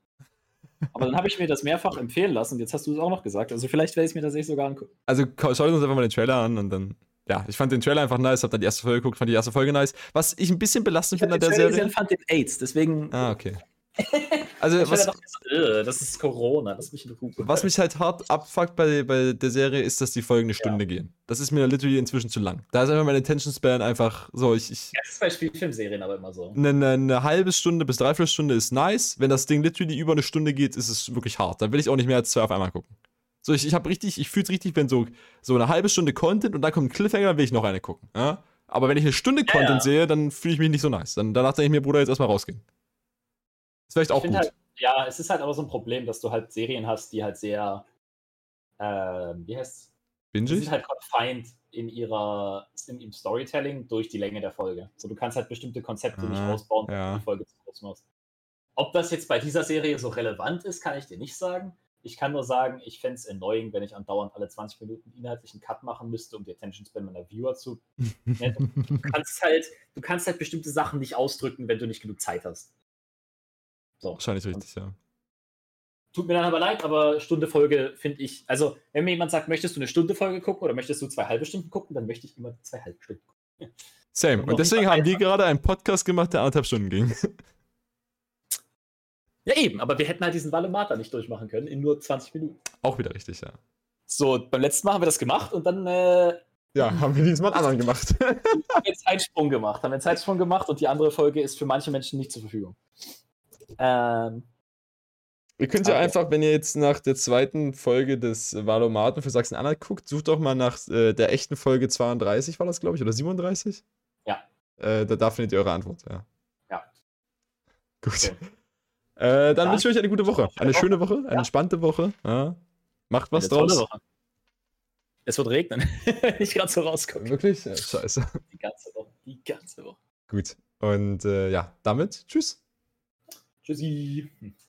Aber dann habe ich mir das mehrfach empfehlen lassen und jetzt hast du es auch noch gesagt. Also vielleicht werde ich es mir tatsächlich sogar angucken. Also schaut uns einfach mal den Trailer an und dann. Ja, ich fand den Trailer einfach nice, hab dann die erste Folge geguckt, fand die erste Folge nice. Was ich ein bisschen belastend Ich finde an der Serie. und fand den AIDS, deswegen. Ah, okay. Also, was, dachte, äh, das ist Corona, lass mich in Ruhe. was mich halt hart abfuckt bei, bei der Serie, ist, dass die Folgen eine Stunde gehen. Das ist mir literally inzwischen zu lang. Da ist einfach mein Attention Span einfach so, ich. ich Das ist bei Spielfilmserien aber immer so. eine, eine, eine halbe Stunde bis dreiviertel Stunde ist nice. Wenn das Ding literally über eine Stunde geht, ist es wirklich hart. Dann will ich auch nicht mehr als zwei auf einmal gucken. So, ich, ich habe richtig, ich fühle es richtig, wenn so, so eine halbe Stunde Content und dann kommt ein Cliffhanger, dann will ich noch eine gucken. Ja? Aber wenn ich eine Stunde Ja, Content ja. sehe, dann fühle ich mich nicht so nice. Dann, danach denke ich mir, Bruder, jetzt erstmal rausgehen. Ist vielleicht auch gut. halt, ja, es ist halt aber so ein Problem, dass du halt Serien hast, die halt sehr, ähm, wie heißt's? Die Binge sind halt confined in ihrer, ihrem Storytelling durch die Länge der Folge. So, du kannst halt bestimmte Konzepte nicht Ah, ausbauen, wenn ja. du die Folge zu kurz machst. Ob das jetzt bei dieser Serie so relevant ist, kann ich dir nicht sagen. Ich kann nur sagen, ich fände es annoying, wenn ich andauernd alle 20 Minuten inhaltlichen Cut machen müsste, um die Attention Span meiner Viewer zu. Du, kannst halt, du kannst halt bestimmte Sachen nicht ausdrücken, wenn du nicht genug Zeit hast. So. Wahrscheinlich richtig, ja. Tut mir dann aber leid, aber Stunde Folge finde ich, also wenn mir jemand sagt, möchtest du eine Stunde Folge gucken oder möchtest du zwei halbe Stunden gucken, dann möchte ich immer zwei halbe Stunden gucken. Same. Und deswegen haben wir gerade einen Podcast gemacht, der anderthalb Stunden ging. Ja eben, aber wir hätten halt diesen Valomata nicht durchmachen können in nur 20 Minuten. auch wieder richtig, ja. So, beim letzten Mal haben wir das gemacht und dann äh, Ja, haben wir diesmal einen anderen gemacht. haben wir einen Zeitsprung gemacht. Haben wir einen Zeitsprung gemacht und die andere Folge ist für manche Menschen nicht zur Verfügung. Ähm, Ihr könnt ja ja. einfach, wenn ihr jetzt nach der zweiten Folge des Valomaten für Sachsen-Anhalt guckt, sucht doch mal nach äh, der echten Folge 32, war das, glaube ich, oder 37? Ja. Äh, da, da findet ihr eure Antwort, ja. Ja. Gut. Okay. Äh, dann Dann wünsche ich euch eine gute Woche. Eine schöne Woche, eine Ja. entspannte Woche. Ja. Macht was eine draus. Woche. Es wird regnen, wenn ich gerade so rausgucke. Wirklich? Ja, scheiße. Die ganze Woche. Die ganze Woche. Gut. Und äh, ja, damit tschüss. Je.